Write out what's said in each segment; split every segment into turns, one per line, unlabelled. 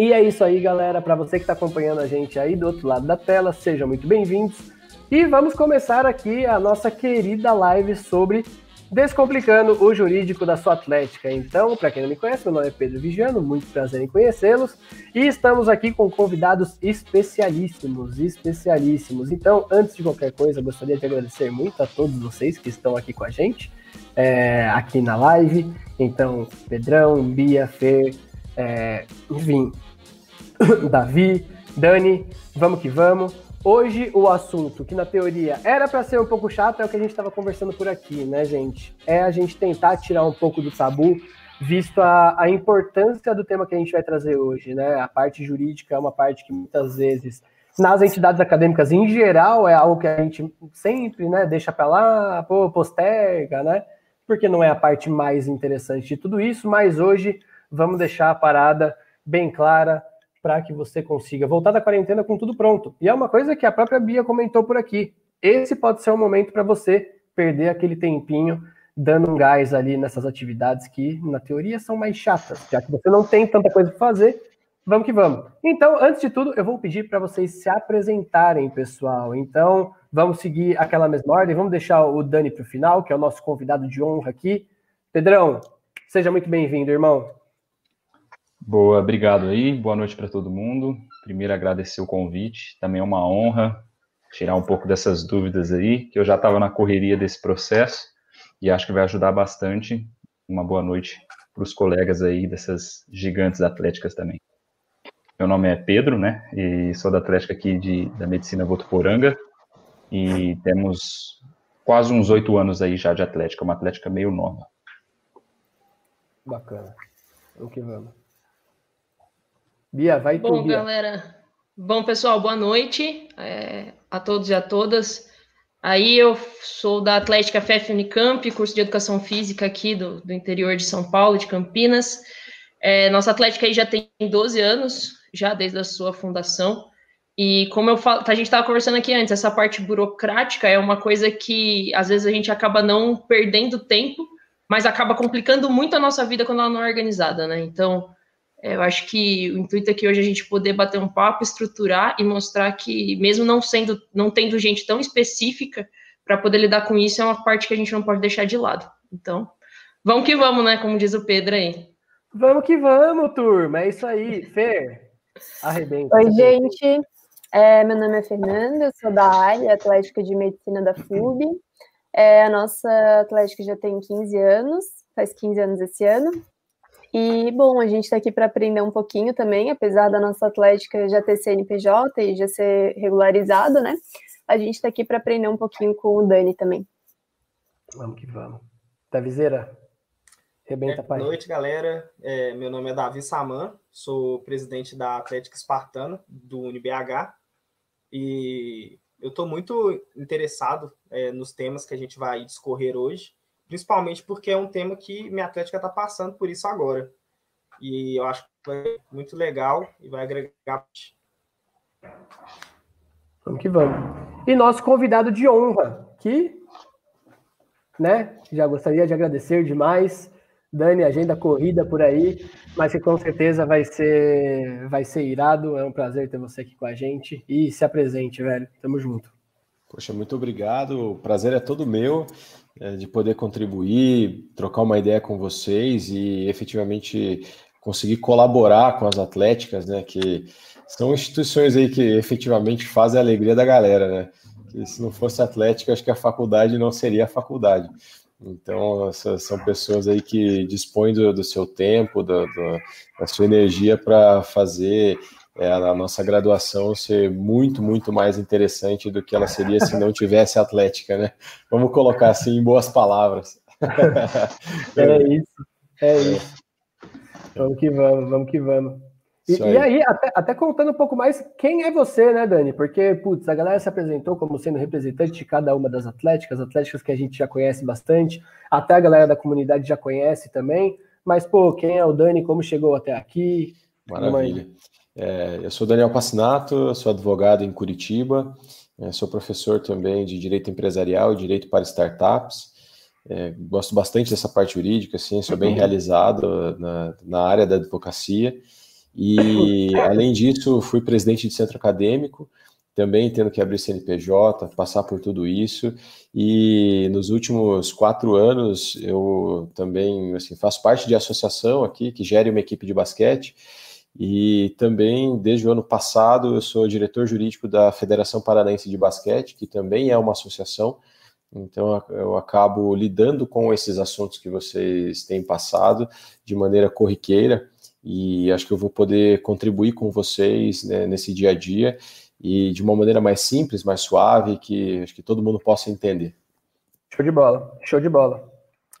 E é isso aí, galera. Para você que está acompanhando a gente aí do outro lado da tela, sejam muito bem-vindos. E vamos começar aqui a nossa querida live sobre Descomplicando o Jurídico da Sua Atlética. Então, para quem não me conhece, meu nome é Pedro Vigiano, muito prazer em conhecê-los. E estamos aqui com convidados especialíssimos, especialíssimos. Então, antes de qualquer coisa, gostaria de agradecer muito a todos vocês que estão aqui com a gente, é, aqui na live. Então, Pedrão, Bia, Fer, é, enfim, Davi, Dani, vamos que vamos. Hoje o assunto que na teoria era para ser um pouco chato é o que a gente estava conversando por aqui, né, gente? É a gente tentar tirar um pouco do tabu, visto a, a importância do tema que a gente vai trazer hoje, né? A parte jurídica é uma parte que muitas vezes nas entidades acadêmicas em geral é algo que a gente sempre, né, deixa para lá, pô, posterga, né? Porque não é a parte mais interessante de tudo isso, mas hoje vamos deixar a parada bem clara para que você consiga voltar da quarentena com tudo pronto. E é uma coisa que a própria Bia comentou por aqui. Esse pode ser um momento para você perder aquele tempinho dando um gás ali nessas atividades que, na teoria, são mais chatas, já que você não tem tanta coisa para fazer. Vamos que vamos. Então, antes de tudo, eu vou pedir para vocês se apresentarem, pessoal. Então, vamos seguir aquela mesma ordem. Vamos deixar o Dani para o final, que é o nosso convidado de honra aqui. Pedrão, seja muito bem-vindo, irmão.
Boa, obrigado aí. Boa noite para todo mundo. Primeiro agradecer o convite. Também é uma honra tirar um pouco dessas dúvidas aí, que eu já estava na correria desse processo e acho que vai ajudar bastante. Uma boa noite para os colegas aí dessas gigantes atléticas também. Meu nome é Pedro, né? E sou da Atlética aqui de, da Medicina Votuporanga e temos quase uns oito anos aí já de Atlética, uma Atlética meio nova.
Bacana. O que vamos. Bia, vai
Bom, galera. Bom, pessoal, boa noite é, a todos e a todas. Aí eu sou da Atlética FF Unicamp, curso de Educação Física aqui do, do interior de São Paulo, de Campinas. É, nossa Atlética aí já tem 12 anos, já desde a sua fundação. E como eu falo, a gente estava conversando aqui antes, essa parte burocrática é uma coisa que às vezes a gente acaba não perdendo tempo, mas acaba complicando muito a nossa vida quando ela não é organizada, né? Então, eu acho que o intuito aqui hoje é a gente poder bater um papo, estruturar e mostrar que, mesmo não sendo, não tendo gente tão específica para poder lidar com isso, é uma parte que a gente não pode deixar de lado. Então, vamos que vamos, né? Como diz o Pedro aí.
Vamos que vamos, turma. É isso aí. Fer, arrebenta.
Oi, gente. É, meu nome é Fernanda, sou da área Atlética de Medicina da FUB. É, a nossa Atlética já tem 15 anos, faz 15 anos esse ano. E, bom, a gente está aqui para aprender um pouquinho também, apesar da nossa atlética já ter CNPJ e já ser regularizado, né? A gente está aqui para aprender um pouquinho com o Dani também.
Vamos que vamos. Davizeira, rebenta,
é, pai. Boa noite, galera. É, meu nome é Davi Saman, sou presidente da Atlética Espartana, do UniBH, e eu estou muito interessado é, nos temas que a gente vai discorrer hoje principalmente porque é um tema que minha Atlética está passando por isso agora. E eu acho que vai muito legal e vai agregar.
Vamos que vamos. E nosso convidado de honra, que, né, já gostaria de agradecer demais. Dani, agenda corrida por aí, mas que com certeza vai ser, vai ser irado. É um prazer ter você aqui com a gente. E se apresente, velho. Tamo junto.
Poxa, muito obrigado. O prazer é todo meu é, de poder contribuir, trocar uma ideia com vocês e efetivamente conseguir colaborar com as atléticas, né? Que são instituições aí que efetivamente fazem a alegria da galera, né? Que se não fosse atlética, acho que a faculdade não seria a faculdade. Então, são pessoas aí que dispõem do, do seu tempo, do, do, da sua energia para fazer é, a nossa graduação ser muito, muito mais interessante do que ela seria se não tivesse atlética, né? Vamos colocar assim em boas palavras.
é isso, é isso. Vamos que vamos, vamos que vamos. E, aí, e aí até, até, contando um pouco mais, quem é você, né, Dani? Porque, putz, a galera se apresentou como sendo representante de cada uma das atléticas, atléticas que a gente já conhece bastante, até a galera da comunidade já conhece também, mas, pô, quem é o Dani, como chegou até aqui?
Maravilha. É, eu sou Daniel Passinato, sou advogado em Curitiba, é, sou professor também de Direito Empresarial e Direito para Startups. É, gosto bastante dessa parte jurídica, assim, sou bem uhum. realizado na, na área da advocacia E, além disso, fui presidente de centro acadêmico, também tendo que abrir CNPJ, passar por tudo isso. E nos últimos quatro anos, eu também assim, faço parte de associação aqui, que gere uma equipe de basquete. E também, desde o ano passado, eu sou diretor jurídico da Federação Paranaense de Basquete, que também é uma associação. Então, eu acabo lidando com esses assuntos que vocês têm passado de maneira corriqueira e acho que eu vou poder contribuir com vocês né, nesse dia a dia e de uma maneira mais simples, mais suave, que acho que todo mundo possa entender.
Show de bola, show de bola.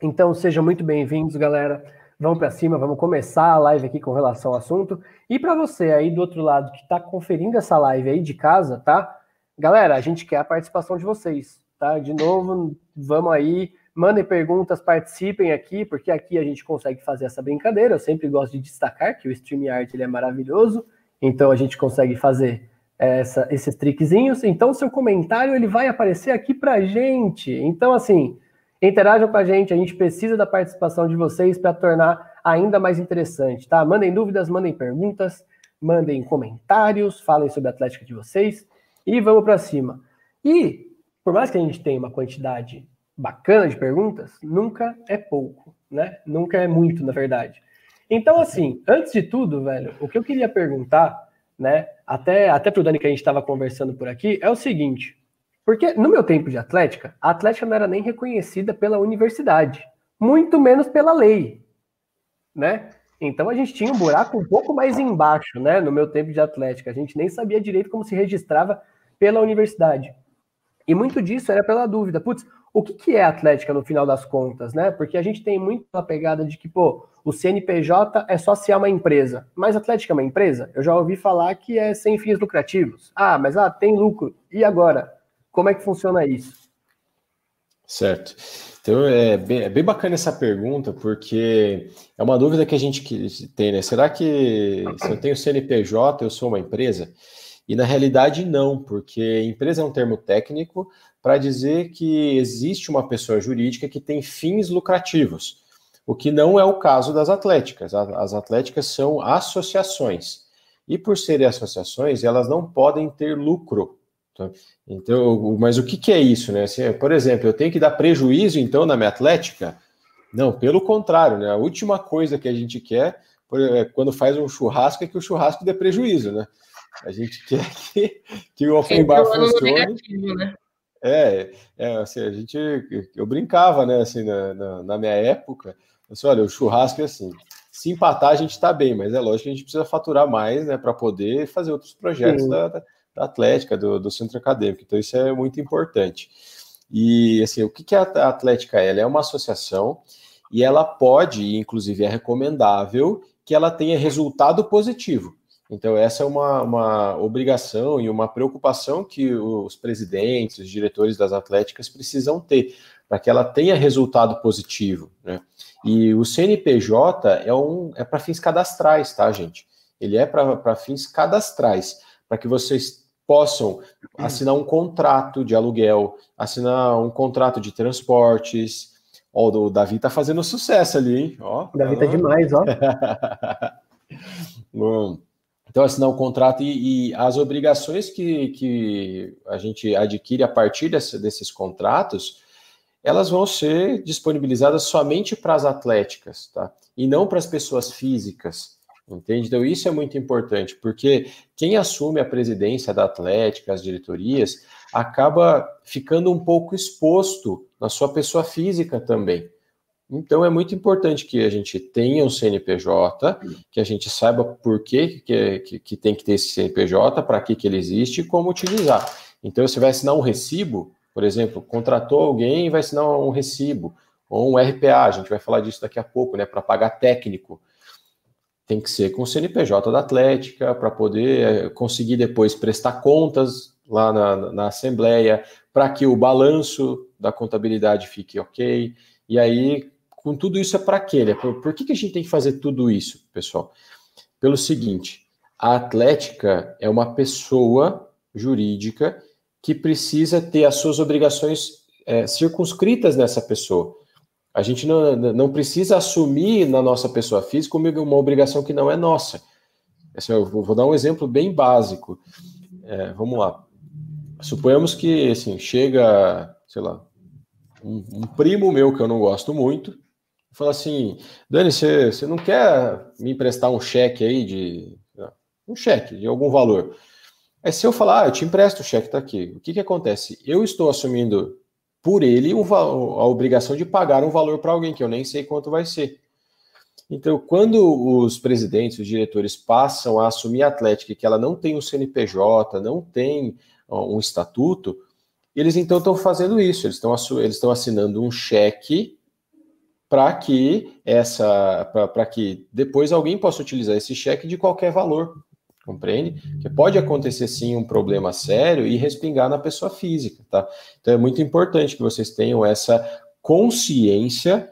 Então sejam muito bem-vindos, galera. Vamos para cima, vamos começar a live aqui com relação ao assunto. E para você aí do outro lado que está conferindo essa live aí de casa, tá? Galera, a gente quer a participação de vocês, tá? De novo, vamos aí Mandem perguntas, participem aqui, porque aqui a gente consegue fazer essa brincadeira. Eu sempre gosto de destacar que o StreamYard ele é maravilhoso, então a gente consegue fazer essa, esses trickzinhos. Então, seu comentário ele vai aparecer aqui para gente. Então, assim, interajam com a gente. A gente precisa da participação de vocês para tornar ainda mais interessante, tá? Mandem dúvidas, mandem perguntas, mandem comentários, falem sobre a Atlética de vocês e vamos para cima. E por mais que a gente tenha uma quantidade bacana de perguntas, nunca é pouco, né? Nunca é muito, na verdade. Então, assim, antes de tudo, velho, o que eu queria perguntar, né, até, até pro Dani que a gente estava conversando por aqui, é o seguinte, porque no meu tempo de atlética, a atlética não era nem reconhecida pela universidade, muito menos pela lei, né? Então a gente tinha um buraco um pouco mais embaixo, né, no meu tempo de atlética, a gente nem sabia direito como se registrava pela universidade. E muito disso era pela dúvida, putz, o que, que é Atlética no final das contas, né? Porque a gente tem muito a pegada de que, pô, o CNPJ é só se é uma empresa. Mas Atlética é uma empresa? Eu já ouvi falar que é sem fins lucrativos. Ah, mas ah, tem lucro. E agora? Como é que funciona isso?
Certo. Então é bem, é bem bacana essa pergunta, porque é uma dúvida que a gente tem, né? Será que se eu tenho CNPJ, eu sou uma empresa? E na realidade, não, porque empresa é um termo técnico para dizer que existe uma pessoa jurídica que tem fins lucrativos, o que não é o caso das atléticas. As atléticas são associações. E por serem associações, elas não podem ter lucro. Tá? Então, mas o que, que é isso, né? Assim, por exemplo, eu tenho que dar prejuízo então na minha atlética? Não, pelo contrário, né? A última coisa que a gente quer é, quando faz um churrasco é que o churrasco dê prejuízo, né? A gente quer que, que o open bar funcione. Negativo, né? É, é assim, a gente, eu brincava, né, assim, na, na, na minha época, assim, olha, o churrasco é assim, se empatar a gente está bem, mas é lógico que a gente precisa faturar mais, né, para poder fazer outros projetos da, da, da, Atlética, do, do centro acadêmico, então isso é muito importante. E, assim, o que, que a Atlética é? Ela é uma associação e ela pode, inclusive é recomendável, que ela tenha resultado positivo. Então, essa é uma, uma obrigação e uma preocupação que os presidentes, os diretores das atléticas precisam ter, para que ela tenha resultado positivo. Né? E o CNPJ é, um, é para fins cadastrais, tá, gente? Ele é para fins cadastrais, para que vocês possam assinar um contrato de aluguel, assinar um contrato de transportes. Ó, o Davi tá fazendo sucesso ali, hein? Ó,
o Davi tá demais, ó.
Então, assinar um contrato e, e, as obrigações que, que a gente adquire a partir desse, desses contratos, elas vão ser disponibilizadas somente para as atléticas, tá? E não para as pessoas físicas, entende? Então, isso é muito importante, porque quem assume a presidência da Atlética, as diretorias, acaba ficando um pouco exposto na sua pessoa física também. Então é muito importante que a gente tenha um CNPJ, que a gente saiba por que, que, que tem que ter esse CNPJ, para que, que ele existe e como utilizar. Então você vai assinar um recibo, por exemplo, contratou alguém e vai assinar um recibo, ou um RPA, a gente vai falar disso daqui a pouco, né? Para pagar técnico. Tem que ser com o CNPJ da Atlética, para poder eh, conseguir depois prestar contas lá na, na Assembleia, para que o balanço da contabilidade fique ok. E aí, com tudo isso é para quê? Né? Por, por que, que a gente tem que fazer tudo isso, pessoal? Pelo seguinte, a Atlética é uma pessoa jurídica que precisa ter as suas obrigações é, circunscritas nessa pessoa. A gente não, não precisa assumir na nossa pessoa física uma obrigação que não é nossa. Assim, eu vou, dar um exemplo bem básico. É, vamos lá. Suponhamos que assim, chega, sei lá, um, um, primo meu que eu não gosto muito, fala assim: Dani, você, não quer me emprestar um cheque aí de. um cheque de algum valor? Aí se eu falar, ah, eu te empresto o cheque, tá aqui. O que, que acontece? Eu estou assumindo por ele um, a obrigação de pagar um valor para alguém que eu nem sei quanto vai ser. Então, quando os presidentes, os diretores passam a assumir a Atlética que ela não tem um CNPJ, não tem um estatuto, eles então estão fazendo isso, eles estão eles estão assinando um cheque para que essa para que depois alguém possa utilizar esse cheque de qualquer valor. Compreende? Que pode acontecer sim um problema sério e respingar na pessoa física, tá? Então é muito importante que vocês tenham essa consciência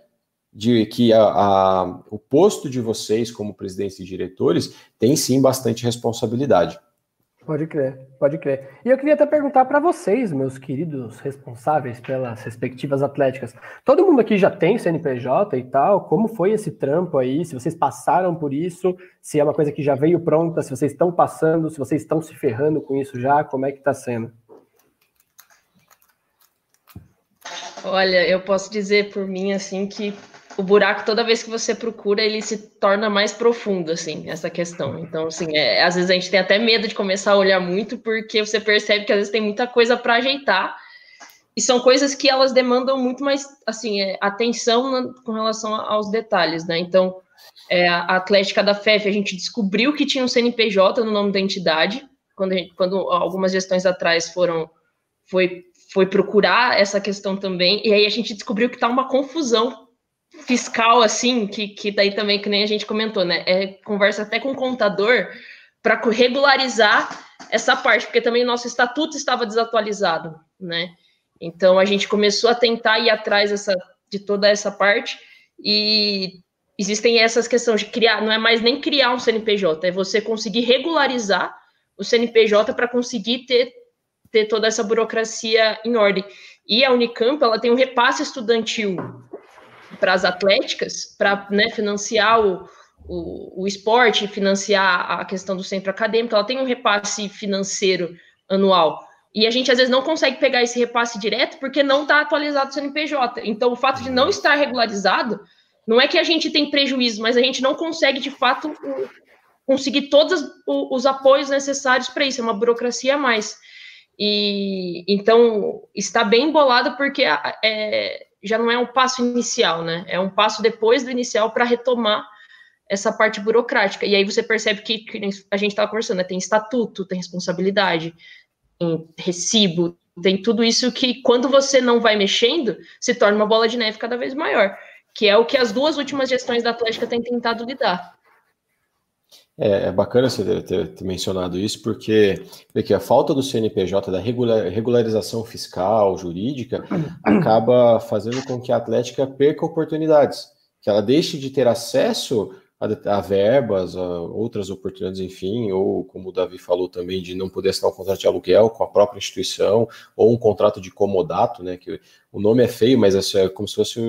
de que a, a, o posto de vocês como presidentes e diretores tem sim bastante responsabilidade.
Pode crer, pode crer. E eu queria até perguntar para vocês, meus queridos responsáveis pelas respectivas atléticas. Todo mundo aqui já tem CNPJ e tal? Como foi esse trampo aí? Se vocês passaram por isso, se é uma coisa que já veio pronta, se vocês estão passando, se vocês estão se ferrando com isso já, como é que está sendo?
Olha, eu posso dizer por mim assim que o buraco, toda vez que você procura, ele se torna mais profundo, assim, essa questão. Então, assim, é, às vezes a gente tem até medo de começar a olhar muito, porque você percebe que às vezes tem muita coisa para ajeitar, e são coisas que elas demandam muito mais, assim, é, atenção na, com relação aos detalhes, né? Então, é, a Atlética da FEF, a gente descobriu que tinha um CNPJ no nome da entidade, quando, gente, quando algumas gestões atrás foram, foi, foi procurar essa questão também, e aí a gente descobriu que está uma confusão fiscal, assim, que, que daí também, que nem a gente comentou, né? É, conversa até com o contador para regularizar essa parte, porque também nosso estatuto estava desatualizado, né? Então a gente começou a tentar ir atrás dessa, de toda essa parte e existem essas questões de criar, não é mais nem criar um CNPJ, é você conseguir regularizar o CNPJ para conseguir ter, ter toda essa burocracia em ordem. E a Unicamp, ela tem um repasse estudantil para as atléticas, para né, financiar o, o, o, esporte, financiar a questão do centro acadêmico, ela tem um repasse financeiro anual. E a gente às vezes não consegue pegar esse repasse direto porque não está atualizado o CNPJ. Então, o fato de não estar regularizado não é que a gente tem prejuízo, mas a gente não consegue de fato conseguir todos os apoios necessários para isso. É uma burocracia a mais. E então está bem embolado porque é, já não é um passo inicial, né? É um passo depois do inicial para retomar essa parte burocrática. E aí você percebe que, que a gente estava conversando, né? tem estatuto, tem responsabilidade, tem recibo, tem tudo isso que, quando você não vai mexendo, se torna uma bola de neve cada vez maior, que é o que as duas últimas gestões da Atlética têm tentado lidar.
É, é bacana você ter, ter, mencionado isso, porque aqui, a falta do CNPJ, da regular, regularização fiscal, jurídica, acaba fazendo com que a Atlética perca oportunidades, que ela deixe de ter acesso a, a verbas, a outras oportunidades, enfim, ou como o Davi falou também, de não poder assinar um contrato de aluguel com a própria instituição, ou um contrato de comodato, né, que o nome é feio, mas é como se fosse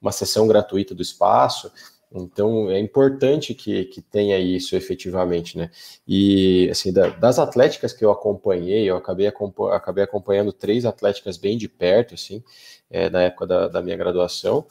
uma sessão gratuita do espaço, então é importante que, que tenha isso efetivamente, né? E assim, da, das atléticas que eu acompanhei, eu acabei, acabei acompanhando três atléticas bem de perto, assim, é, na época da, da, minha graduação.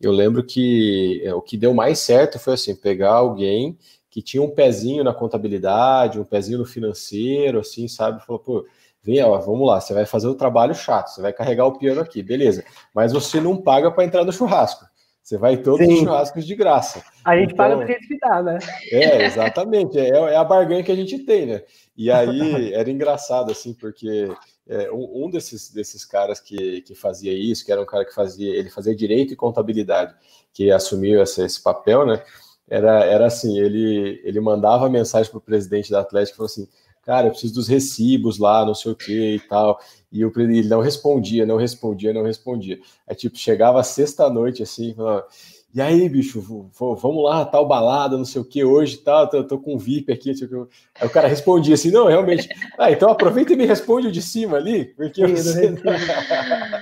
Eu lembro que é, o que deu mais certo foi assim, pegar alguém que tinha um pezinho na contabilidade, um pezinho no financeiro, assim, sabe? Falou, pô, vem, ó, vamos lá, você vai fazer o trabalho chato, você vai carregar o piano aqui, beleza, mas você não paga para entrar no churrasco. Você vai em todos Sim. os churrascos de graça.
A gente então, paga que dá, né?
É, exatamente. É, é, a barganha que a gente tem, né? E aí era engraçado, assim, porque é, um, desses, desses caras que, que fazia isso, que era um cara que fazia, ele fazia direito e contabilidade, que assumiu esse, esse papel, né? Era, era assim, ele, ele mandava mensagem para o presidente da Atlético e falou assim: cara, eu preciso dos recibos lá, não sei o que e tal. E eu, ele não respondia, não respondia, não respondia. Aí, tipo, chegava sexta-noite, assim, falava, e aí, bicho, vamos lá, tal balada, não sei o que, hoje tal, tô, tô com um VIP aqui, sei o que. Aí o cara respondia assim, não, realmente, ah, então aproveita e me responde o de cima ali, porque você...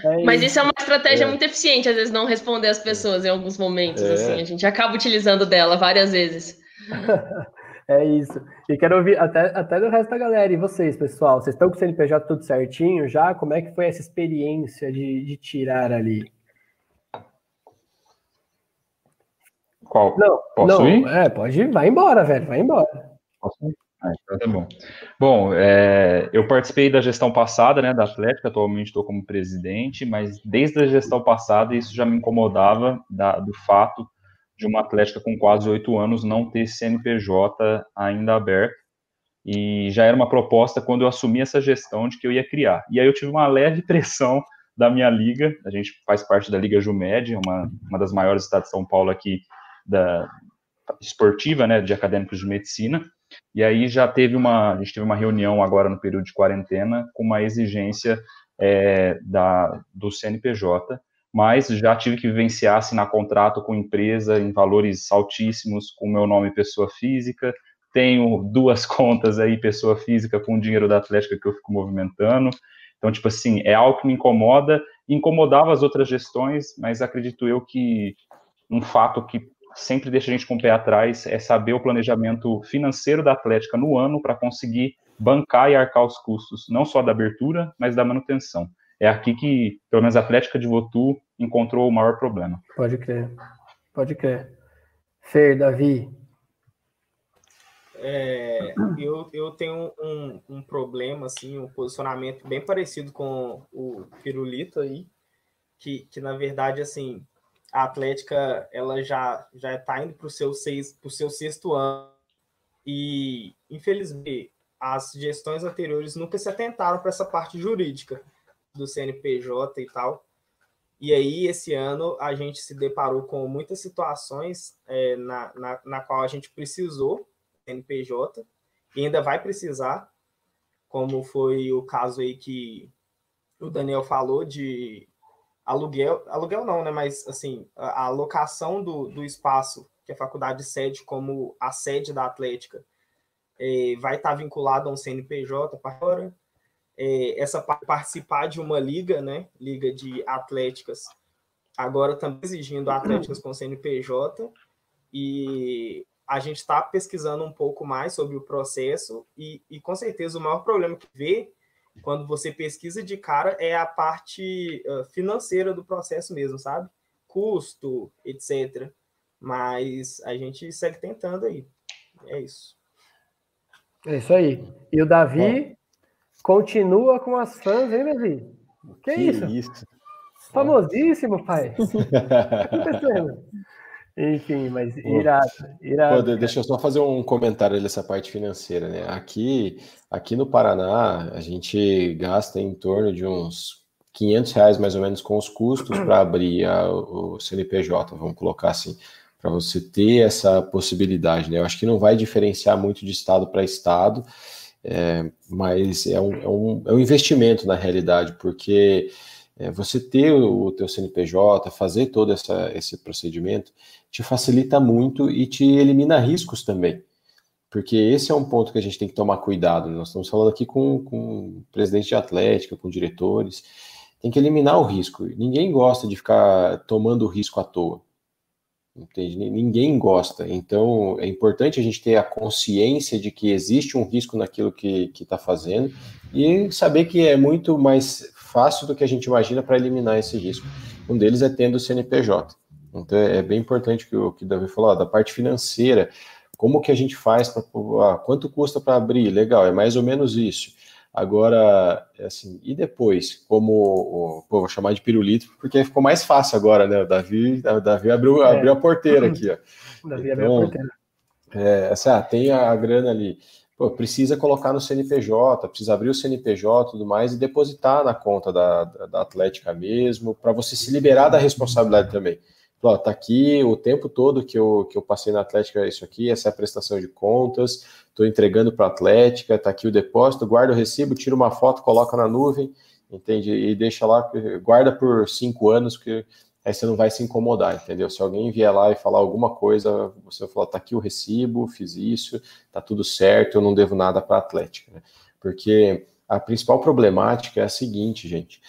É Mas isso é uma estratégia é. muito eficiente, às vezes, não responder as pessoas em alguns momentos, é. assim, a gente acaba utilizando dela várias vezes.
É isso. E quero ouvir até, até do resto da galera. E vocês, pessoal? Vocês estão com o CNPJ tudo certinho já? Como é que foi essa experiência de, de tirar ali?
Qual?
Não,
Posso
não,
ir?
É, pode ir. Vai embora, velho. Vai embora.
Posso ir? Ah, então tá bom. Bom, é, eu participei da gestão passada, né, da Atlética, atualmente estou como presidente, mas desde a gestão passada isso já me incomodava da, do fato de uma Atlética com quase oito anos não ter CNPJ ainda aberto, e já era uma proposta quando eu assumi essa gestão de que eu ia criar. E aí eu tive uma leve pressão da minha liga, a gente faz parte da Liga Jumed, uma, uma das maiores estados de São Paulo aqui, da esportiva, né, de acadêmicos de medicina, e aí já teve uma, a gente teve uma reunião agora no período de quarentena com uma exigência é, da, do CNPJ, mas já tive que vivenciar, assinar contrato com empresa em valores altíssimos, com meu nome pessoa física, tenho duas contas aí, pessoa física, com o dinheiro da Atlética que eu fico movimentando, então, tipo assim, é algo que me incomoda, incomodava as outras gestões, mas acredito eu que um fato que sempre deixa a gente com o pé atrás é saber o planejamento financeiro da Atlética no ano para conseguir bancar e arcar os custos, não só da abertura, mas da manutenção. É aqui que, pelo menos, a Atlética de Votu encontrou o maior problema.
Pode crer. Pode crer. Fer, Davi.
É, eu, eu tenho um, um problema, assim, um posicionamento bem parecido com o Pirulito aí, que, que na verdade, assim, a Atlética ela já já está indo para o seu seis, pro seu sexto ano e infelizmente as gestões anteriores nunca se atentaram para essa parte jurídica do CNPJ e tal. E aí, esse ano, a gente se deparou com muitas situações é, na, na, na qual a gente precisou CNPJ e ainda vai precisar, como foi o caso aí que o Daniel falou de aluguel, aluguel não, né? Mas assim, a, a locação do, do espaço que a faculdade cede como a sede da Atlética é, vai estar vinculado a um CNPJ para fora. É, essa participar de uma liga, né? Liga de atléticas, agora também exigindo atléticas com CNPJ e a gente está pesquisando um pouco mais sobre o processo e, e com certeza o maior problema que vê quando você pesquisa de cara, é a parte uh, financeira do processo mesmo, sabe? Custo, etc. Mas a gente segue tentando aí. É isso.
É isso aí. E o Davi continua com as fãs, hein, Davi? Que, que isso? isso? Famosíssimo, pai. o que está acontecendo? Enfim, mas irado, irado.
Pô, deixa eu só fazer um comentário dessa parte financeira, né? Aqui, aqui no Paraná, a gente gasta em torno de uns 500 reais mais ou menos com os custos para abrir a, o CNPJ, vamos colocar assim, para você ter essa possibilidade, né? Eu acho que não vai diferenciar muito de estado para estado, é, mas é um, é, um, é um investimento na realidade, porque é, você ter o, teu CNPJ, fazer todo essa, esse procedimento, te facilita muito e te elimina riscos também. Porque esse é um ponto que a gente tem que tomar cuidado. Nós estamos falando aqui com, com presidente de atlética, com diretores. Tem que eliminar o risco. Ninguém gosta de ficar tomando risco à toa. Entende? Ninguém gosta. Então, é importante a gente ter a consciência de que existe um risco naquilo que está fazendo e saber que é muito mais fácil do que a gente imagina para eliminar esse risco. Um deles é tendo o CNPJ. Então é bem importante que o que o Davi falou, da parte financeira, como que a gente faz para ah, quanto custa para abrir? Legal, é mais ou menos isso. Agora, é assim, e depois, como pô, vou chamar de pirulito, porque ficou mais fácil agora, né? O Davi, o Davi abriu, é. abriu a porteira aqui, ó.
O Davi então, abriu a então, porteira.
É, assim, ah, tem a grana ali. Pô, precisa colocar no CNPJ, precisa abrir o CNPJ e tudo mais e depositar na conta da, da, da Atlética mesmo, para você se liberar da responsabilidade também. Ó, tá aqui o tempo todo que eu, que eu passei na Atlética, é isso aqui, essa é a prestação de contas, estou entregando para a Atlética, tá aqui o depósito, guarda o recibo, tira uma foto, coloca na nuvem, entende? E deixa lá, guarda por cinco anos, que aí você não vai se incomodar, entendeu? Se alguém vier lá e falar alguma coisa, você vai falar, tá aqui o recibo, fiz isso, tá tudo certo, eu não devo nada para a Atlética, né? Porque a principal problemática é a seguinte, gente.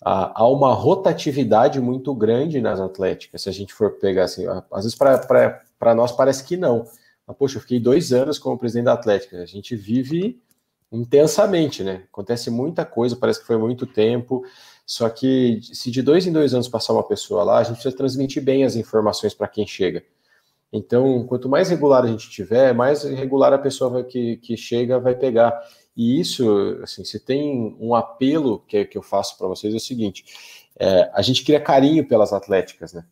Há uma rotatividade muito grande nas atléticas, se a gente for pegar assim, às vezes para nós parece que não, poxa, eu fiquei dois anos como presidente da Atlética. A gente vive intensamente, né? Acontece muita coisa, parece que foi muito tempo. Só que se de dois em dois anos passar uma pessoa lá, a gente precisa transmitir bem as informações para quem chega. Então, quanto mais regular a gente tiver, mais regular a pessoa vai, que, que chega vai pegar. E isso, assim, se tem um apelo que, que eu faço para vocês é o seguinte: é, a gente cria carinho pelas atléticas, né?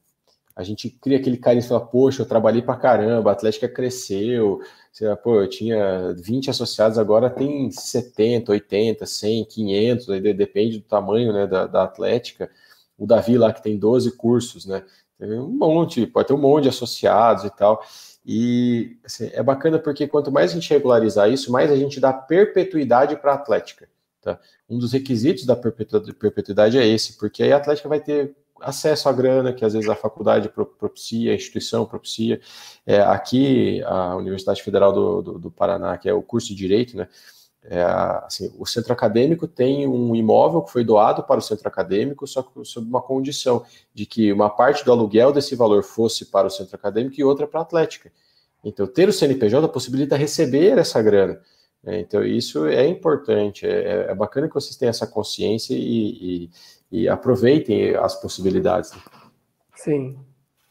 A gente cria aquele carinho fala, poxa, eu trabalhei para caramba, a Atlética cresceu, sei lá, pô, eu tinha 20 associados, agora tem 70, 80, 100, 500, aí depende do tamanho né, da, da Atlética. O Davi lá, que tem 12 cursos, né? Tem um monte, pode ter um monte de associados e tal. E assim, é bacana porque quanto mais a gente regularizar isso, mais a gente dá perpetuidade para a Atlética. Tá? Um dos requisitos da perpetuidade é esse, porque aí a Atlética vai ter acesso à grana que às vezes a faculdade propicia, a instituição propicia. É, aqui, a Universidade Federal do, do, do, Paraná, que é o curso de Direito, né? É, assim, o centro acadêmico tem um imóvel que foi doado para o centro acadêmico, só que sob uma condição de que uma parte do aluguel desse valor fosse para o centro acadêmico e outra para a Atlética. Então, ter o CNPJ possibilita receber essa grana. É, então, isso é importante, é, é, bacana que vocês tenham essa consciência e, e, e aproveitem as possibilidades. Né?
Sim,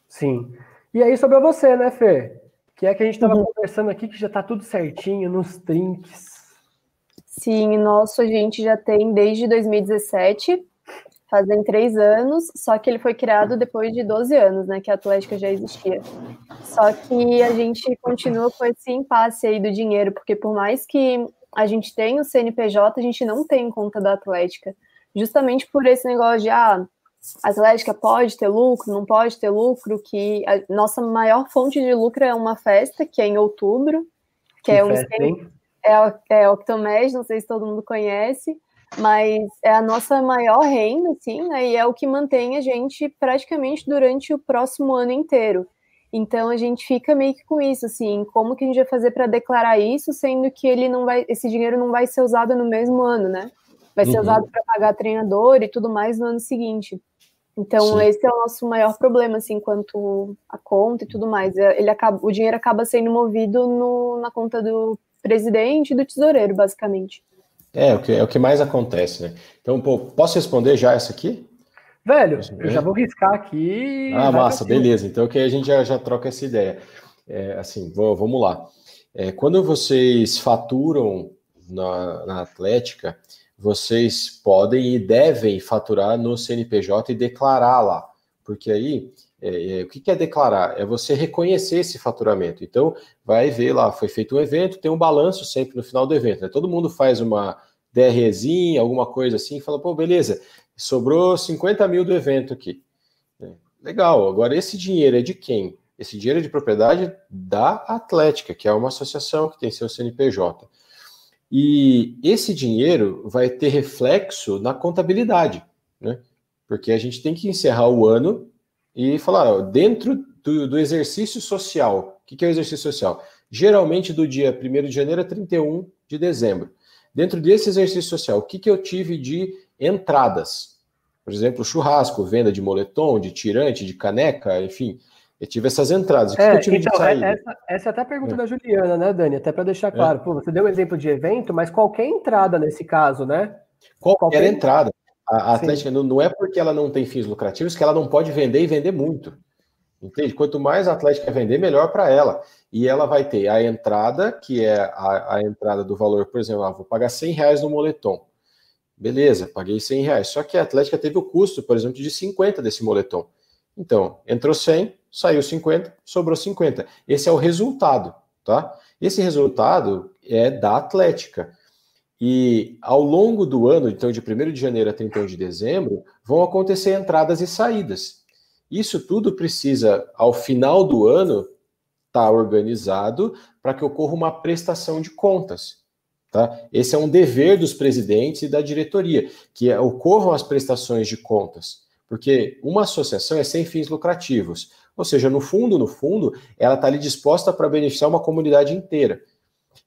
sim. E aí sobre você, né, Fê? Que é que a gente estava uhum. conversando aqui, que já está tudo certinho nos trinks.
Sim, nosso a gente já tem desde 2017, fazem três anos, só que ele foi criado depois de 12 anos, né, que a Atlética já existia. Só que a gente continua com esse impasse aí do dinheiro, porque por mais que a gente tenha o CNPJ, a gente não tem conta da Atlética. Justamente por esse negócio de ah, a Atlética pode ter lucro, não pode ter lucro, que a nossa maior fonte de lucro é uma festa, que é em outubro, que, que é um festa, é, é Octomed, não sei se todo mundo conhece, mas é a nossa maior renda, assim, né, e é o que mantém a gente praticamente durante o próximo ano inteiro. Então a gente fica meio que com isso, assim, como que a gente vai fazer para declarar isso, sendo que ele não vai, esse dinheiro não vai ser usado no mesmo ano, né? vai ser uhum. usado para pagar treinador e tudo mais no ano seguinte. Então, Sim. esse é o nosso maior problema, assim, quanto a conta e tudo mais. É, ele acaba, o dinheiro acaba sendo movido no, na conta do presidente e do tesoureiro, basicamente.
É, o que, é o que mais acontece, né? Então, pô, posso responder já essa aqui?
Velho, eu já vou riscar aqui.
Ah, massa, beleza. Então, que a gente já, já troca essa ideia. É, assim, vou, vamos lá. É, quando vocês faturam na, na Atlética, vocês podem e devem faturar no CNPJ e declarar lá, porque aí é, é, o que é declarar? É você reconhecer esse faturamento. Então, vai ver lá, foi feito um evento, tem um balanço sempre no final do evento. Né? Todo mundo faz uma DREzinha, alguma coisa assim, e fala, pô, beleza, sobrou 50 mil do evento aqui. É, legal, agora esse dinheiro é de quem? Esse dinheiro é de propriedade da Atlética, que é uma associação que tem seu CNPJ. E esse dinheiro vai ter reflexo na contabilidade, né? Porque a gente tem que encerrar o ano e falar, dentro do, do, exercício social, o que, que é o exercício social? Geralmente do dia 1 de janeiro a 31 de dezembro. Dentro desse exercício social, o que, que eu tive de entradas? Por exemplo, churrasco, venda de moletom, de tirante, de caneca, enfim, eu tive essas entradas. O que, é, que eu tive
então,
de saída?
Essa, essa é até a pergunta é. da Juliana, né, Dani? Até para deixar claro. É. Pô, você deu um exemplo de evento, mas qualquer entrada nesse caso, né?
Qualquer, qualquer... entrada. A, a Atlética não, não é porque ela não tem fins lucrativos que ela não pode vender e vender muito. Entende? Quanto mais a Atlética vender, melhor para ela. E ela vai ter a entrada, que é a, a entrada do valor, por exemplo, ah, vou pagar 100 reais no moletom. Beleza, paguei 100 reais. Só que a Atlética teve o custo, por exemplo, de 50 desse moletom. Então, entrou 100, saiu 50, sobrou 50. Esse é o resultado, tá? Esse resultado é da Atlética. E ao longo do ano, então de 1 de janeiro a 31 de dezembro, vão acontecer entradas e saídas. Isso tudo precisa, ao final do ano, estar tá organizado para que ocorra uma prestação de contas. Tá? Esse é um dever dos presidentes e da diretoria, que ocorram as prestações de contas. Porque uma associação é sem fins lucrativos. Ou seja, no fundo, no fundo, ela está ali disposta para beneficiar uma comunidade inteira.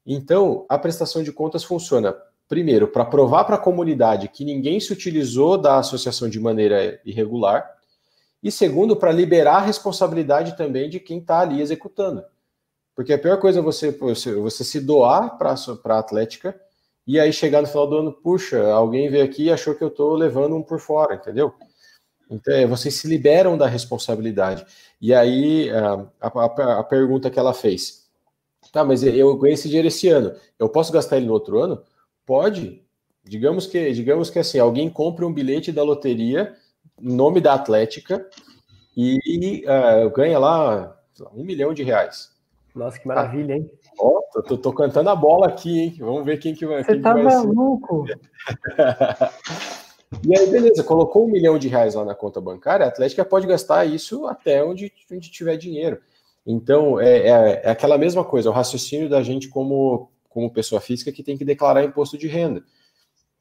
Então, a prestação de contas funciona, primeiro, para provar para a comunidade que ninguém se utilizou da associação de maneira irregular, e segundo, para liberar a responsabilidade também de quem está ali executando. Porque a pior coisa é você, você, se doar para a Atlética e aí chegar no final do ano, puxa, alguém veio aqui e achou que eu estou levando um por fora, entendeu? Então, é, vocês se liberam da responsabilidade. E aí, a, a, a, pergunta que ela fez: tá, mas eu ganhei esse dinheiro esse ano, eu posso gastar ele no outro ano? Pode. Digamos que, digamos que assim, alguém compre um bilhete da loteria, nome da Atlética, e uh, ganha lá um milhão de reais.
Nossa, que maravilha, hein?
Ó, tô, tô, tô, cantando a bola aqui, hein? Vamos ver quem que vai.
Você tá maluco?
e aí, beleza, colocou um milhão de reais lá na conta bancária, a Atlética pode gastar isso até onde, onde tiver dinheiro. Então, é, é, é, aquela mesma coisa, o raciocínio da gente como, como pessoa física que tem que declarar imposto de renda.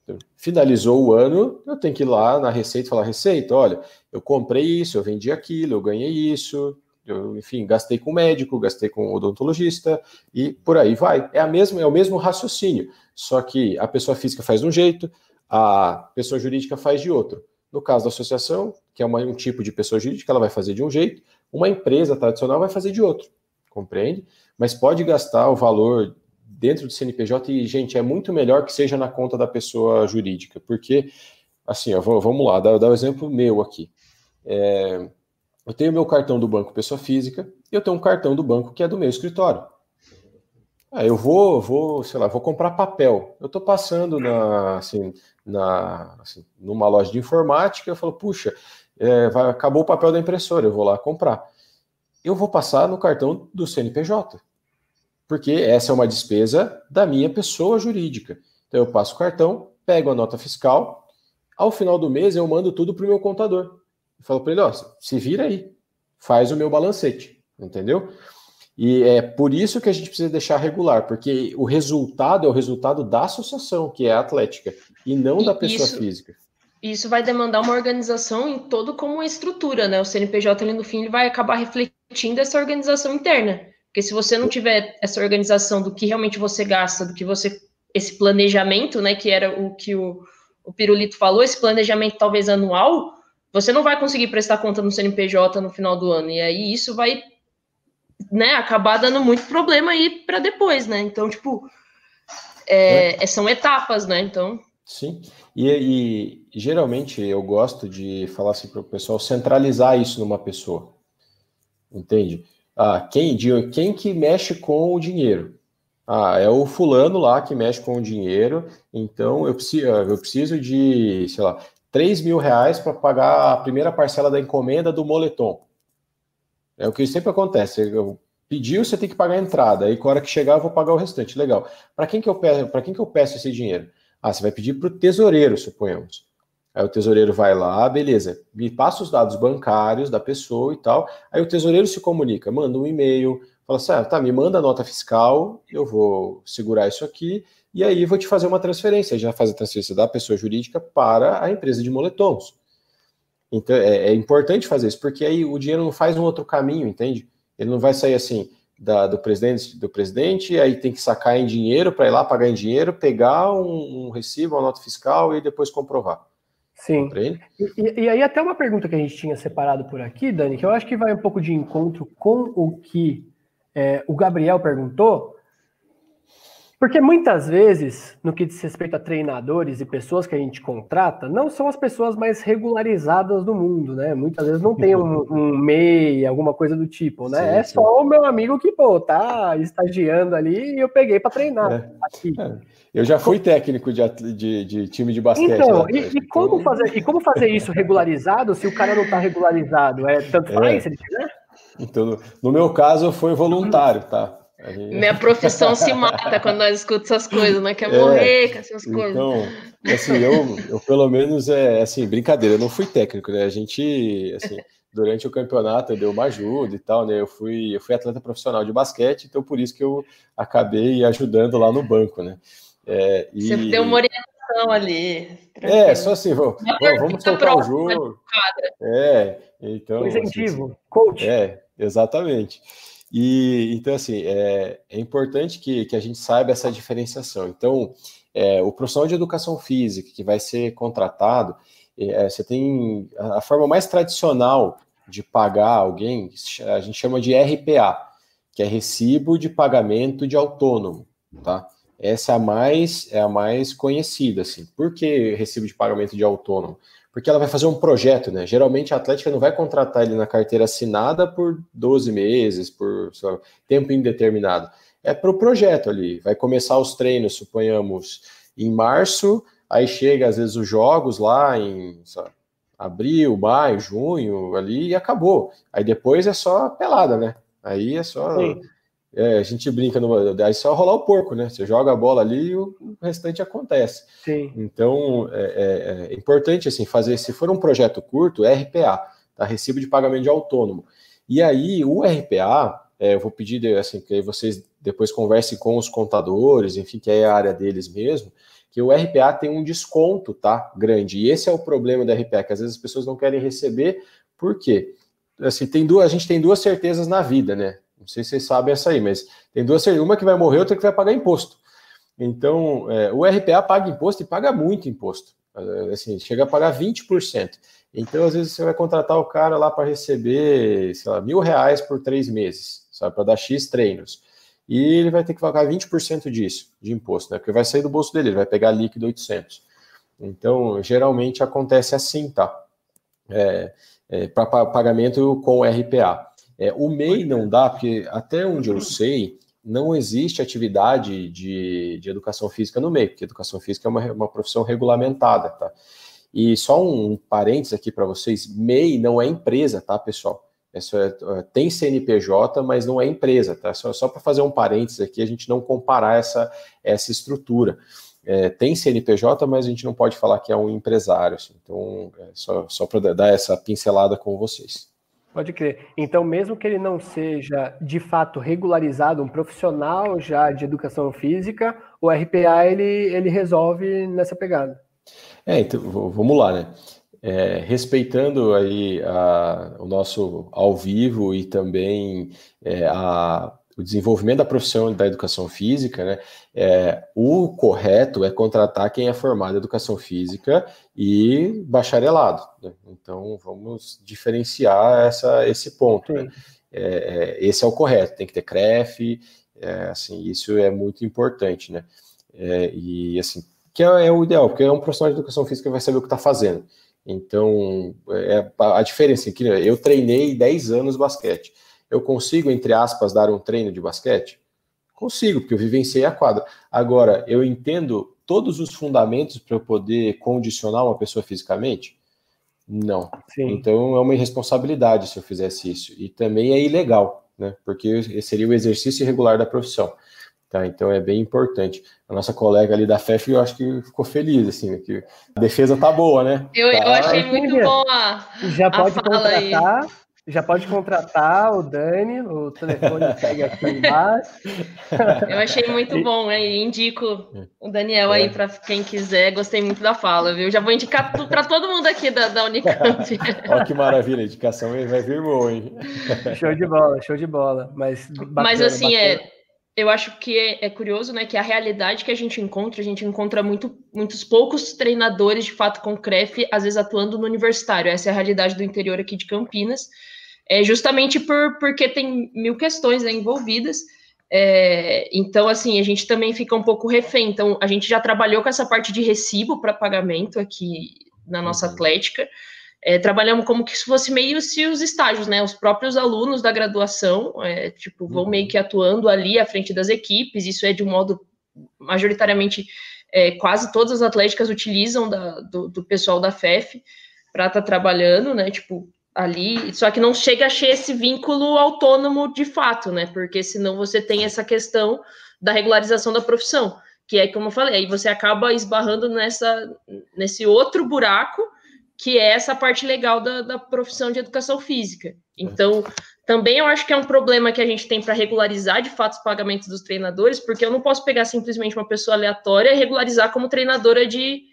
Então, finalizou o ano, eu tenho que ir lá na Receita e falar: Receita, olha, eu comprei isso, eu vendi aquilo, eu ganhei isso, eu, enfim, gastei com médico, gastei com odontologista e por aí vai. É, a mesma, é o mesmo raciocínio, só que a pessoa física faz de um jeito, a pessoa jurídica faz de outro. No caso da associação, que é uma, um tipo de pessoa jurídica, ela vai fazer de um jeito, uma empresa tradicional vai fazer de outro, compreende? Mas pode gastar o valor dentro do CNPJ e, gente, é muito melhor que seja na conta da pessoa jurídica, porque, assim, ó, vamos lá, dar, dar um exemplo meu aqui. É, eu tenho meu cartão do banco pessoa física e eu tenho um cartão do banco que é do meu escritório. Ah, eu vou, vou, sei lá, vou comprar papel. Eu estou passando na, assim, na, assim, numa loja de informática, eu falo, puxa, é, vai, acabou o papel da impressora, eu vou lá comprar. Eu vou passar no cartão do CNPJ, porque essa é uma despesa da minha pessoa jurídica. Então eu passo o cartão, pego a nota fiscal, ao final do mês eu mando tudo para o meu contador. Eu falo para ele, ó, se vira aí, faz o meu balancete, entendeu? E é por isso que a gente precisa deixar regular, porque o resultado é o resultado da associação, que é a atlética, e não e da pessoa
isso,
física.
Isso vai demandar uma organização em todo como uma estrutura, né? O CNPJ ali no fim ele vai acabar refletindo essa organização interna. Porque se você não tiver essa organização do que realmente você gasta, do que você. esse planejamento, né? Que era o que o, o Pirulito falou, esse planejamento talvez anual, você não vai conseguir prestar conta no CNPJ no final do ano. E aí isso vai né, acabar dando muito problema aí para depois, né? Então, tipo, é, é. são etapas, né? Então.
Sim, e, e geralmente eu gosto de falar assim para o pessoal centralizar isso numa pessoa, entende? Ah, quem, de, quem que mexe com o dinheiro? Ah, é o fulano lá que mexe com o dinheiro, então eu preciso, eu preciso de, sei lá, 3 mil reais para pagar a primeira parcela da encomenda do moletom. É o que sempre acontece. Eu pediu, você tem que pagar a entrada. Aí, com a hora que chegar, eu vou pagar o restante. Legal. Para quem que? Para quem que eu peço esse dinheiro? Ah, você vai pedir para o tesoureiro, suponhamos. Aí o tesoureiro vai lá, beleza, me passa os dados bancários da pessoa e tal. Aí o tesoureiro se comunica, manda um e-mail, fala assim: ah, tá, me manda a nota fiscal, eu vou segurar isso aqui e aí vou te fazer uma transferência. Já faz a transferência da pessoa jurídica para a empresa de moletons. Então é, é, importante fazer isso, porque aí o dinheiro não faz um outro caminho, entende? Ele não vai sair assim da, do presidente, do presidente, aí tem que sacar em dinheiro para ir lá pagar em dinheiro, pegar um, um, recibo, uma nota fiscal e depois comprovar.
Sim. E, e, aí até uma pergunta que a gente tinha separado por aqui, Dani, que eu acho que vai um pouco de encontro com o que é, o Gabriel perguntou, porque muitas vezes, no que diz respeito a treinadores e pessoas que a gente contrata, não são as pessoas mais regularizadas do mundo, né? Muitas vezes não tem um, um MEI, alguma coisa do tipo, né? Sim, é sim. só o meu amigo que, pô, tá estagiando ali e eu peguei para treinar é. aqui. É.
Eu já fui técnico de, de, de time de basquete.
Então, né? e, e, como fazer, e como fazer isso regularizado se o cara não está regularizado? É tanto faz é. ele quiser?
Então, no meu caso, foi voluntário, tá?
Minha profissão se mata quando nós escutamos essas coisas, né? Quer é, morrer com essas coisas.
Então, assim, eu, eu pelo menos é assim, brincadeira, eu não fui técnico, né? A gente, assim, durante o campeonato eu dei uma ajuda e tal, né? Eu fui, eu fui atleta profissional de basquete, então por isso que eu acabei ajudando lá no banco, né?
É, e... Você deu uma orientação ali.
Tranquilo. É, só assim, vamos, vamos soltar o jogo. É, então.
O incentivo, assim, coach.
É, exatamente. E então, assim, é, é importante que, que a gente saiba essa diferenciação. Então, é, o profissional de educação física que vai ser contratado, é, você tem a, a, forma mais tradicional de pagar alguém, a gente chama de RPA, que é recibo de pagamento de autônomo, tá? Essa é a mais é a mais conhecida, assim. Por que recibo de pagamento de autônomo? Porque ela vai fazer um projeto, né? Geralmente a Atlética não vai contratar ele na carteira assinada por 12 meses, por lá, tempo indeterminado. É para o projeto ali. Vai começar os treinos, suponhamos, em março, aí chega às vezes os jogos lá em sabe, abril, maio, junho, ali e acabou. Aí depois é só pelada, né? Aí é só. É, a gente brinca, no, aí é só rolar o porco, né? Você joga a bola ali e o restante acontece.
Sim.
Então é, é, é, importante assim fazer, se for um projeto curto, RPA, tá? Recibo de pagamento de autônomo. E aí o RPA, é, eu vou pedir assim que vocês depois conversem com os contadores, enfim, que é a área deles mesmo, que o RPA tem um desconto, tá? Grande. E esse é o problema do RPA, que às vezes as pessoas não querem receber, por quê? Assim, tem duas, a gente tem duas certezas na vida, né? Não sei se vocês sabem essa aí, mas tem duas uma que vai morrer, outra que vai pagar imposto. Então, é, o RPA paga imposto e paga muito imposto. É, assim, chega a pagar 20%. Então, às vezes, você vai contratar o cara lá para receber, sei lá, mil reais por três meses, sabe, para dar X treinos e ele vai ter que pagar 20% disso, de imposto, né? Porque vai sair do bolso dele, ele vai pegar líquido 800. Então, geralmente acontece assim, tá? É, é, para pagamento com RPA. É, o MEI não dá, porque até onde eu sei, não existe atividade de, de educação física no MEI, porque educação física é uma, uma profissão regulamentada, tá? E só um, parênteses aqui para vocês: MEI não é empresa, tá, pessoal? É, é, tem CNPJ, mas não é empresa, tá? Só, só para fazer um parênteses aqui, a gente não comparar essa, essa estrutura. É, tem CNPJ, mas a gente não pode falar que é um empresário. Assim, então, é só, só para dar essa pincelada com vocês.
Pode crer. Então, mesmo que ele não seja de fato regularizado, um profissional já de educação física, o RPA ele, ele resolve nessa pegada.
É, então vamos lá, né? é, respeitando aí a, o nosso ao vivo e também é, a, o desenvolvimento da profissão da educação física, né, é, o correto é contratar quem é formado em educação física e bacharelado. Né? Então, vamos diferenciar essa, esse ponto. Né? É, é, esse é o correto, tem que ter CREF, é, assim, isso é muito importante, né? É, e assim, que é, é, o ideal, porque é um profissional de educação física que vai saber o que está fazendo. Então, é a diferença aqui, eu treinei 10 anos basquete. Eu consigo, entre aspas, dar um treino de basquete? Consigo, porque eu vivenciei a quadra. Agora, eu entendo todos os fundamentos para eu poder condicionar uma pessoa fisicamente? Não. Sim. Então, é uma irresponsabilidade se eu fizesse isso. E também é ilegal, né? Porque seria o exercício irregular da profissão. Tá, então é bem importante. A nossa colega ali da FEF, eu acho que ficou feliz, assim, que a defesa tá boa, né?
Eu,
tá,
eu achei muito bom a,
já pode
a
contratar, aí. Já pode contratar o Dani, o telefone pega aqui embaixo.
Eu achei muito bom, hein? indico o Daniel é. aí para quem quiser. Gostei muito da fala, viu? Já vou indicar para todo mundo aqui da, da Unicamp.
Olha que maravilha, a indicação vai vir boa, hein?
Show de bola, show de bola. Mas, bacana,
Mas assim, é, bacana. é eu acho que é, é, curioso, né, que a realidade que a gente encontra, a gente encontra muito, muitos poucos treinadores de fato com CREF, às vezes atuando no universitário. Essa é a realidade do interior aqui de Campinas, é justamente por, porque tem mil questões né, envolvidas. É, então, assim, a gente também fica um pouco refém. Então, a gente já trabalhou com essa parte de recibo para pagamento aqui na nossa uhum. Atlética. É, trabalhamos como que se fosse meio se os estágios, né? Os próprios alunos da graduação, é, tipo, vão uhum. meio que atuando ali à frente das equipes. Isso é de um modo majoritariamente é, quase todas as atléticas utilizam da, do, do, pessoal da FEF para estar tá trabalhando, né? Tipo, ali, só que não chega a ser esse vínculo autônomo de fato, né? Porque senão você tem essa questão da regularização da profissão, que é como eu falei, aí você acaba esbarrando nessa, nesse outro buraco que é essa parte legal da, da profissão de educação física. Então, também eu acho que é um problema que a gente tem para regularizar de fato os pagamentos dos treinadores, porque eu não posso pegar simplesmente uma pessoa aleatória e regularizar como treinadora de,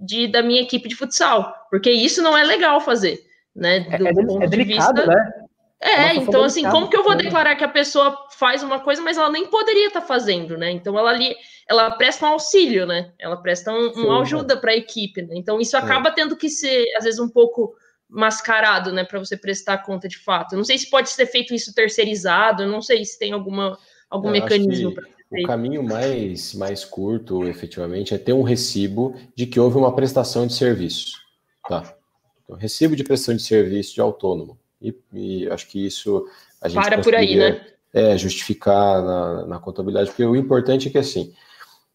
de da minha equipe de futsal, porque isso não é legal fazer, né?
Do é, ponto é delicado, de vista, né?
É, então assim, como que eu vou declarar que a pessoa faz uma coisa, mas ela nem poderia estar tá fazendo, né? Então ela ali, ela presta um auxílio, né? Ela presta um, uma ajuda para a equipe, né? Então isso é. acaba é. tendo que ser, às vezes, um pouco mascarado, né, para você prestar conta de fato. Não sei se pode ser feito isso terceirizado, não sei se tem alguma, algum Eu mecanismo para
o caminho mais, mais curto, efetivamente, é ter um recibo de que houve uma prestação de serviço. Tá? Então, recibo de prestação de serviço de autônomo. E, e acho que isso
a gente para por aí, né?
É, justificar na, na contabilidade, porque o importante é que assim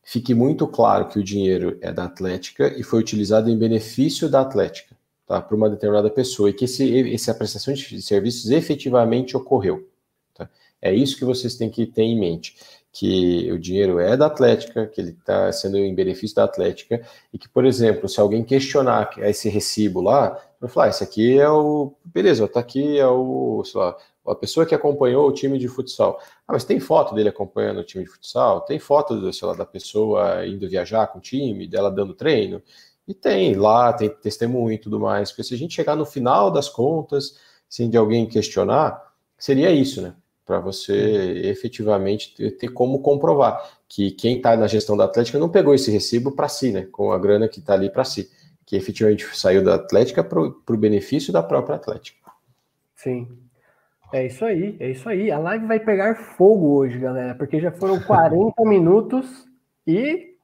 fique muito claro que o dinheiro é da Atlética e foi utilizado em benefício da Atlética, tá? Para uma determinada pessoa e que esse, essa prestação de serviços efetivamente ocorreu. Tá? É isso que vocês têm que ter em mente que o dinheiro é da Atlética, que ele está sendo em benefício da Atlética, e que, por exemplo, se alguém questionar esse recibo lá, vai falar, ah, esse aqui é o. Beleza, tá aqui é o, sei lá, a pessoa que acompanhou o time de futsal. Ah, mas tem foto dele acompanhando o time de futsal? Tem foto, sei lá, da pessoa indo viajar com o time, dela dando treino? E tem lá, tem testemunho e tudo mais. Porque se a gente chegar no final das contas, sem de alguém questionar, seria isso, né? Para você efetivamente ter, ter, como comprovar que quem está na gestão da Atlética não pegou esse recibo para si, né? Com a grana que está ali para si. Que efetivamente saiu da Atlética para o benefício da própria Atlética.
Sim, é isso aí, é isso aí. A live vai pegar fogo hoje, galera, porque já foram 40 minutos e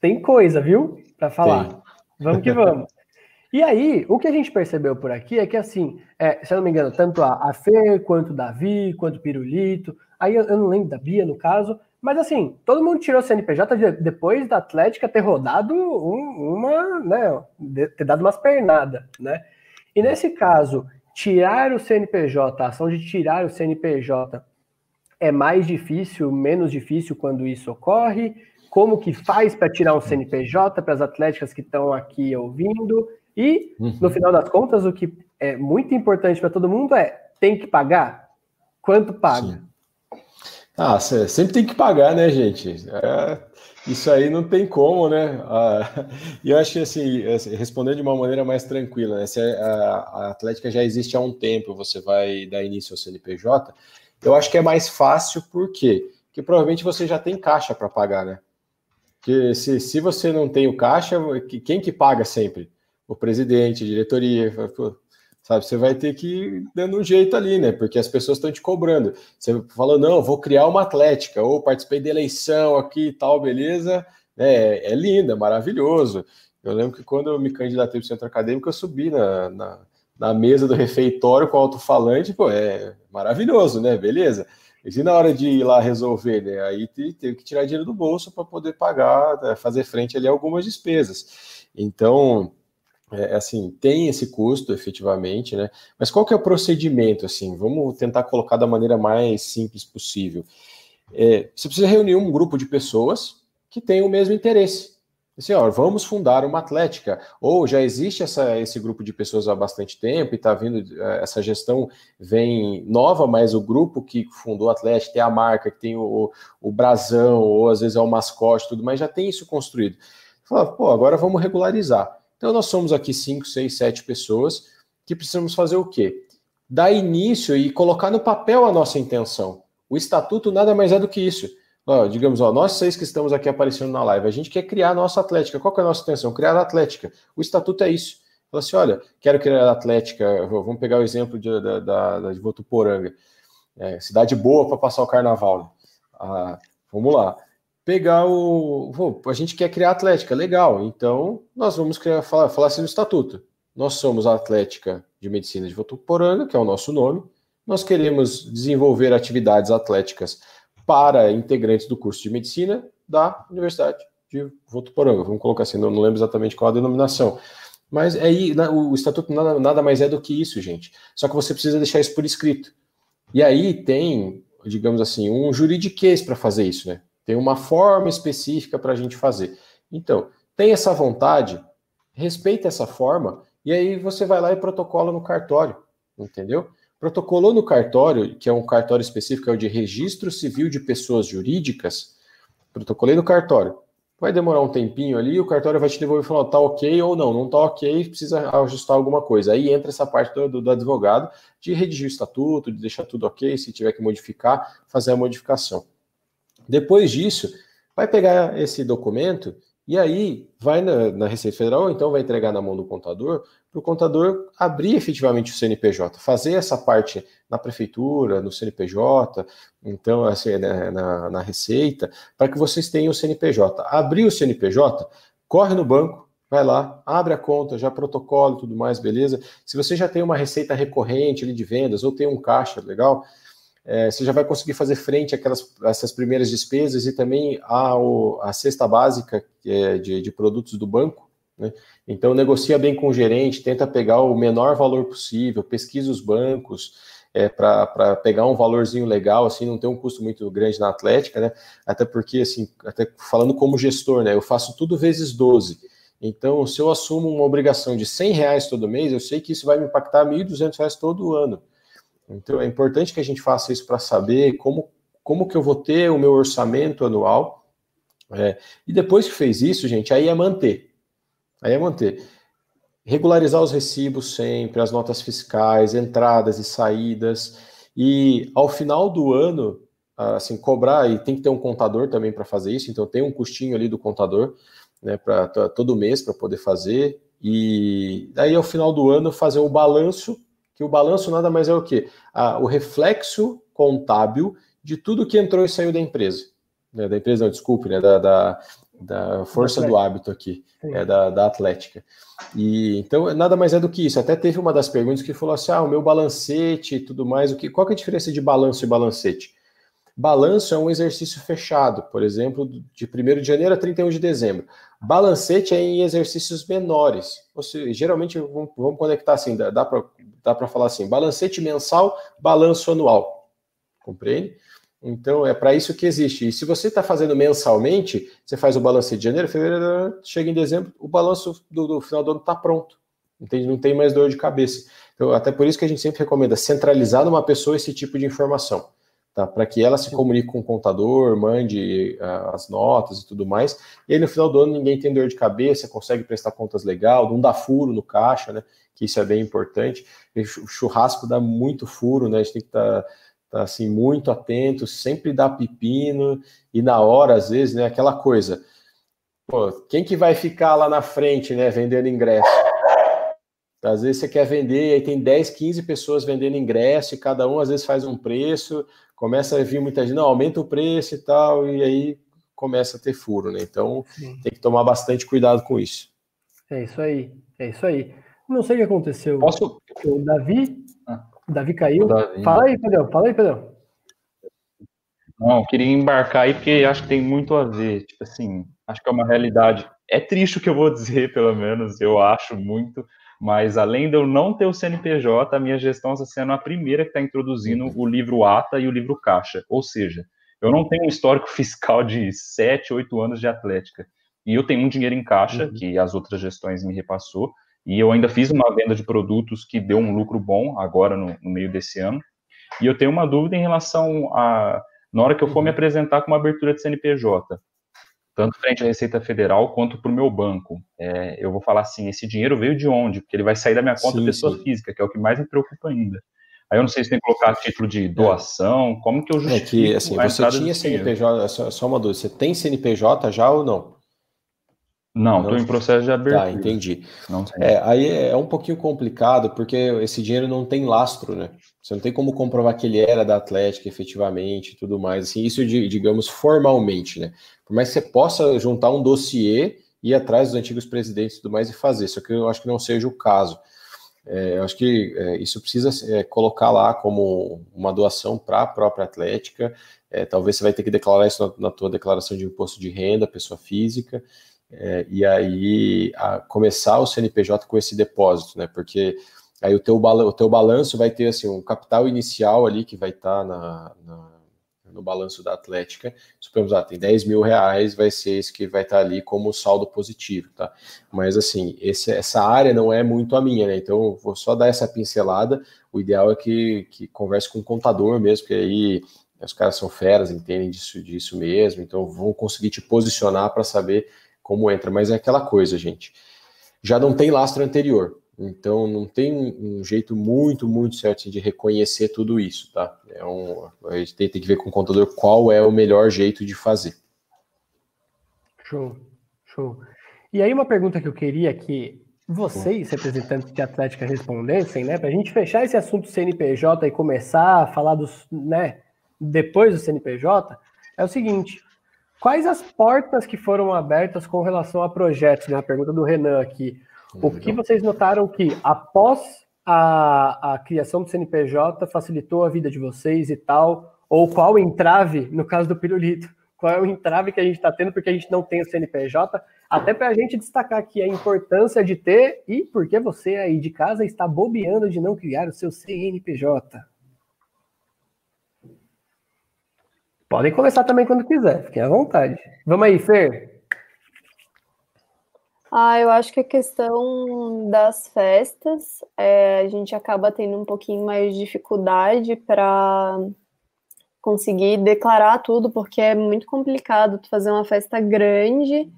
tem coisa, viu? Para falar. Tem. Vamos que vamos. E aí, o que a gente percebeu por aqui é que, assim, é, se eu não me engano, tanto a, a Fer, quanto o Davi, quanto o Pirulito, aí eu, eu, não lembro da Bia, no caso, mas assim, todo mundo tirou o CNPJ de, depois da Atlética ter rodado um, uma, né, ter dado umas pernadas, né? E nesse caso, tirar o CNPJ, a ação de tirar o CNPJ é mais difícil, menos difícil quando isso ocorre? Como que faz para tirar um CNPJ para as atléticas que estão aqui ouvindo? E, uhum. no final das contas, o que é muito importante para todo mundo é: tem que pagar? Quanto paga? Sim.
Ah, sempre tem que pagar, né, gente? É, isso aí não tem como, né? Ah, e eu acho que, assim, respondendo de uma maneira mais tranquila, né? Se a, a Atlética já existe há um tempo, você vai dar início ao CNPJ, eu acho que é mais fácil, por quê? Porque provavelmente você já tem caixa para pagar, né? Porque se, se você não tem o caixa, quem que paga sempre? O presidente, a diretoria. Pô, sabe? Você vai ter que ir dando um jeito ali, né? Porque as pessoas estão te cobrando. Você falou, não, vou criar uma atlética, ou participei da eleição aqui e tal, beleza? É, é linda, é maravilhoso. Eu lembro que quando eu me candidatei para o centro acadêmico, eu subi na, na, na mesa do refeitório com alto-falante, pô, é maravilhoso, né? Beleza. E na hora de ir lá resolver, né? Aí teve que tirar dinheiro do bolso para poder pagar, né? fazer frente ali a algumas despesas. Então, é, é, assim, tem esse custo efetivamente, né? Mas qual que é o procedimento, assim? Vamos tentar colocar da maneira mais simples possível. É, você precisa reunir um grupo de pessoas que têm o mesmo interesse. Assim, ó, vamos fundar uma atlética. Ou já existe essa, esse grupo de pessoas há bastante tempo e está vindo, é, essa gestão vem nova, mas o grupo que fundou a Atlética tem a marca, que tem o, o brasão, ou às vezes é o mascote, tudo, mas já tem isso construído. Fala, pô, agora vamos regularizar. Então, nós somos aqui 5, 6, 7 pessoas que precisamos fazer o quê? Dar início e colocar no papel a nossa intenção. O estatuto nada mais é do que isso. Ó, digamos, ó, nós seis que estamos aqui aparecendo na live, a gente quer criar a nossa atlética. Qual é a nossa intenção? Criar a atlética. O estatuto é isso. Fala assim: olha, quero criar a atlética. Vamos pegar o exemplo de, da, da, de Votuporanga. É, cidade boa para passar o carnaval. Né? Ah, vamos lá pegar o. a gente quer criar Atlética, legal. Então, nós vamos criar, falar, falar assim no estatuto. Nós somos a Atlética de Medicina de Votuporanga, que é o nosso nome. Nós queremos desenvolver atividades atléticas para integrantes do curso de medicina da Universidade de Votuporanga. Vamos colocar assim, não, não lembro exatamente qual a denominação. Mas é, o estatuto nada, nada mais é do que isso, gente. Só que você precisa deixar isso por escrito. E aí tem, digamos assim, um juridiquês para fazer isso, né? Tem uma forma específica para a gente fazer. Então, tem essa vontade, respeita essa forma, e aí você vai lá e protocola no cartório, entendeu? Protocolou no cartório, que é um cartório específico, é o de registro civil de pessoas jurídicas. Protocolei no cartório. Vai demorar um tempinho ali, o cartório vai te devolver e falar, tá ok ou não, não tá ok, precisa ajustar alguma coisa. Aí entra essa parte do, do advogado de redigir o estatuto, de deixar tudo ok, se tiver que modificar, fazer a modificação. Depois disso, vai pegar esse documento E aí vai na, na Receita Federal, ou então vai entregar na mão do contador, para o contador abrir efetivamente o CNPJ, fazer essa parte na prefeitura, no CNPJ, então assim, na, na, na Receita, para que vocês tenham o CNPJ. Abrir o CNPJ, corre no banco, vai lá, abre a conta, já protocolo e tudo mais, beleza? Se você já tem uma receita recorrente ali de vendas ou tem um caixa legal, é, você já vai conseguir fazer frente àquelas essas primeiras despesas e também a, a cesta básica é, de, de, produtos do banco. Né? Então, negocia bem com o gerente, tenta pegar o menor valor possível, pesquisa os bancos é, para pegar um valorzinho legal, assim, não ter um custo muito grande na Atlética, né? Até porque, assim, até falando como gestor, né? Eu faço tudo vezes 12. Então, se eu assumo uma obrigação de 100 reais todo mês, eu sei que isso vai me impactar 1.200 reais todo ano. Então é importante que a gente faça isso para saber como, como que eu vou ter o meu orçamento anual. É, e depois que fez isso, gente, aí é manter. Aí é manter. Regularizar os recibos sempre, as notas fiscais, entradas e saídas. E ao final do ano, assim, cobrar, e tem que ter um contador também para fazer isso, então tem um custinho ali do contador, né, para todo mês para poder fazer. E daí ao final do ano fazer o balanço que o balanço nada mais é o quê? Ah, o reflexo contábil de tudo que entrou e saiu da empresa. Né, da empresa, não, desculpe, né, da, da, da força do hábito aqui, é, da, da Atlética. E então nada mais é do que isso. Até teve uma das perguntas que falou assim: ah, o meu balancete e tudo mais. O que, qual que é a diferença de balanço e balancete? Balanço é um exercício fechado, por exemplo, de 1 de janeiro a 31 de dezembro. Balancete é em exercícios menores. Seja, geralmente vamos, conectar assim, dá, dá para falar assim: balancete mensal, balanço anual. Compreende? Então é para isso que existe. E se você está fazendo mensalmente, você faz o balanço de janeiro, fevereiro, chega em dezembro, o balanço do, do final do ano está pronto. Entende? Não tem mais dor de cabeça. Então, até por isso que a gente sempre recomenda centralizar numa pessoa esse tipo de informação tá? Para que ela se comunique com o contador, mande uh, as notas e tudo mais. E aí no final do ano ninguém tem dor de cabeça, consegue prestar contas legal, não dá furo no caixa, né? Que isso é bem importante. E o churrasco dá muito furo, né? A gente tem que estar tá, tá, assim muito atento, sempre dá pepino e na hora às vezes, né? Aquela coisa. Pô, quem que vai ficar lá na frente, né? Vendendo ingresso? Às vezes você quer vender, aí tem 10, 15 pessoas vendendo ingresso e cada um às vezes faz um preço, começa a vir muita gente, não, aumenta o preço e tal, e aí começa a ter furo, né? Então Sim. tem que tomar bastante cuidado com isso.
É isso aí, é isso aí. Não sei o que aconteceu.
Posso?
O Davi, ah, o Davi caiu. O Davi. Fala aí, Pedro, fala aí, Pedro.
Não, eu queria embarcar aí porque acho que tem muito a ver. Tipo assim, acho que é uma realidade. É triste o que eu vou dizer, pelo menos, eu acho muito mas além de eu não ter o CNPJ, a minha gestão está sendo a primeira que está introduzindo uhum. o livro ATA e o livro Caixa. Ou seja, eu não tenho um histórico fiscal de 7, 8 anos de atlética. E eu tenho um dinheiro em caixa, uhum. que as outras gestões me repassou, e eu ainda fiz uma venda de produtos que deu um lucro bom agora no, no meio desse ano. E eu tenho uma dúvida em relação a, na hora que eu for me uhum. apresentar com uma abertura de CNPJ, tanto frente à Receita Federal quanto para o meu banco. É, eu vou falar assim, esse dinheiro veio de onde? Porque ele vai sair da minha conta sim, pessoa sim. física, que é o que mais me preocupa ainda. Aí eu não sei se tem que colocar título de doação, como que eu justifico
É que, assim, você tinha CNPJ, só, só uma dúvida, você tem CNPJ já ou não?
Não, estou em processo de abertura.
Tá, entendi. É, aí é um pouquinho complicado, porque esse dinheiro não tem lastro, né? Você não tem como comprovar que ele era da Atlética efetivamente e tudo mais. Assim, isso, digamos, formalmente, né? Por mais que você possa juntar um dossiê, ir atrás dos antigos presidentes e tudo mais e fazer, só que eu acho que não seja o caso. É, eu acho que é, isso precisa é, colocar lá como uma doação para a própria Atlética. É, talvez você vai ter que declarar isso na, na tua declaração de imposto de renda, pessoa física, é, e aí começar o CNPJ com esse depósito, né? Porque aí o teu, o teu balanço vai ter assim um capital inicial ali que vai estar tá na, na, no balanço da Atlética. Suponhamos, ah, tem 10 mil reais, vai ser esse que vai estar tá ali como saldo positivo, tá? Mas assim, esse, essa área não é muito a minha, né? Então vou só dar essa pincelada. O ideal é que, que converse com o contador mesmo, que aí os caras são feras, entendem disso, disso mesmo, então vão conseguir te posicionar para saber como entra, mas é aquela coisa, gente. Já não tem lastro anterior, então não tem um, jeito muito, muito certo de reconhecer tudo isso, tá? É um, a gente tem, tem que ver com o contador qual é o melhor jeito de fazer.
Show, Show. E aí uma pergunta que eu queria que vocês, representantes de Atlética, respondessem, né? Para a gente fechar esse assunto CNPJ e começar a falar dos, né? Depois do CNPJ, é o seguinte: quais as portas que foram abertas com relação a projetos? Né? A pergunta do Renan aqui. O que vocês notaram que após a, a criação do CNPJ facilitou a vida de vocês e tal? Ou qual entrave, no caso do pirulito, qual é o entrave que a gente está tendo porque a gente não tem o CNPJ? Até para a gente destacar aqui a importância de ter e porque você aí de casa está bobeando de não criar o seu CNPJ. Podem começar também quando quiser, fiquem à vontade. Vamos aí, Fer.
Ah, eu acho que a questão das festas, é, a gente acaba tendo um pouquinho mais de dificuldade para conseguir declarar tudo, porque é muito complicado fazer uma festa grande.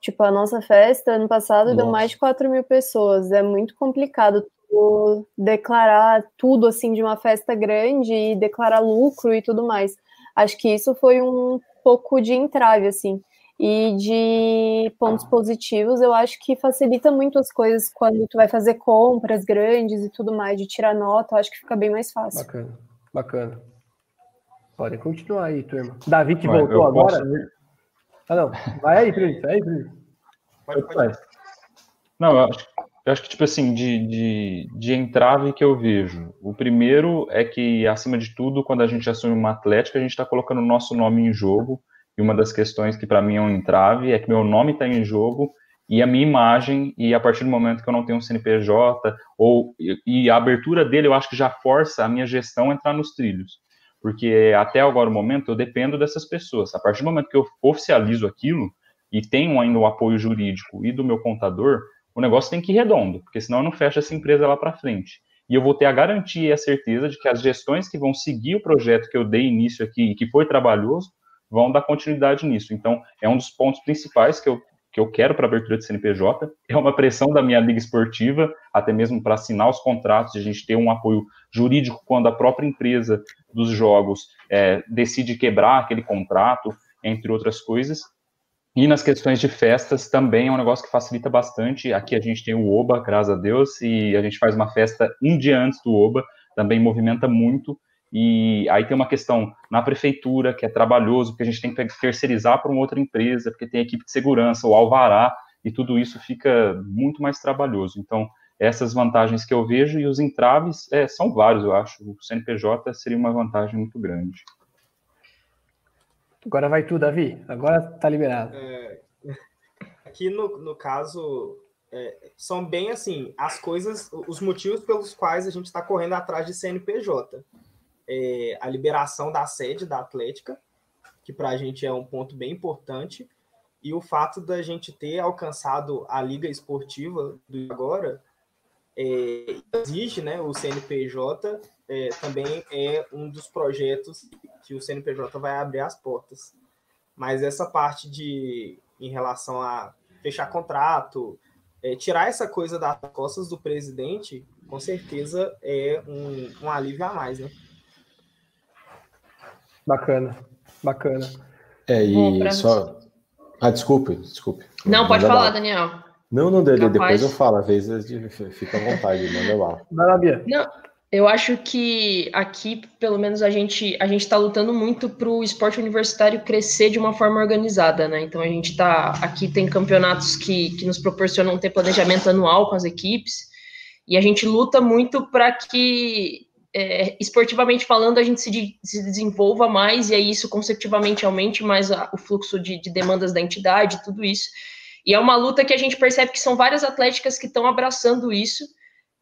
Tipo, a nossa festa ano passado nossa. deu mais de 4 mil pessoas. É muito complicado tu declarar tudo assim de uma festa grande e declarar lucro e tudo mais. Acho que isso foi um pouco de entrave, assim. E de pontos positivos, eu acho que facilita muito as coisas quando tu vai fazer compras grandes e tudo mais, de tirar nota, eu acho que fica bem mais fácil.
Bacana, bacana. Podem continuar aí, turma. Davi que voltou agora. Posso... Ah, não. Vai aí, Felipe. Vai aí, Felipe. Pode, pode.
Não, eu acho, eu acho que, tipo assim, de, de, de entrave que eu vejo. O primeiro é que, acima de tudo, quando a gente assume uma atlética, a gente está colocando o nosso nome em jogo e uma das questões que para mim é um entrave é que meu nome está em jogo e a minha imagem, e a partir do momento que eu não tenho um CNPJ, ou, e a abertura dele eu acho que já força a minha gestão a entrar nos trilhos. Porque até agora o momento eu dependo dessas pessoas. A partir do momento que eu oficializo aquilo e tenho ainda o apoio jurídico e do meu contador, o negócio tem que ir redondo, porque senão eu não fecho essa empresa lá para frente. E eu vou ter a garantia e a certeza de que as gestões que vão seguir o projeto que eu dei início aqui, que foi trabalhoso, vão dar continuidade nisso. Então, é um dos pontos principais que eu, que eu quero para a abertura de CNPJ. É uma pressão da minha liga esportiva, até mesmo para assinar os contratos, a gente ter um apoio jurídico quando a própria empresa dos jogos é, decide quebrar aquele contrato, entre outras coisas. E nas questões de festas também é um negócio que facilita bastante. Aqui a gente tem o OBA, graças a Deus, e a gente faz uma festa um dia antes do OBA, também movimenta muito. E aí tem uma questão na prefeitura, que é trabalhoso, porque a gente tem que terceirizar para uma outra empresa, porque tem equipe de segurança, o alvará, e tudo isso fica muito mais trabalhoso. Então, essas vantagens que eu vejo e os entraves é, são vários, eu acho. O CNPJ seria uma vantagem muito grande.
Agora vai tu, Davi. Agora tá liberado.
É, aqui no, no caso, é, são bem assim, as coisas, os motivos pelos quais a gente está correndo atrás de CNPJ é, a liberação da sede da Atlética, que para a gente é um ponto bem importante, e o fato da gente ter alcançado a Liga Esportiva do agora é, exige né, o CNPJ, é, também é um dos projetos que o CNPJ vai abrir as portas. Mas essa parte de em relação a fechar contrato, é, tirar essa coisa das costas do presidente, com certeza é um, um alívio a mais, né?
Bacana, bacana.
É, e só. Ah, desculpe, desculpe.
Não, pode falar, lá. Daniel.
Não, não, Capaz. depois eu falo, às vezes fica à vontade, manda lá.
Bia. Não, eu acho que aqui, pelo menos, a gente a gente está lutando muito para o esporte universitário crescer de uma forma organizada, né? Então a gente está aqui tem campeonatos que, que nos proporcionam ter planejamento anual com as equipes e a gente luta muito para que é, esportivamente falando, a gente se, de, se, desenvolva mais e aí isso consecutivamente aumente mais a, o fluxo de, de, demandas da entidade, tudo isso. E é uma luta que a gente percebe que são várias atléticas que estão abraçando isso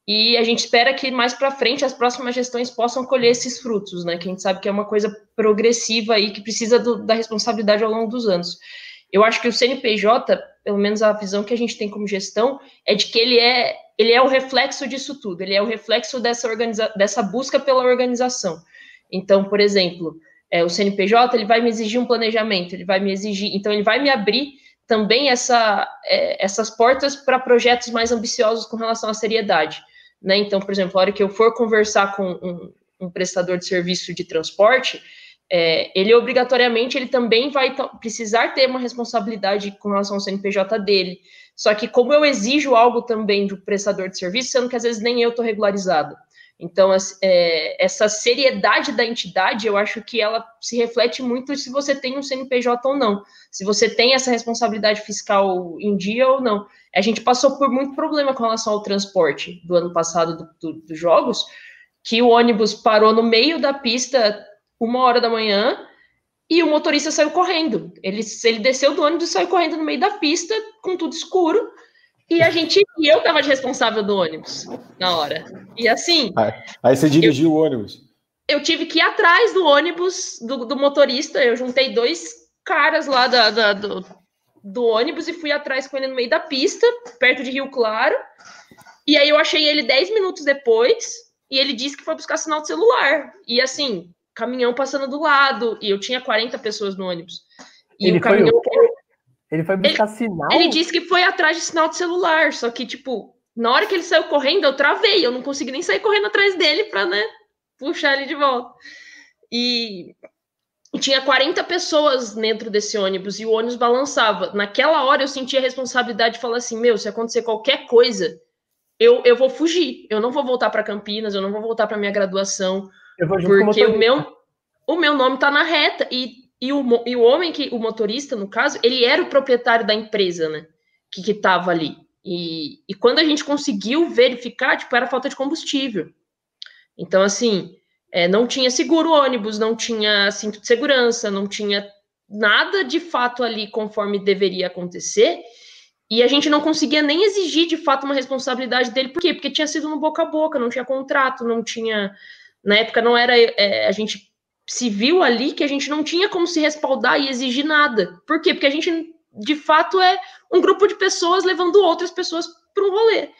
e a gente espera que mais para frente as próximas gestões possam colher esses frutos, né? Que a gente sabe que é uma coisa progressiva e que precisa do, da responsabilidade ao longo dos anos. Eu acho que o CNPJ, pelo menos a visão que a gente tem como gestão, é de que ele é ele é o reflexo disso tudo, ele é o reflexo dessa, organiza dessa busca pela organização. Então, por exemplo, é, o CNPJ ele vai me exigir um planejamento, ele vai me exigir, então ele vai me abrir também essa, é, essas portas para projetos mais ambiciosos com relação à seriedade. Né? Então, por exemplo, a hora que eu for conversar com um, um prestador de serviço de transporte, é, ele obrigatoriamente ele também vai precisar ter uma responsabilidade com relação ao CNPJ dele. Só que como eu exijo algo também do prestador de serviço, sendo que às vezes nem eu estou regularizado. Então, é, essa seriedade da entidade, eu acho que ela se reflete muito se você tem um CNPJ ou não, se você tem essa responsabilidade fiscal em dia ou não. A gente passou por muito problema com relação ao transporte do ano passado do, do, dos jogos, que o ônibus parou no meio da pista uma hora da manhã e o motorista saiu correndo. Ele, ele desceu do ônibus e saiu correndo no meio da pista, com tudo escuro. E a gente, e eu tava de responsável do ônibus na hora. E assim.
Aí você dirigiu eu, o ônibus.
Eu tive que ir atrás do ônibus do, do motorista. Eu juntei dois caras lá da, da, do, do ônibus e fui atrás com ele no meio da pista, perto de Rio Claro. E aí eu achei ele 10 minutos depois e ele disse que foi buscar sinal de celular. E assim, caminhão passando do lado, e eu tinha 40 pessoas no ônibus. E
ele
o caminhão.
Foi, ele foi buscar
ele,
sinal?
Ele disse que foi atrás de sinal de celular, só que, tipo, na hora que ele saiu correndo, eu travei, eu não consegui nem sair correndo atrás dele pra, né, puxar ele de volta. E tinha 40 pessoas dentro desse ônibus e o ônibus balançava. Naquela hora eu senti a responsabilidade de falar assim: meu, se acontecer qualquer coisa, eu, eu vou fugir. Eu não vou voltar para Campinas, eu não vou voltar para minha graduação. porque o meu, o meu nome está na reta. E, e, o, e o homem que, o motorista, no caso, ele era o proprietário da empresa, né? Que estava ali. E, e quando a gente conseguiu verificar, tipo, era falta de combustível. Então, assim, é, não tinha seguro ônibus, não tinha cinto de segurança, não tinha nada de fato ali conforme deveria acontecer. E a gente não conseguia nem exigir de fato uma responsabilidade dele. Por quê? Porque tinha sido no boca a boca, não tinha contrato, não tinha. Na época não era. É, a gente se viu ali que a gente não tinha como se respaldar e exigir nada. Por quê? Porque a gente, de fato, é um grupo de pessoas levando outras pessoas para um rolê.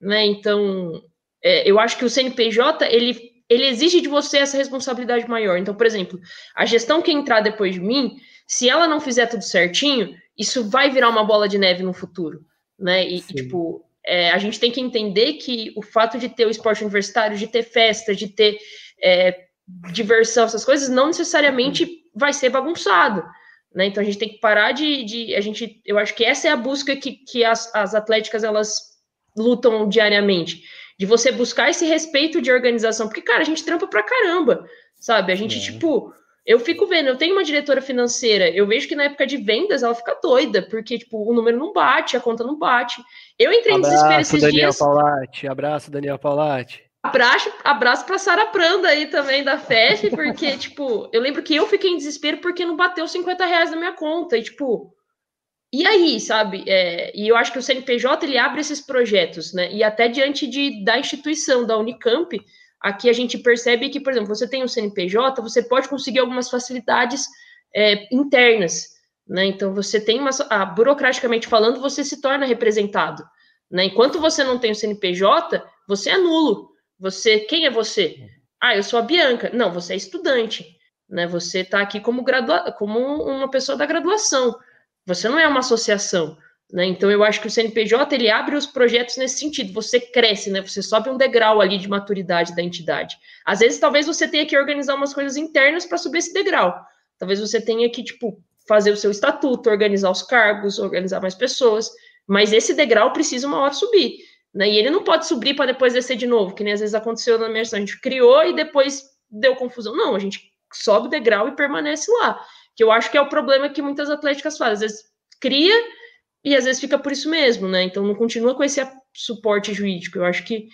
Né? Então, é, eu acho que o CNPJ ele, ele exige de você essa responsabilidade maior. Então, por exemplo, a gestão que entrar depois de mim, se ela não fizer tudo certinho, isso vai virar uma bola de neve no futuro, né? E, tipo, é, a gente tem que entender que o fato de ter o esporte universitário, de ter festa, de ter é, diversão, essas coisas, não necessariamente vai ser bagunçado. Né? Então a gente tem que parar de, de, a gente, eu acho que essa é a busca que, que as, as atléticas elas lutam diariamente, de você buscar esse respeito de organização, porque cara, a gente trampa pra caramba, sabe? A gente é. tipo, eu fico vendo, eu tenho uma diretora financeira, eu vejo que na época de vendas ela fica doida, porque tipo, o número não bate, a conta não bate. Eu entrei
abraço,
em desespero esses
Daniel
dias.
Paulati, abraço, Daniel Paulati.
Abraço, abraço pra Sara Pranda aí também da FEF, porque, tipo, eu lembro que eu fiquei em desespero porque não bateu 50 reais na minha conta. E, tipo, e aí, sabe? É, e eu acho que o CNPJ ele abre esses projetos, né? E até diante de, da instituição, da Unicamp, aqui a gente percebe que, por exemplo, você tem um CNPJ, você pode conseguir algumas facilidades é, internas, né? Então você tem uma. Ah, burocraticamente falando, você se torna representado. Né? Enquanto você não tem o CNPJ, você é nulo. Você, quem é você? Ah, eu sou a Bianca. Não, você é estudante, né? Você está aqui como gradua como uma pessoa da graduação. Você não é uma associação. Né? Então, eu acho que o CNPJ ele abre os projetos nesse sentido. Você cresce, né? Você sobe um degrau ali de maturidade da entidade. Às vezes, talvez você tenha que organizar umas coisas internas para subir esse degrau. Talvez você tenha que, tipo, fazer o seu estatuto, organizar os cargos, organizar mais pessoas. Mas esse degrau precisa uma hora subir. Né? E ele não pode subir para depois descer de novo, que nem às vezes aconteceu na minha A gente criou e depois deu confusão. Não, a gente sobe o degrau e permanece lá. Que eu acho que é o problema que muitas atléticas fazem. Às vezes cria e às vezes fica por isso mesmo, né? Então não continua com esse suporte jurídico. Eu acho que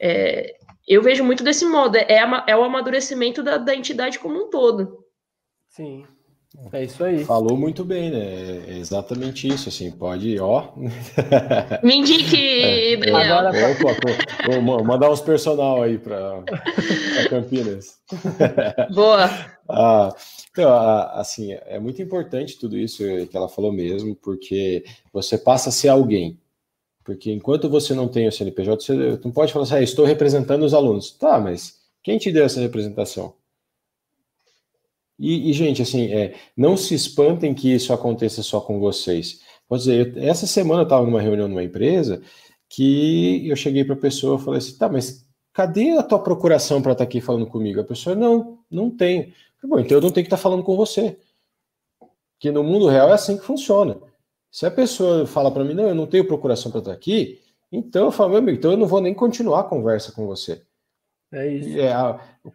é, eu vejo muito desse modo, é, é o amadurecimento da, da entidade como um todo.
Sim, é isso aí.
Falou muito bem, né? É exatamente isso, assim, pode, ó.
Me indique, é. Agora,
opa, vou, mandar uns personal aí para Campinas.
Boa.
ah, então, assim, é muito importante tudo isso que ela falou mesmo, porque você passa a ser alguém. Porque enquanto você não tem o CNPJ, você não pode falar assim, ah, estou representando os alunos. Tá, mas quem te deu essa representação? E, e gente, assim, é, não se espantem que isso aconteça só com vocês. Vou dizer, eu, essa semana eu estava numa reunião numa empresa que eu cheguei para a pessoa e falei assim, tá, mas cadê a tua procuração para estar tá aqui falando comigo? A pessoa, não, não tenho. Bom, então eu não tenho que estar falando com você. Que no mundo real é assim que funciona. Se a pessoa fala para mim, não, eu não tenho procuração para estar aqui, então eu falo, meu amigo, então eu não vou nem continuar a conversa com você.
É isso.
É,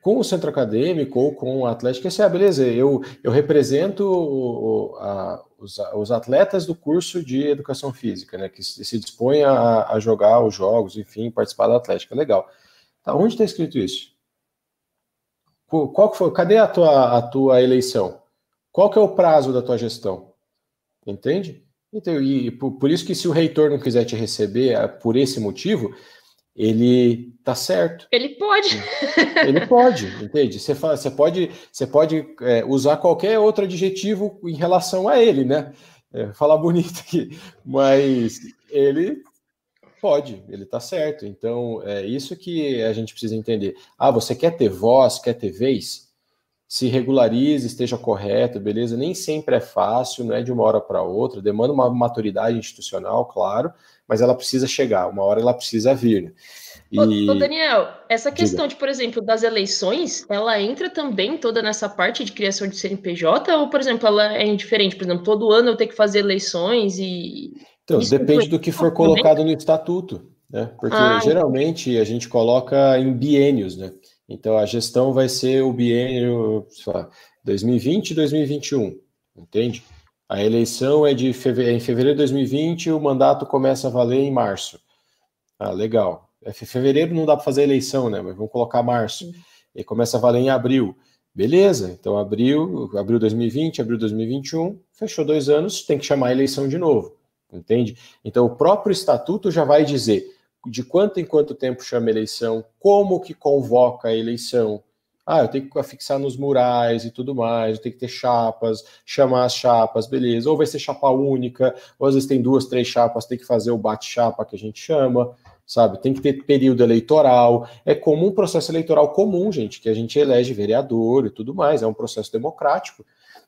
com o centro acadêmico ou com o Atlético, esse é, ah, beleza, eu, eu represento o, a, os, os, atletas do curso de educação física, né, que se, dispõem a, a, jogar os jogos, enfim, participar da Atlética, legal. Tá, onde está escrito isso? Qual foi, cadê a tua, a tua eleição? Qual que é o prazo da tua gestão? Entende? Então, e por, por isso que se o reitor não quiser te receber é, por esse motivo, ele tá certo.
Ele pode.
Ele pode, entende? Você, fala, você pode, você pode é, usar qualquer outro adjetivo em relação a ele, né? É, falar bonito aqui, mas ele pode, ele tá certo. Então é isso que a gente precisa entender. Ah, você quer ter voz, quer ter vez? Se regularize, esteja correto, beleza? Nem sempre é fácil, não é de uma hora para outra, demanda uma maturidade institucional, claro, mas ela precisa chegar, uma hora ela precisa vir.
E... Ô, Daniel, essa questão Diga. de, por exemplo, das eleições, ela entra também toda nessa parte de criação de CNPJ, ou, por exemplo, ela é indiferente? Por exemplo, todo ano eu tenho que fazer eleições e.
Então, Isso depende do que for colocado no estatuto, né? Porque ah, geralmente a gente coloca em biênios, né? Então a gestão vai ser o biênio 2020 e 2021, entende? A eleição é de feve... é em fevereiro de 2020 e o mandato começa a valer em março. Ah, legal. É fevereiro não dá para fazer eleição, né? Mas vamos colocar março. E começa a valer em abril. Beleza, então abril, abril 2020, abril 2021, fechou dois anos, tem que chamar a eleição de novo, entende? Então o próprio estatuto já vai dizer de quanto em quanto tempo chama a eleição, como que convoca a eleição, ah, eu tenho que afixar nos murais e tudo mais, eu tenho que ter chapas, chamar as chapas, beleza. Ou vai ser chapa única, ou às vezes tem duas, três chapas, tem que fazer o bate-chapa que a gente chama, sabe? Tem que ter período eleitoral. É como um processo eleitoral comum, gente, que a gente elege vereador e tudo mais, é um processo democrático,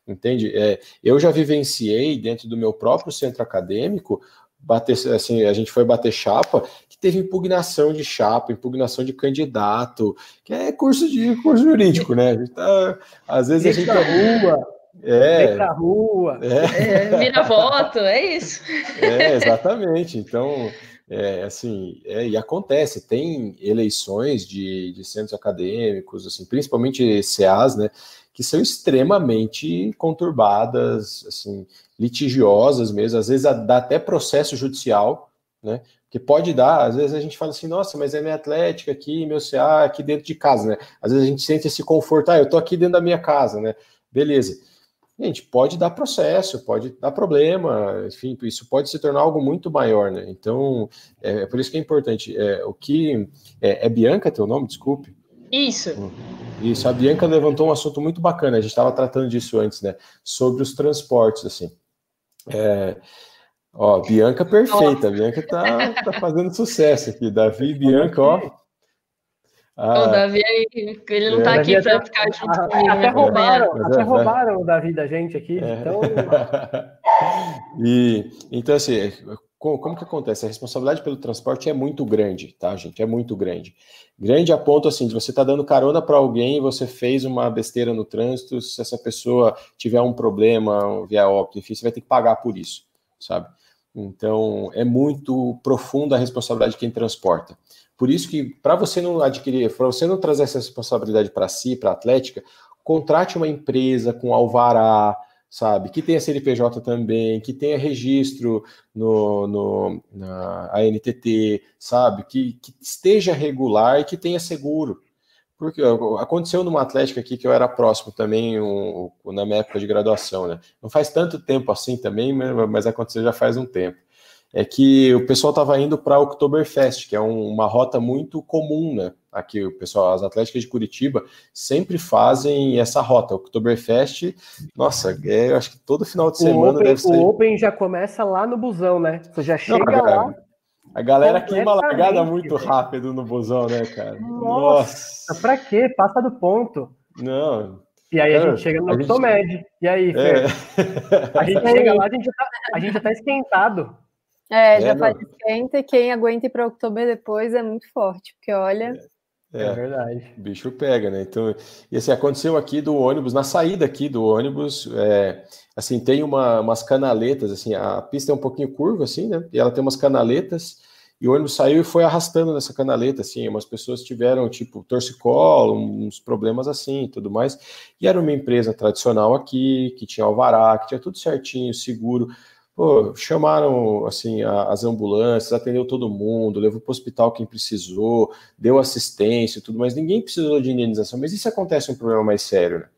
entende? É, eu já vivenciei dentro do meu próprio centro acadêmico bater, assim, a gente foi bater chapa, que teve impugnação de chapa, impugnação de candidato, que é curso de curso jurídico, né? Tá, às vezes Deixa a gente
rua. É, pra rua.
É. é. vira voto, é isso.
É, exatamente. Então, é, assim, é, e acontece, tem eleições de, de centros acadêmicos, assim, principalmente CAs, né, que são extremamente conturbadas, assim, litigiosas mesmo, às vezes dá até processo judicial, né? Que pode dar, às vezes a gente fala assim, nossa, mas é minha atlética aqui, meu CA aqui dentro de casa, né? Às vezes a gente sente esse conforto, ah, eu tô aqui dentro da minha casa, né? Beleza. Gente, pode dar processo, pode dar problema, enfim, isso pode se tornar algo muito maior, né? Então, é, é por isso que é importante. É, o que. É, é Bianca teu nome? Desculpe.
Isso. Hum.
Isso, a Bianca levantou um assunto muito bacana, a gente estava tratando disso antes, né? Sobre os transportes, assim. É, ó, Bianca perfeita, Bianca tá, tá fazendo sucesso aqui. Davi e Bianca, ó.
Ah, o Davi, ele não é, tá aqui para ficar junto
até, comigo. Até né? roubaram, é, até é, roubaram o Davi da gente aqui, é. então...
e, então, assim, como, como, que acontece? A responsabilidade pelo transporte é muito grande, tá, gente? É muito grande. Grande a ponto, assim, de você estar tá dando carona para alguém e você fez uma besteira no trânsito, se essa pessoa tiver um problema, via óbito, enfim, você vai ter que pagar por isso, sabe? Então, é muito profunda a responsabilidade de quem transporta. Por isso que, para você não adquirir, para você não trazer essa responsabilidade para si, para a Atlética, contrate uma empresa com alvará, sabe? Que tenha CNPJ também, que tenha registro no, no na ANTT, sabe? Que, que esteja regular e que tenha seguro. Porque aconteceu numa Atlética aqui que eu era próximo também, um, na minha época de graduação, né? Não faz tanto tempo assim também, mas aconteceu já faz um tempo é que o pessoal estava indo para o Oktoberfest, que é um, uma rota muito comum, né? Aqui o pessoal, as atléticas de Curitiba sempre fazem essa rota. O Oktoberfest, nossa, é, eu acho que todo final de semana
Open,
deve ser.
O Open já começa lá no busão, né? Você já chega Não, lá.
A galera queima largada muito rápido no busão, né, cara?
Nossa, Nossa. pra quê? Passa do ponto.
Não,
e aí a gente chega no. Gente... E aí, Fer? É. A gente chega lá, a gente, já tá, a gente já tá esquentado.
É, já é, faz esquenta e quem aguenta ir para outubro depois é muito forte, porque olha.
É, é verdade.
O bicho pega, né? Então, e assim, aconteceu aqui do ônibus, na saída aqui do ônibus, é, assim, tem uma, umas canaletas, assim, a pista é um pouquinho curva, assim, né? E ela tem umas canaletas, e o ônibus saiu e foi arrastando nessa canaleta, assim, umas pessoas tiveram, tipo, torcicolo, uns problemas assim e tudo mais, e era uma empresa tradicional aqui, que tinha alvará, que tinha tudo certinho, seguro, Pô, chamaram assim as ambulâncias, atendeu todo mundo, levou para o hospital quem precisou, deu assistência, tudo, mas ninguém precisou de indenização. Mas e se acontece um problema mais sério, né?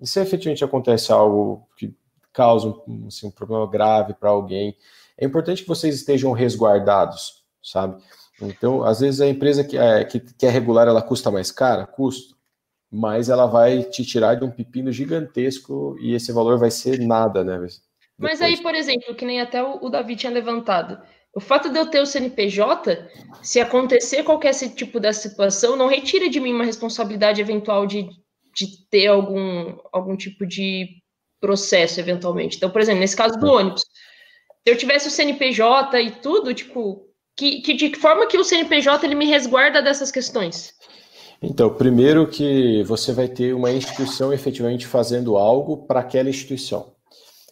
E se efetivamente acontece algo que causa assim, um problema grave para alguém, é importante que vocês estejam resguardados, sabe? Então, às vezes a empresa que é, que, que é regular, ela custa mais cara, custa, mas ela vai te tirar de um pepino gigantesco e esse valor vai ser nada, né?
Mas aí, por exemplo, que nem até o, o Davi tinha levantado, o fato de eu ter o CNPJ, se acontecer qualquer tipo dessa situação, não retira de mim uma responsabilidade eventual de, de ter algum, algum tipo de processo, eventualmente. Então, por exemplo, nesse caso do ônibus, se eu tivesse o CNPJ e tudo, tipo, que, que, de que forma que o CNPJ ele me resguarda dessas questões?
Então, primeiro que você vai ter uma instituição efetivamente fazendo algo para aquela instituição.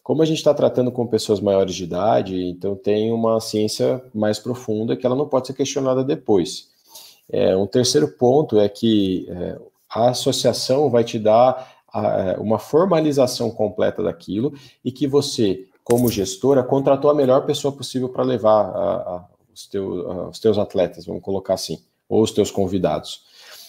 Como a gente está tratando com pessoas maiores de idade, então tem uma ciência mais profunda que ela não pode ser questionada depois. É, um terceiro ponto é que é, a associação vai te dar a, é, uma formalização completa daquilo e que você, como gestora, contratou a melhor pessoa possível para levar a, a, os, teu, os teus atletas, vamos colocar assim, ou os teus convidados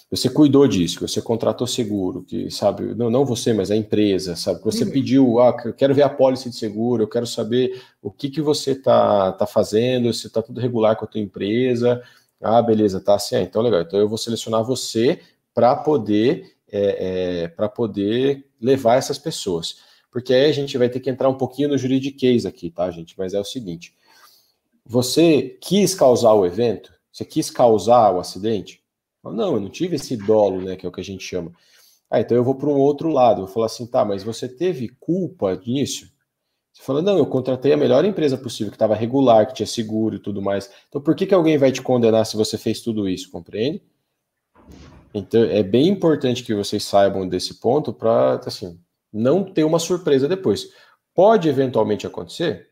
você cuidou disso, que você contratou seguro, que sabe, não, não você, mas a empresa, sabe, que você uhum. pediu, ah, eu quero ver a pólice de seguro, eu quero saber o que, que você tá, tá fazendo, se tá tudo regular com a tua empresa. Ah, beleza, tá assim, ah, então legal. Então eu vou selecionar você para poder é, é, para poder levar essas pessoas. Porque aí a gente vai ter que entrar um pouquinho no juridiquês aqui, tá, gente? Mas é o seguinte: você quis causar o evento, você quis causar o acidente, não, eu não tive esse dolo, né, que é o que a gente chama. Ah, então eu vou para um outro lado, vou falar assim, tá, mas você teve culpa nisso? Você fala, não, eu contratei a melhor empresa possível, que estava regular, que tinha seguro e tudo mais. Então por que, que alguém vai te condenar se você fez tudo isso, compreende? Então é bem importante que vocês saibam desse ponto para, assim, não ter uma surpresa depois. Pode eventualmente acontecer?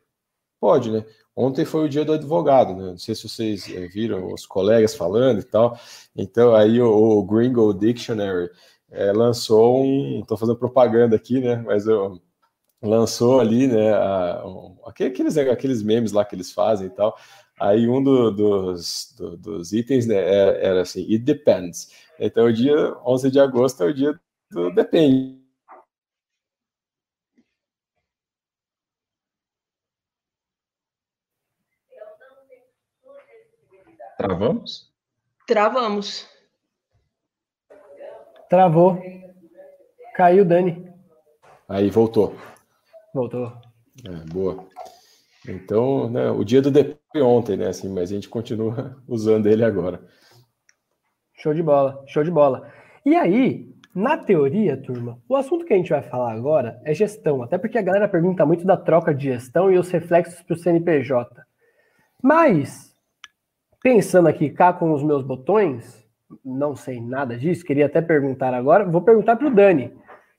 Pode, né? Ontem foi o dia do advogado, né? Não sei se vocês é, viram os colegas falando e tal. Então, aí o, o Gringo Dictionary é, lançou um. Estou fazendo propaganda aqui, né? Mas eu, lançou ali, né? A, aqueles, aqueles memes lá que eles fazem e tal. Aí um do, dos, do, dos itens né, era, era assim: It depends. Então, o dia 11 de agosto é o dia do depende.
Travamos?
Travamos.
Travou. Caiu, Dani.
Aí voltou.
Voltou.
É, boa. Então, né, o dia do depois ontem, né? Assim, mas a gente continua usando ele agora.
Show de bola, show de bola. E aí, na teoria, turma, o assunto que a gente vai falar agora é gestão, até porque a galera pergunta muito da troca de gestão e os reflexos para o CNPJ. Mas Pensando aqui cá com os meus botões, não sei nada disso, queria até perguntar agora, vou perguntar para o Dani.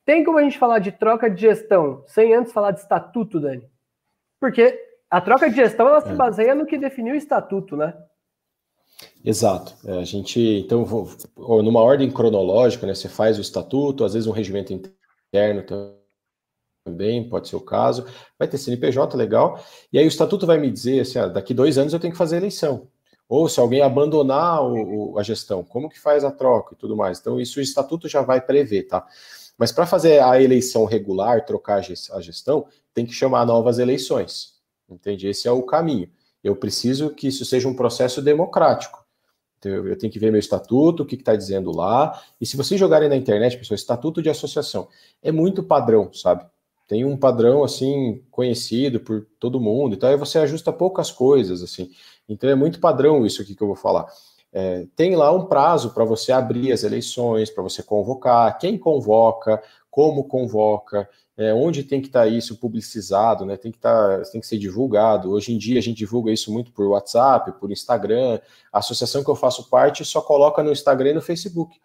Tem como a gente falar de troca de gestão sem antes falar de estatuto, Dani? Porque a troca de gestão ela se é. baseia no que definiu o estatuto, né?
Exato. É, a gente, então, numa ordem cronológica, né, você faz o estatuto, às vezes um regimento interno também, pode ser o caso, vai ter CNPJ, legal, e aí o estatuto vai me dizer, assim, ah, daqui dois anos eu tenho que fazer eleição. Ou se alguém abandonar o, o, a gestão, como que faz a troca e tudo mais. Então, isso o estatuto já vai prever, tá? Mas para fazer a eleição regular, trocar a gestão, tem que chamar novas eleições. Entende? Esse é o caminho. Eu preciso que isso seja um processo democrático. Então, eu tenho que ver meu estatuto, o que está dizendo lá. E se vocês jogarem na internet, pessoal, estatuto de associação, é muito padrão, sabe? Tem um padrão assim conhecido por todo mundo, então aí você ajusta poucas coisas assim. Então é muito padrão isso aqui que eu vou falar. é, tem lá um prazo para você abrir as eleições, para você convocar, quem convoca, como convoca, é, onde tem que estar tá isso publicizado, né? Tem que tá, tem que ser divulgado. Hoje em dia a gente divulga isso muito por WhatsApp, por Instagram. A associação que eu faço parte só coloca no Instagram e no Facebook.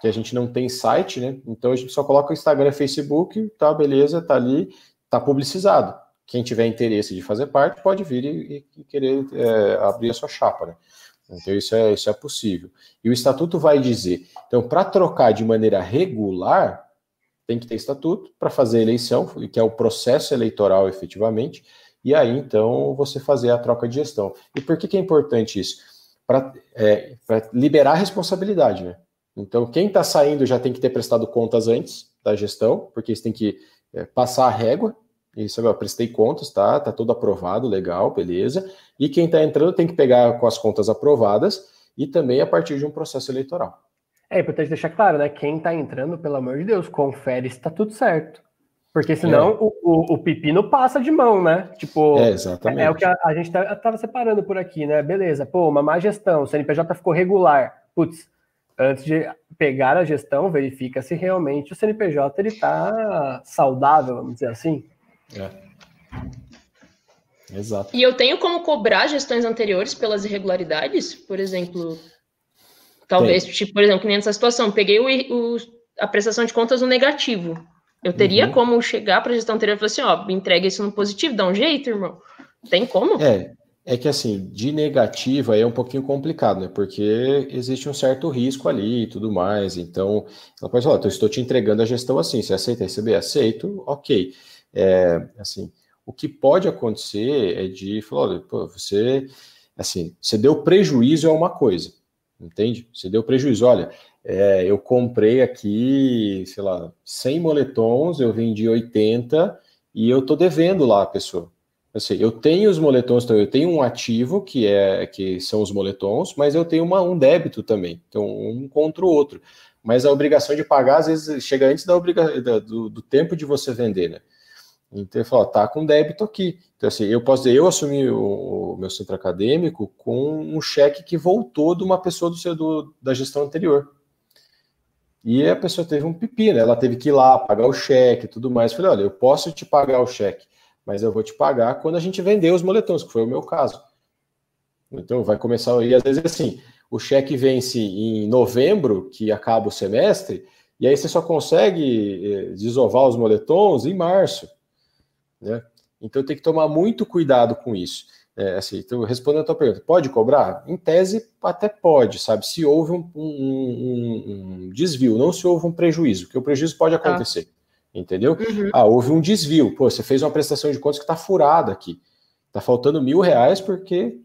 Que a gente não tem site, né? Então a gente só coloca o Instagram e Facebook, tá, beleza, tá ali, tá publicizado. Quem tiver interesse de fazer parte pode vir e, e querer é, abrir a sua chapa, né? Então isso é, isso é possível. E o estatuto vai dizer, então, para trocar de maneira regular, tem que ter estatuto para fazer eleição, que é o processo eleitoral efetivamente, e aí então você fazer a troca de gestão. E por que, que é importante isso? Para é, liberar a responsabilidade, né? Então, quem está saindo já tem que ter prestado contas antes da gestão, porque você tem que é, passar a régua. Isso agora, prestei contas, tá? Tá tudo aprovado, legal, beleza. E quem está entrando tem que pegar com as contas aprovadas e também a partir de um processo eleitoral.
É importante deixar claro, né? Quem tá entrando, pelo amor de Deus, confere se tá tudo certo. Porque senão é. o, o, o, pepino passa de mão, né? Tipo,
é, exatamente.
é, o que a, a gente tá, tava separando por aqui, né? Beleza, pô, uma má gestão, o CNPJ ficou regular. Putz, antes de pegar a gestão, verifica se realmente o CNPJ ele tá saudável, vamos dizer assim. É.
Exato. E eu tenho como cobrar gestões anteriores pelas irregularidades? Por exemplo, Talvez, Tem. tipo, por exemplo, que nem nessa situação, peguei o, o, a prestação de contas no negativo. Eu teria uhum. como chegar para a gestão anterior e falar assim, ó, entrega isso no positivo, dá um jeito, irmão. Tem como?
É, é que assim, de negativo aí é um pouquinho complicado, né? Porque existe um certo risco ali e tudo mais. Então, ela pode falar, eu estou te entregando a gestão assim, você aceita receber? Aceito, ok. É, assim, o que pode acontecer é de falar, olha, pô, você, assim, você deu prejuízo a uma coisa entende? Você deu prejuízo. Olha, é, eu comprei aqui, sei lá, 100 moletons, eu vendi 80 e eu tô devendo lá a pessoa. Assim, eu tenho os moletons, então eu tenho um ativo que é que são os moletons, mas eu tenho uma, um débito também, então um contra o outro. Mas a obrigação de pagar às vezes chega antes da obriga do, do tempo de você vender, né? Então ele falou, tá com débito aqui. Então, assim, eu posso dizer, eu assumi o, o meu centro acadêmico com um cheque que voltou de uma pessoa do, do, da gestão anterior. E a pessoa teve um pepino, né? ela teve que ir lá pagar o cheque e tudo mais. Eu falei, olha, eu posso te pagar o cheque, mas eu vou te pagar quando a gente vender os moletons, que foi o meu caso. Então vai começar, e às vezes assim, o cheque vence em novembro, que acaba o semestre, e aí você só consegue eh, desovar os moletons em março. Né? Então tem que tomar muito cuidado com isso. É, assim, então, respondendo a tua pergunta, pode cobrar? Em tese, até pode, sabe? Se houve um, um, um, um desvio, não se houve um prejuízo, porque o prejuízo pode tá. acontecer, ah. entendeu? Uhum. Ah, houve um desvio, pô, você fez uma prestação de contas que está furada aqui, está faltando mil reais porque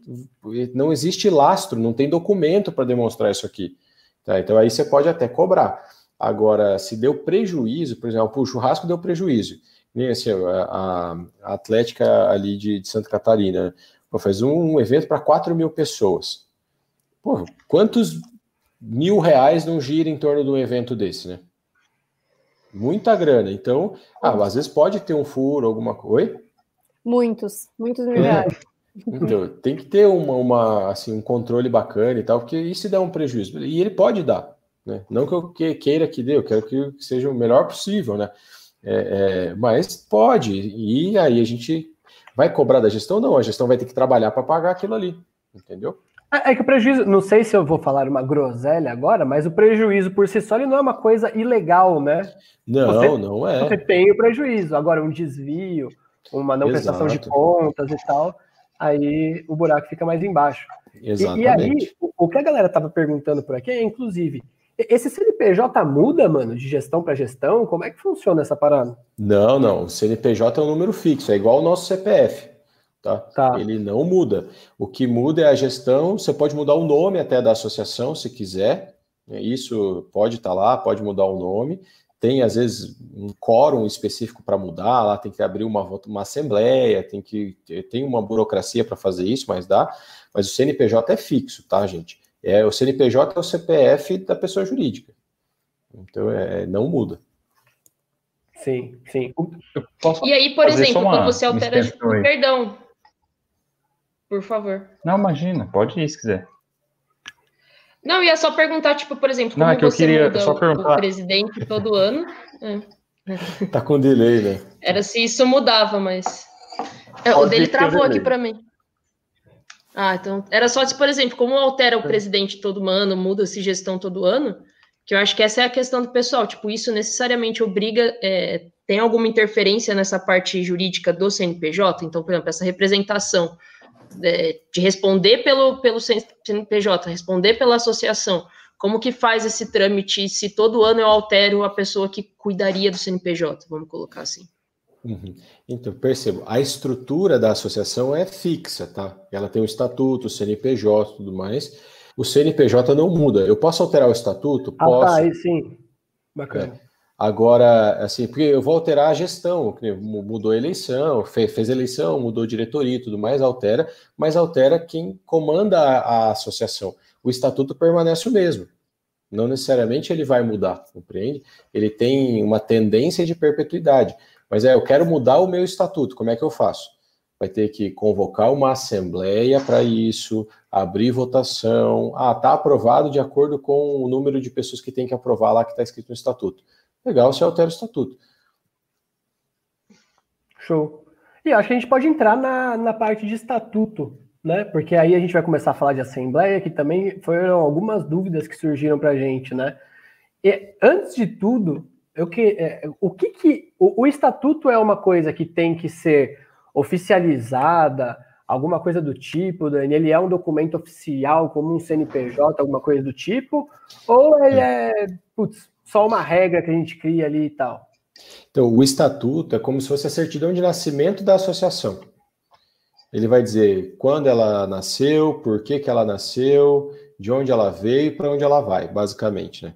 não existe lastro, não tem documento para demonstrar isso aqui. Tá? Então aí você pode até cobrar. Agora, se deu prejuízo, por exemplo, o churrasco deu prejuízo, nem assim, a, a Atlética ali de, de Santa Catarina pô, faz um, um evento para 4 mil pessoas. Pô, quantos mil reais não gira em torno de um evento desse, né? Muita grana. Então, ah, às vezes pode ter um furo, alguma coisa.
Muitos, muitos mil reais.
Então, tem que ter uma, uma, assim, um controle bacana e tal, porque isso dá um prejuízo. E ele pode dar, né? Não que eu queira que dê, eu quero que seja o melhor possível, né? É, é, mas pode, e aí a gente vai cobrar da gestão? Não, a gestão vai ter que trabalhar para pagar aquilo ali, entendeu?
É, é que o prejuízo, não sei se eu vou falar uma groselha agora, mas o prejuízo por si só ele não é uma coisa ilegal, né?
Não, você, não é.
Você tem o prejuízo, agora um desvio, uma não Exato. prestação de contas e tal, aí o buraco fica mais embaixo. Exatamente. E, e aí, o, o, que a galera tava perguntando por aqui é, inclusive, esse CNPJ muda, mano, de gestão para gestão? Como é que funciona essa parada?
Não, não. O CNPJ é um número fixo, é igual ao nosso CPF. Tá? tá? Ele não muda. O que muda é a gestão. Você pode mudar o nome até da associação, se quiser. Isso pode estar tá lá, pode mudar o nome. Tem, às vezes, um quórum específico para mudar, lá tem que abrir uma, uma assembleia, tem que tem uma burocracia para fazer isso, mas dá. Mas o CNPJ é fixo, tá, gente? É, o CNPJ é o CPF da pessoa jurídica. Então, é, não muda.
Sim, sim.
E aí, por exemplo, uma, quando você altera. Perdão. Por favor.
Não, imagina, pode ir se quiser.
Não, ia só perguntar, tipo, por exemplo, como
Não, é que eu
você
queria
muda
só
o-
perguntar.
o presidente todo ano. É.
Tá com delay, né?
Era se isso mudava, mas. É, o
Pode
dele
ser
travou aqui para mim. Ah, então. Era só se, por exemplo, como altera
É.
o presidente todo ano, muda-se gestão todo ano, que eu acho que essa é a questão do pessoal. Tipo, isso necessariamente obriga. é, tem alguma interferência nessa parte jurídica do CNPJ? Então, por exemplo, essa representação é, de responder pelo, pelo CNPJ, responder pela associação. Como que faz esse trâmite se todo ano eu altero a pessoa que cuidaria do CNPJ? Vamos colocar assim.
Uhum. Então, percebo, a estrutura da associação é fixa, tá? Ela tem um estatuto, CNPJ e tudo mais. O CNPJ não muda. Eu posso alterar o estatuto?
Ah,
Posso.
tá, aí sim. Bacana.
Agora, assim, porque eu vou alterar a gestão, mudou a eleição, fe- fez eleição, mudou diretoria e tudo mais, altera, mas altera quem comanda a, a associação. O estatuto permanece o mesmo. Não necessariamente ele vai mudar, compreende? Ele tem uma tendência de perpetuidade. Mas é, eu quero mudar o meu estatuto, como é que eu faço? Vai ter que convocar uma assembleia para isso, abrir votação. Ah, tá aprovado de acordo com o número de pessoas que tem que aprovar lá que está escrito no estatuto. Legal, você altera o estatuto.
Show. E acho que a gente pode entrar na, na parte de estatuto, né? Porque aí a gente vai começar a falar de assembleia, que também foram algumas dúvidas que surgiram para a gente, né? E, antes de tudo, eu que, é, o que que o, o estatuto é uma coisa que tem que ser oficializada, alguma coisa do tipo, Dani? Ele é um documento oficial, como um CNPJ, alguma coisa do tipo? Ou ele é, putz, só uma regra que a gente cria ali e tal?
Então, o estatuto é como se fosse a certidão de nascimento da associação. Ele vai dizer quando ela nasceu, por que, que ela nasceu, de onde ela veio e para onde ela vai, basicamente, né?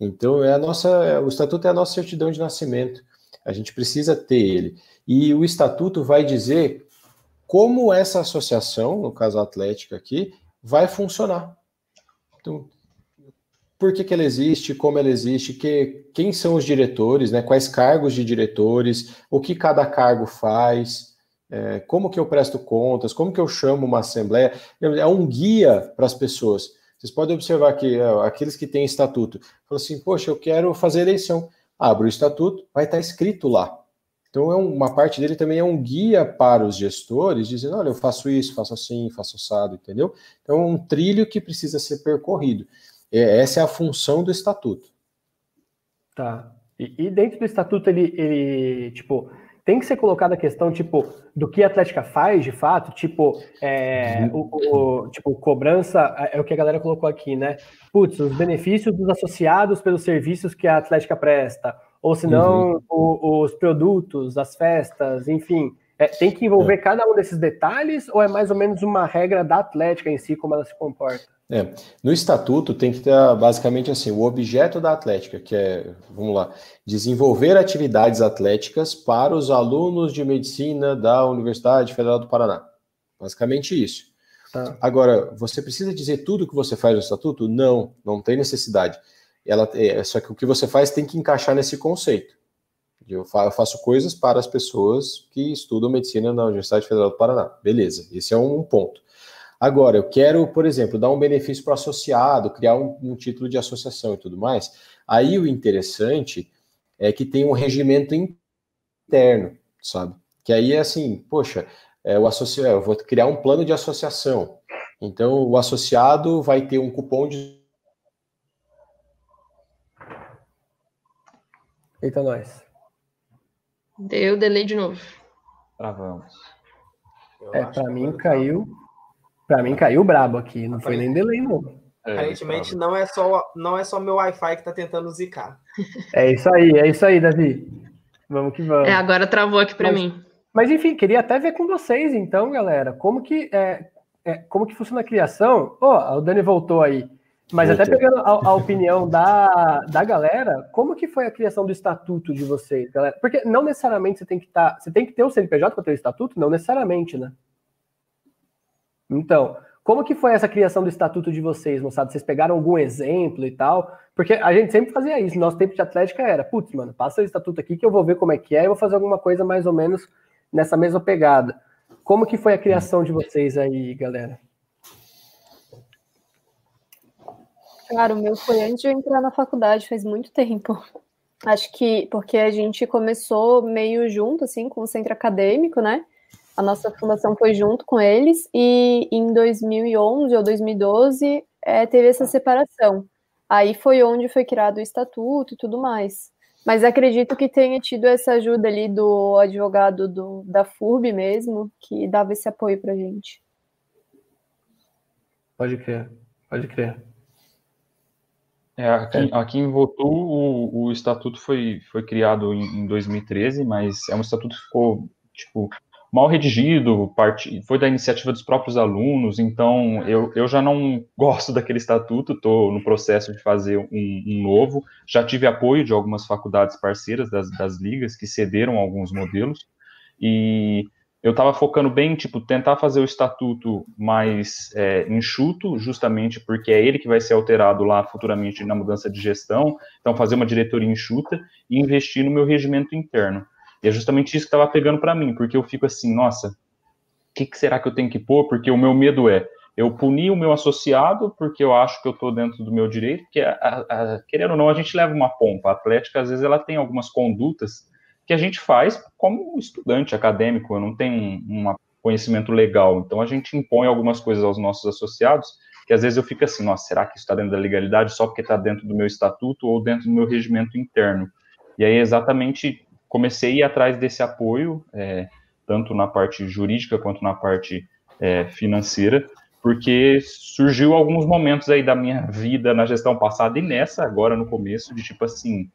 Então, é a nossa, o estatuto é a nossa certidão de nascimento. A gente precisa ter ele. E o estatuto vai dizer como essa associação, no caso a Atlética aqui, vai funcionar. Então, por que, que ela existe, como ela existe, que, quem são os diretores, né, quais cargos de diretores, o que cada cargo faz, é, como que eu presto contas, como que eu chamo uma assembleia. É um guia para as pessoas. Vocês podem observar que é, aqueles que têm estatuto, falam assim, poxa, eu quero fazer eleição. Abre o estatuto, vai estar escrito lá. Então, é uma parte dele também é um guia para os gestores, dizendo, olha, eu faço isso, faço assim, faço assado, entendeu? Então, é um trilho que precisa ser percorrido. É, essa é a função do estatuto.
Tá. E, e dentro do estatuto, ele, ele, tipo, tem que ser colocada a questão, tipo, do que a Atlética faz, de fato, tipo, é, o, o- tipo, cobrança, é o que a galera colocou aqui, né? Putz, os benefícios dos associados pelos serviços que a Atlética presta, ou se não, o- os produtos, as festas, enfim. É, tem que envolver cada um desses detalhes, ou é mais ou menos uma regra da Atlética em si, como ela se comporta?
É, no estatuto tem que ter basicamente assim, o objeto da atlética, que é, vamos lá, desenvolver atividades atléticas para os alunos de medicina da Universidade Federal do Paraná. Basicamente isso.
Tá.
Agora, você precisa dizer tudo que você faz no estatuto? Não, não tem necessidade. Ela, é, só que o que você faz tem que encaixar nesse conceito. Eu fa- eu faço coisas para as pessoas que estudam medicina na Universidade Federal do Paraná. Beleza, esse é um ponto. Agora, eu quero, por exemplo, dar um benefício para o associado, criar um, um título de associação e tudo mais. Aí o interessante é que tem um regimento interno, sabe? Que aí é assim, poxa, é, o associado, eu vou criar um plano de associação. Então, o associado vai ter um cupom de
Eita, nós.
Deu delay de novo.
Travamos.
Eu
É,
que
mim
tá-
caiu. Pra mim caiu brabo aqui, não foi nem delay, não.
É,
Aparentemente não é só não é só meu Wi-Fi que tá tentando zicar.
É isso aí, é isso aí, Davi. Vamos que vamos.
É, agora travou aqui para
Mas-
mim.
Mas enfim, queria até ver com vocês, então, galera, como que é, é, como que funciona a criação. Ó, o Dani voltou aí. Mas até pegando a, a opinião da, da galera, como que foi a criação do estatuto de vocês, galera? Porque não necessariamente você tem que estar. você tem que ter o CNPJ para ter o estatuto? Não necessariamente, né? Então, como que foi essa criação do estatuto de vocês, moçada? Vocês pegaram algum exemplo e tal? Porque a gente sempre fazia isso. Nosso tempo de atlética era, putz, mano, passa o estatuto aqui que eu vou ver como é que é e vou fazer alguma coisa mais ou menos nessa mesma pegada. Como que foi a criação de vocês aí, galera?
Cara, o meu foi antes de eu entrar na faculdade, faz muito tempo. Acho que porque a gente começou meio junto, assim, com o centro acadêmico, né? A nossa fundação foi junto com eles, e em 2011 ou 2012 é, teve essa separação. Aí foi onde foi criado o estatuto e tudo mais. Mas acredito que tenha tido essa ajuda ali do advogado do, da FURB mesmo, que dava esse apoio para gente.
Pode crer, pode crer.
É, aqui, aqui em Votu, o, o estatuto foi, foi criado em, em 2013, mas é um estatuto que ficou, tipo, mal redigido, parte, foi da iniciativa dos próprios alunos, então eu, eu já não gosto daquele estatuto, estou no processo de fazer um, um, novo. Já tive apoio de algumas faculdades parceiras das, das ligas que cederam alguns modelos, e eu estava focando bem, tipo, tentar fazer o estatuto mais é, enxuto, justamente porque é ele que vai ser alterado lá futuramente na mudança de gestão, então fazer uma diretoria enxuta e investir no meu regimento interno. E é justamente isso que estava pegando para mim, porque eu fico assim, nossa, o que, que, será que eu tenho que pôr? Porque o meu medo é eu punir o meu associado porque eu acho que eu estou dentro do meu direito, que a, a, querendo ou não, a gente leva uma pompa. A Atlética, às vezes, ela tem algumas condutas que a gente faz como estudante acadêmico, eu não tenho um, um conhecimento legal, então a gente impõe algumas coisas aos nossos associados, que às vezes eu fico assim, nossa, será que isso está dentro da legalidade só porque está dentro do meu estatuto ou dentro do meu regimento interno? E aí, exatamente comecei a ir atrás desse apoio, é, tanto na parte jurídica quanto na parte é, financeira, porque surgiu alguns momentos aí da minha vida na gestão passada e nessa agora no começo, de tipo assim,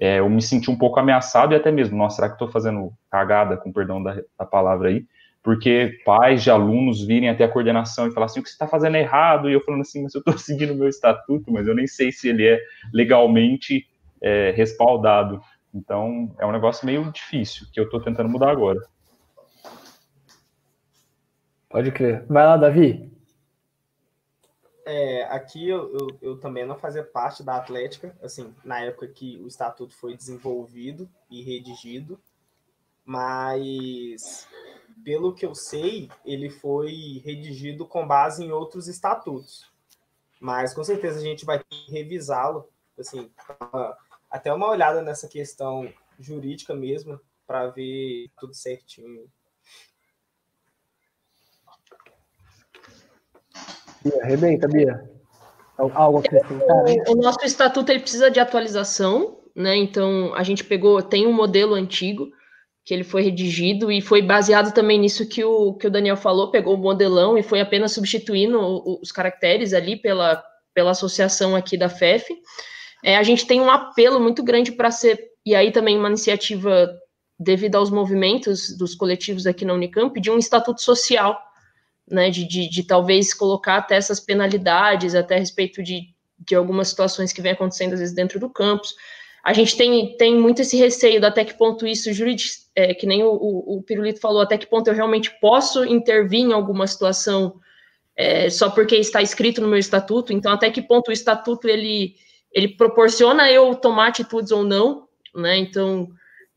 é, eu me senti um pouco ameaçado e até mesmo, nossa, será que estou fazendo cagada, com perdão da, da, palavra aí? Porque pais de alunos virem até a coordenação e falar assim, o que você está fazendo é errado, e eu falando assim, mas eu estou seguindo o meu estatuto, mas eu nem sei se ele é legalmente é, respaldado. Então, é um negócio meio difícil, que eu estou tentando mudar agora.
Pode crer. Vai lá, Davi.
É, aqui eu, eu, eu, também não fazia parte da Atlética, assim, na época que o estatuto foi desenvolvido e redigido, mas pelo que eu sei, ele foi redigido com base em outros estatutos. Mas com certeza a gente vai revisá-lo, assim, até uma olhada nessa questão jurídica mesmo, para ver tudo certinho.
Bia, arrebenta, Bia. Algo?
O, o nosso estatuto ele precisa de atualização, né? Então a gente pegou, tem um modelo antigo que ele foi redigido e foi baseado também nisso que o, que o Daniel falou, pegou o modelão e foi apenas substituindo os caracteres ali pela, pela associação aqui da FEF é, a gente tem um apelo muito grande para ser, e aí também uma iniciativa devido aos movimentos dos coletivos aqui na Unicamp, de um estatuto social, né, de, de, de talvez colocar até essas penalidades, até a respeito de, de algumas situações que vem acontecendo às vezes dentro do campus. A gente tem, tem muito esse receio até que ponto isso jurídico, é, que nem o, o, o Pirulito falou, até que ponto eu realmente posso intervir em alguma situação é, só porque está escrito no meu estatuto, então até que ponto o estatuto ele ele proporciona eu tomar atitudes ou não, né? Então,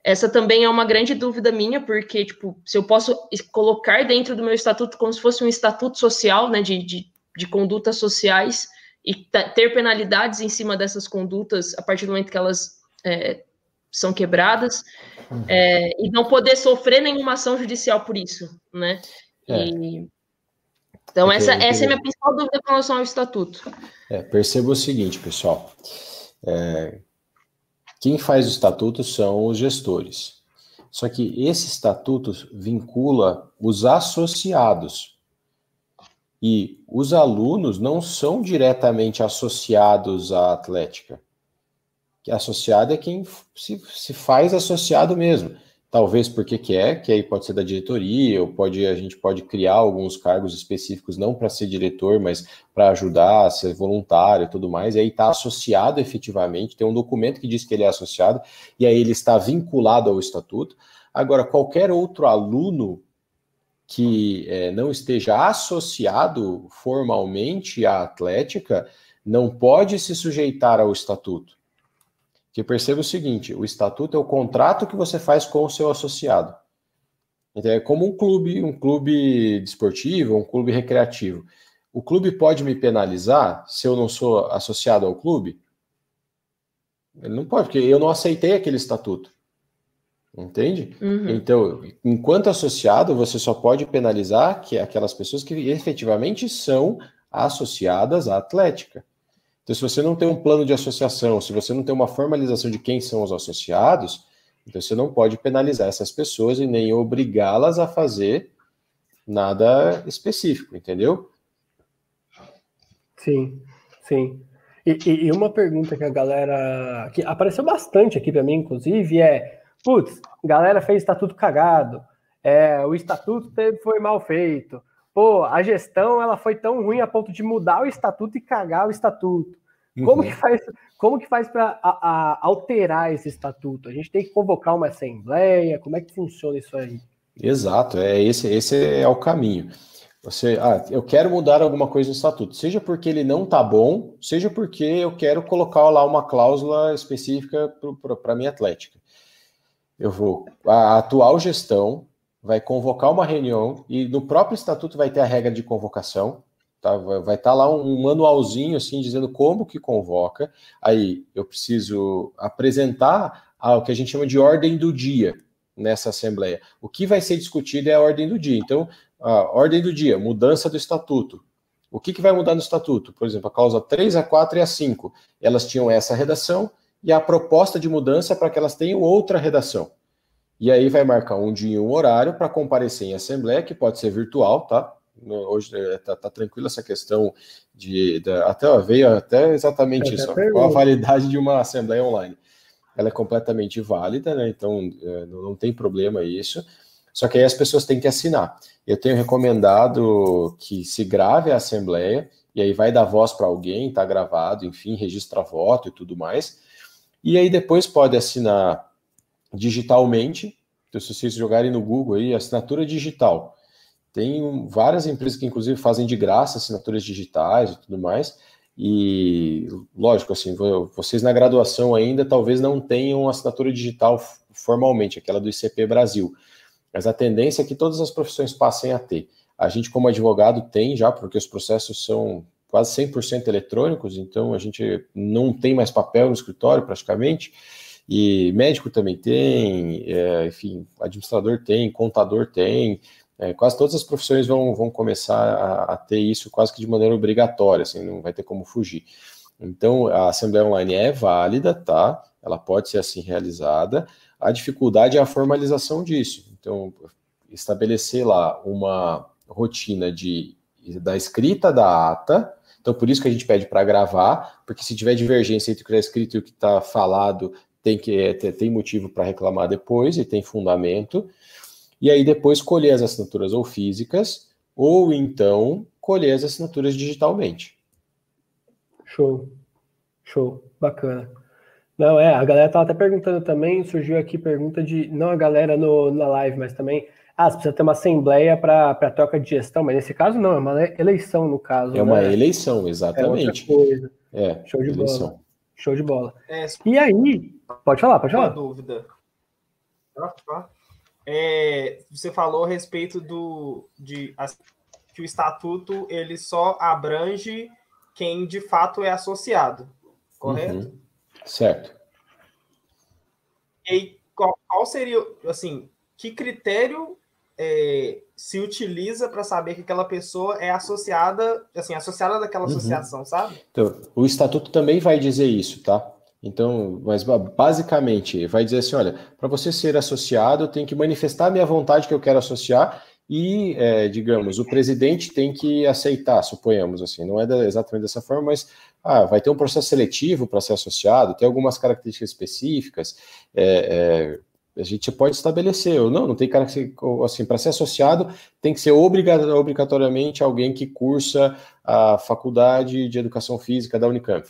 essa também é uma grande dúvida minha, porque, tipo, se eu posso colocar dentro do meu estatuto como se fosse um estatuto social, né, de, de, de condutas sociais, e ter penalidades em cima dessas condutas a partir do momento que elas é, são quebradas, uhum. é, e não poder sofrer nenhuma ação judicial por isso, né? É. E, então, essa, essa é a minha principal dúvida com relação ao estatuto.
É, perceba o seguinte, pessoal. É, quem faz o estatuto são os gestores. Só que esse estatuto vincula os associados. E os alunos não são diretamente associados à Atlética. Que associado é quem se, se faz associado mesmo talvez porque quer, que aí pode ser da diretoria, ou pode a gente pode criar alguns cargos específicos não para ser diretor, mas para ajudar, ser voluntário tudo mais, e aí está associado efetivamente, tem um documento que diz que ele é associado, e aí ele está vinculado ao estatuto. Agora, qualquer outro aluno que é, não esteja associado formalmente à Atlética não pode se sujeitar ao estatuto. Que perceba o seguinte: o estatuto é o contrato que você faz com o seu associado. Então, é como um clube, um clube desportivo, um clube recreativo. O clube pode me penalizar se eu não sou associado ao clube? Ele não pode, porque eu não aceitei aquele estatuto. Entende? Uhum. Então, enquanto associado, você só pode penalizar que aquelas pessoas que efetivamente são associadas à Atlética. Então, se você não tem um plano de associação, se você não tem uma formalização de quem são os associados, então você não pode penalizar essas pessoas e nem obrigá-las a fazer nada específico, entendeu?
Sim, sim. E, e, e uma pergunta que a galera. que apareceu bastante aqui para mim, inclusive, é: putz, galera fez estatuto cagado, é, o estatuto foi mal feito, pô, a gestão ela foi tão ruim a ponto de mudar o estatuto e cagar o estatuto. Como uhum. que faz, como que faz para alterar esse estatuto? A gente tem que convocar uma assembleia? Como é que funciona isso aí?
Exato, é esse, esse é o caminho. Você, ah, eu quero mudar alguma coisa no estatuto, seja porque ele não tá bom, seja porque eu quero colocar lá uma cláusula específica para a minha atlética. Eu vou, a atual gestão vai convocar uma reunião e no próprio estatuto vai ter a regra de convocação, tá? Vai estar tá lá um manualzinho assim dizendo como que convoca. Aí eu preciso apresentar o que a gente chama de ordem do dia nessa assembleia. O que vai ser discutido é a ordem do dia. Então, a ordem do dia, mudança do estatuto. O que, que vai mudar no estatuto? Por exemplo, a cláusula 3, a 4 e a 5. Elas tinham essa redação e a proposta de mudança é para que elas tenham outra redação. E aí vai marcar um dia e um horário para comparecer em assembleia, que pode ser virtual, tá? Hoje está é, tá tranquila essa questão de, até veio até exatamente isso. Qual a validade de uma assembleia online? Ela é completamente válida, né? Então é, não tem problema isso. Só que aí as pessoas têm que assinar. Eu tenho recomendado que se grave a assembleia, e aí vai dar voz para alguém, está gravado, enfim, registra voto e tudo mais. E aí depois pode assinar digitalmente. Então, se vocês jogarem no Google aí, assinatura digital. Tem várias empresas que, inclusive, fazem de graça assinaturas digitais e tudo mais. E, lógico, assim, vocês na graduação ainda talvez não tenham assinatura digital formalmente, aquela do ICP Brasil. Mas a tendência é que todas as profissões passem a ter. A gente, como advogado, tem já, porque os processos são quase 100% eletrônicos, então a gente não tem mais papel no escritório praticamente. E médico também tem, é, enfim, administrador tem, contador tem, é, quase todas as profissões vão, vão começar a, a, ter isso quase que de maneira obrigatória, assim, não vai ter como fugir. Então, a Assembleia Online é válida, tá? Ela pode ser assim realizada. A dificuldade é a formalização disso. Então, estabelecer lá uma rotina de da escrita da ata. Então, por isso que a gente pede para gravar, porque se tiver divergência entre o que está escrito e o que está falado, tem que é, tem motivo para reclamar depois e tem fundamento. E aí depois colher as assinaturas ou físicas, ou então colher as assinaturas digitalmente.
Show. Show. Bacana. Não, é, a galera tava até perguntando também, surgiu aqui pergunta de, não a galera no, na live, mas também, ah, você precisa ter uma assembleia para troca de gestão, mas nesse caso não, é uma eleição no caso.
É uma né? eleição, exatamente.
É, coisa. é show de eleição. bola. Show de bola. É, e aí, pode falar, pode falar.
Uma dúvida. É, você falou a respeito do de que o estatuto ele só abrange quem de fato é associado, correto? Uhum.
Certo.
E qual, qual, seria, assim, que critério é, se utiliza para saber que aquela pessoa é associada, assim, associada daquela uhum. associação, sabe?
Então, o estatuto também vai dizer isso, tá? Então, mas basicamente vai dizer assim: olha, para você ser associado, eu tenho que manifestar a minha vontade que eu quero associar e, é, digamos, o presidente tem que aceitar, suponhamos assim, não é exatamente dessa forma, mas ah, vai ter um processo seletivo para ser associado, tem algumas características específicas, é, é, a gente pode estabelecer, ou não, não tem característica, assim, para ser associado tem que ser obrigatoriamente alguém que cursa a faculdade de educação física da Unicamp.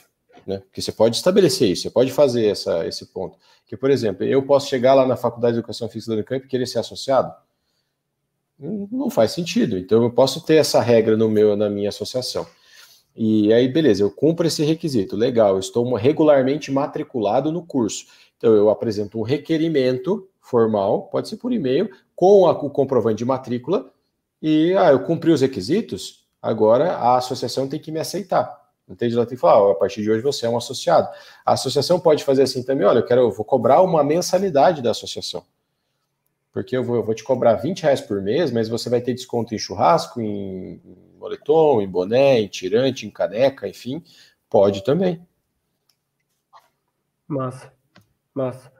Né? Porque você pode estabelecer isso, você pode fazer essa, esse ponto. Que, por exemplo, eu posso chegar lá na Faculdade de Educação Física da Unicamp e querer ser associado? não faz sentido. Então eu posso ter essa regra no meu na minha associação. E aí, beleza, eu cumpro esse requisito, legal, estou regularmente matriculado no curso. Então eu apresento um requerimento formal, pode ser por e-mail, com a, o comprovante de matrícula, e ah, eu cumpri os requisitos, agora a associação tem que me aceitar. Entende? Ela tem que falar, a partir de hoje você é um associado. A associação pode fazer assim também, olha, eu quero, eu vou cobrar uma mensalidade da associação. Porque eu vou, eu vou te cobrar 20 reais por mês, mas você vai ter desconto em churrasco, em moletom, em boné, em tirante, em caneca, enfim, pode também.
Massa, massa.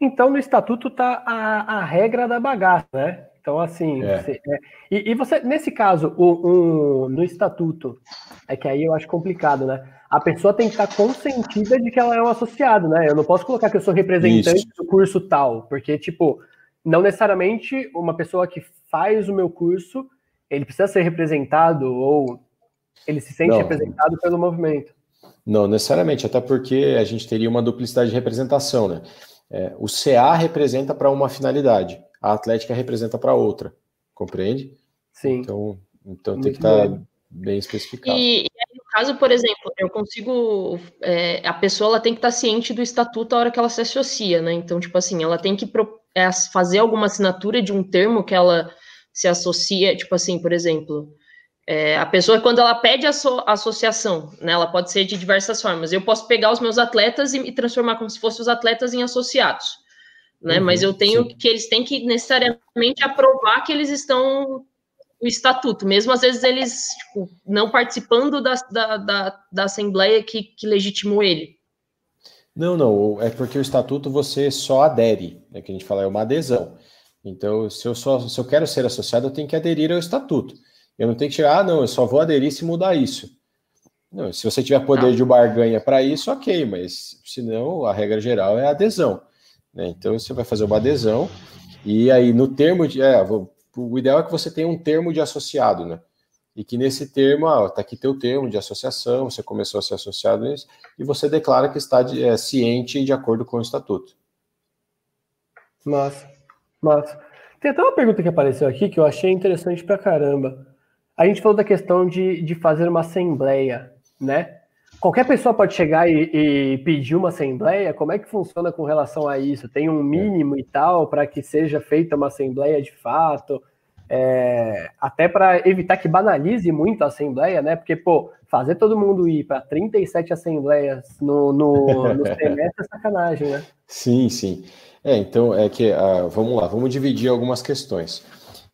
Então, no estatuto tá a, a regra da bagaça, né? Então, assim, é. Você, é, e, e, você, nesse caso, o, um, no estatuto, é que aí eu acho complicado, né? A pessoa tem que estar consentida de que ela é um associado, né? Eu não posso colocar que eu sou representante Isso. do curso tal, porque, tipo, não necessariamente uma pessoa que faz o meu curso, ele precisa ser representado ou ele se sente não. representado pelo movimento.
Não necessariamente, até porque a gente teria uma duplicidade de representação, né? É, o CA representa para uma finalidade, a Atlética representa para outra, compreende?
Sim.
Então, então tem que estar tá bem especificado.
E, e aí, no caso, por exemplo, eu consigo. É, a pessoa ela tem que estar tá ciente do estatuto a hora que ela se associa, né? Então, tipo assim, ela tem que pro, é, fazer alguma assinatura de um termo que ela se associa, tipo assim, por exemplo. É, a pessoa, quando ela pede a so, associação, né, ela pode ser de diversas formas. Eu posso pegar os meus atletas e, e transformar como se fossem os atletas em associados, né? Uhum, Mas eu tenho sim. que eles têm que necessariamente aprovar que eles estão o estatuto, mesmo às vezes eles tipo, não participando da, da, da, da assembleia que, que legitimou ele.
Não, não, é porque o estatuto você só adere, é que a gente fala, é uma adesão. Então, se eu, só, se eu quero ser associado, eu tenho que aderir ao estatuto. Eu não tenho que chegar, ah, não, eu só vou aderir se mudar isso. Não, se você tiver poder de barganha para isso, ok, mas senão a regra geral é adesão. Né? Então você vai fazer uma adesão, e aí no termo de. É, o ideal é que você tenha um termo de associado, né? E que nesse termo, ah, tá aqui teu termo de associação, você começou a ser associado nisso, e você declara que está de, é, ciente de acordo com o estatuto.
Massa, massa. Tem até uma pergunta que apareceu aqui que eu achei interessante pra caramba. A gente falou da questão de, de fazer uma assembleia, né? Qualquer pessoa pode chegar e, e, pedir uma assembleia? Como é que funciona com relação a isso? Tem um mínimo e tal para que seja feita uma assembleia de fato? É, até para evitar que banalize muito a assembleia, né? Porque, pô, fazer todo mundo ir para 37 assembleias no, no, no semestre é sacanagem, né?
Sim, sim. É, então, é que, uh, vamos lá, vamos dividir algumas questões.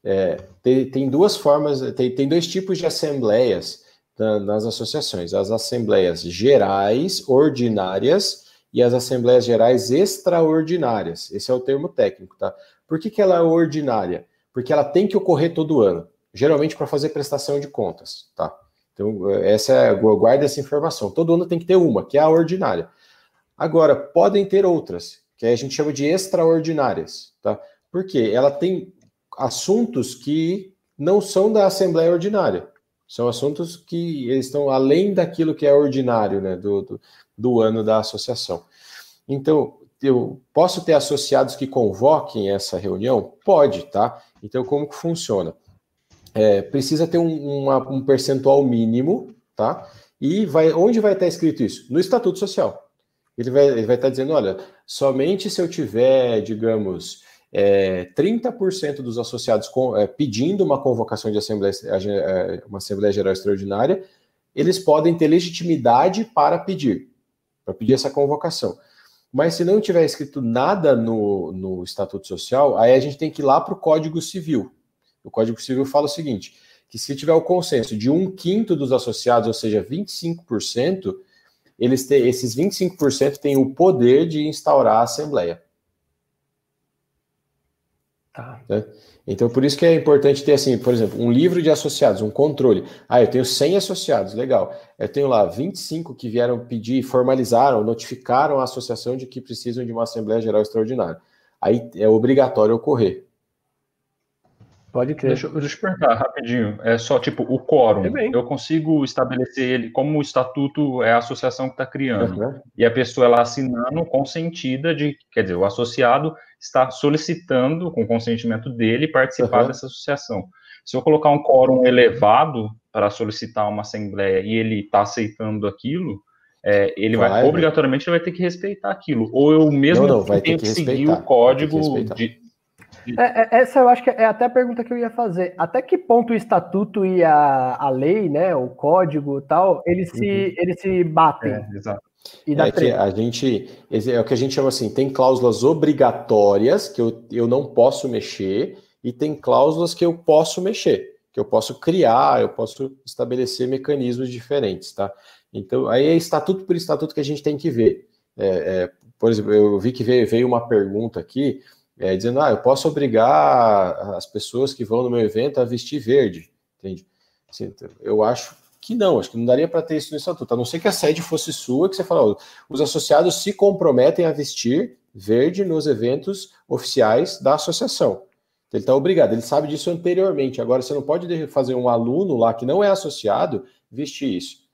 É, tem, tem, duas formas, tem, tem dois tipos de assembleias nas associações: as assembleias gerais ordinárias e as assembleias gerais extraordinárias. Esse é o termo técnico, tá? Por que, que ela é ordinária? Porque ela tem que ocorrer todo ano, geralmente para fazer prestação de contas, tá? Então, essa é, guarda essa informação. Todo ano tem que ter uma, que é a ordinária. Agora, podem ter outras, que a gente chama de extraordinárias, tá? Porque ela tem assuntos que não são da Assembleia Ordinária. São assuntos que estão além daquilo que é ordinário né, do, do, do ano da associação. Então, eu posso ter associados que convoquem essa reunião? Pode, tá? Então, como que funciona? É, precisa ter um, uma, um percentual mínimo, tá? E vai, onde vai estar escrito isso? No Estatuto Social. Ele vai, ele vai estar dizendo, olha, somente se eu tiver, digamos, é, 30% dos associados com, é, pedindo uma convocação de assembleia, é, uma Assembleia Geral Extraordinária, eles podem ter legitimidade para pedir, para pedir essa convocação. Mas se não tiver escrito nada no, no Estatuto Social, aí a gente tem que ir lá para o Código Civil. O Código Civil fala o seguinte: que se tiver o consenso de um quinto dos associados, ou seja, 25%, eles têm, esses 25% têm o poder de instaurar a Assembleia. Tá. Né? Então, por isso que é importante ter, assim, por exemplo, um livro de associados, um controle. Ah, eu tenho 100 associados, legal. Eu tenho lá 25 que vieram pedir, formalizaram, notificaram a associação de que precisam de uma Assembleia Geral Extraordinária. Aí é obrigatório ocorrer.
Pode crer. Deixa, deixa eu perguntar rapidinho. É só, tipo, o quórum. Eu consigo estabelecer ele como o estatuto é a associação que está criando. Uhum. E a pessoa, ela assinando, consentida de... Quer dizer, o associado está solicitando, com consentimento dele, participar uhum. dessa associação. Se eu colocar um quórum elevado para solicitar uma assembleia e ele está aceitando aquilo, é, ele vai, vai obrigatoriamente ele vai ter que respeitar aquilo. Ou eu mesmo
não, não, vai
tenho
ter
que, que seguir o código de
É, é, essa eu acho que é até a pergunta que eu ia fazer. Até que ponto o estatuto e a, a lei, né, o código e tal, eles se, uhum. eles se batem? É,
exato. E é que a gente é o que a gente chama assim, tem cláusulas obrigatórias que eu, eu não posso mexer e tem cláusulas que eu posso mexer, que eu posso criar, eu posso estabelecer mecanismos diferentes, tá? Então aí é estatuto por estatuto que a gente tem que ver. É, é, por exemplo, eu vi que veio, veio uma pergunta aqui é, dizendo, ah, eu posso obrigar as pessoas que vão no meu evento a vestir verde, entende? Assim, eu acho que não, acho que não daria para ter isso no estatuto, a não ser que a sede fosse sua, que você fala, os associados se comprometem a vestir verde nos eventos oficiais da associação. Ele está obrigado, ele sabe disso anteriormente. Agora, você não pode fazer um aluno lá que não é associado vestir isso.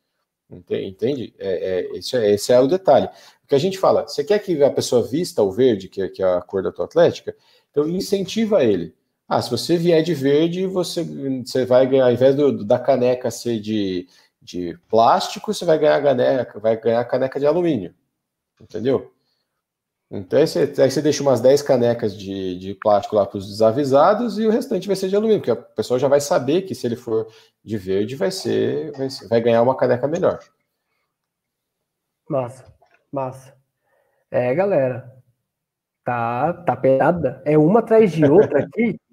Entende? É, é, esse, é, esse é o detalhe. O que a gente fala, você quer que a pessoa vista o verde, que, é, que é a cor da tua atlética? Então, incentiva ele. Ah, se você vier de verde, você, você vai ganhar, ao invés do, da caneca ser de, de plástico, você vai ganhar caneca, vai ganhar caneca de alumínio. Entendeu? Então aí você, aí você deixa umas 10 canecas de, de plástico lá para os desavisados e o restante vai ser de alumínio, porque a pessoa já vai saber que se ele for de verde, vai ser, vai, vai ganhar uma caneca melhor.
Massa, massa. É, galera. Tá, tá pegada. É uma atrás de outra aqui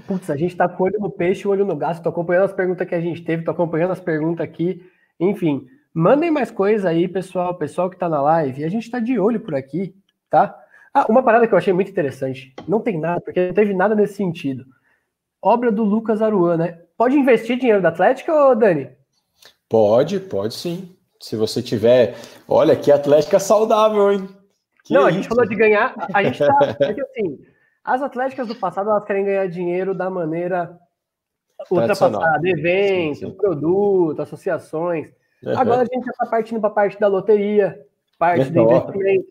putz, a gente tá com o olho no peixe o olho no gasto. Tô acompanhando as perguntas que a gente teve, tô acompanhando as perguntas aqui. Enfim, mandem mais coisa aí, pessoal. Pessoal que tá na live. A gente tá de olho por aqui, tá? Ah, uma parada que eu achei muito interessante. Não tem nada, porque não teve nada nesse sentido. Obra do Lucas Aruan, né? Pode investir dinheiro da Atlética, ou Dani?
Pode, pode sim. Se você tiver. Olha, que Atlética saudável, hein?
Que não, a gente falou de ganhar. A gente tá. Porque assim as atléticas do passado, elas querem ganhar dinheiro da maneira ultrapassada, eventos, sim, sim. produto, associações. Uhum. Agora a gente já está partindo para a parte da loteria, parte do investimento.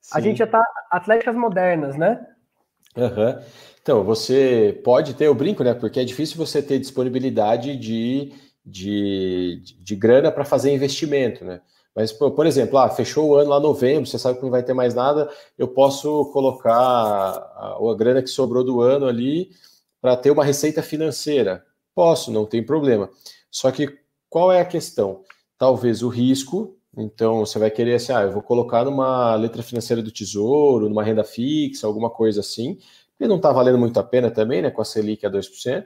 Sim. A gente já está atléticas modernas, né?
Uhum. Então, você pode ter o brinco, né? Porque é difícil você ter disponibilidade de, de, de grana para fazer investimento, né? Mas, por exemplo, ah, fechou o ano lá novembro, você sabe que não vai ter mais nada, eu posso colocar a, a grana que sobrou do ano ali para ter uma receita financeira. Posso, não tem problema. Só que qual é a questão? Talvez o risco, então você vai querer assim, ah, eu vou colocar numa letra financeira do tesouro, numa renda fixa, alguma coisa assim, e não está valendo muito a pena também, né, com a Selic a 2%.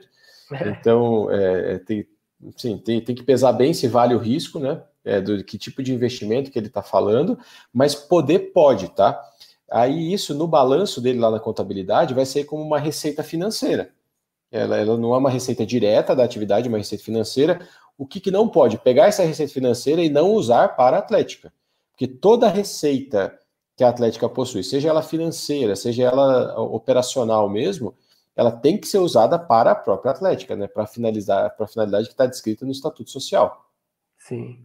É. Então, é, tem, sim, tem, tem que pesar bem se vale o risco, né? é, do que tipo de investimento que ele está falando, mas poder pode, tá? Aí isso no balanço dele lá na contabilidade vai ser como uma receita financeira. Ela, ela não é uma receita direta da atividade, é uma receita financeira. O que, que não pode? Pegar essa receita financeira e não usar para a Atlética. Porque toda receita que a Atlética possui, seja ela financeira, seja ela operacional mesmo, ela tem que ser usada para a própria Atlética, né? Para finalizar, para a finalidade que está descrita no Estatuto Social.
Sim.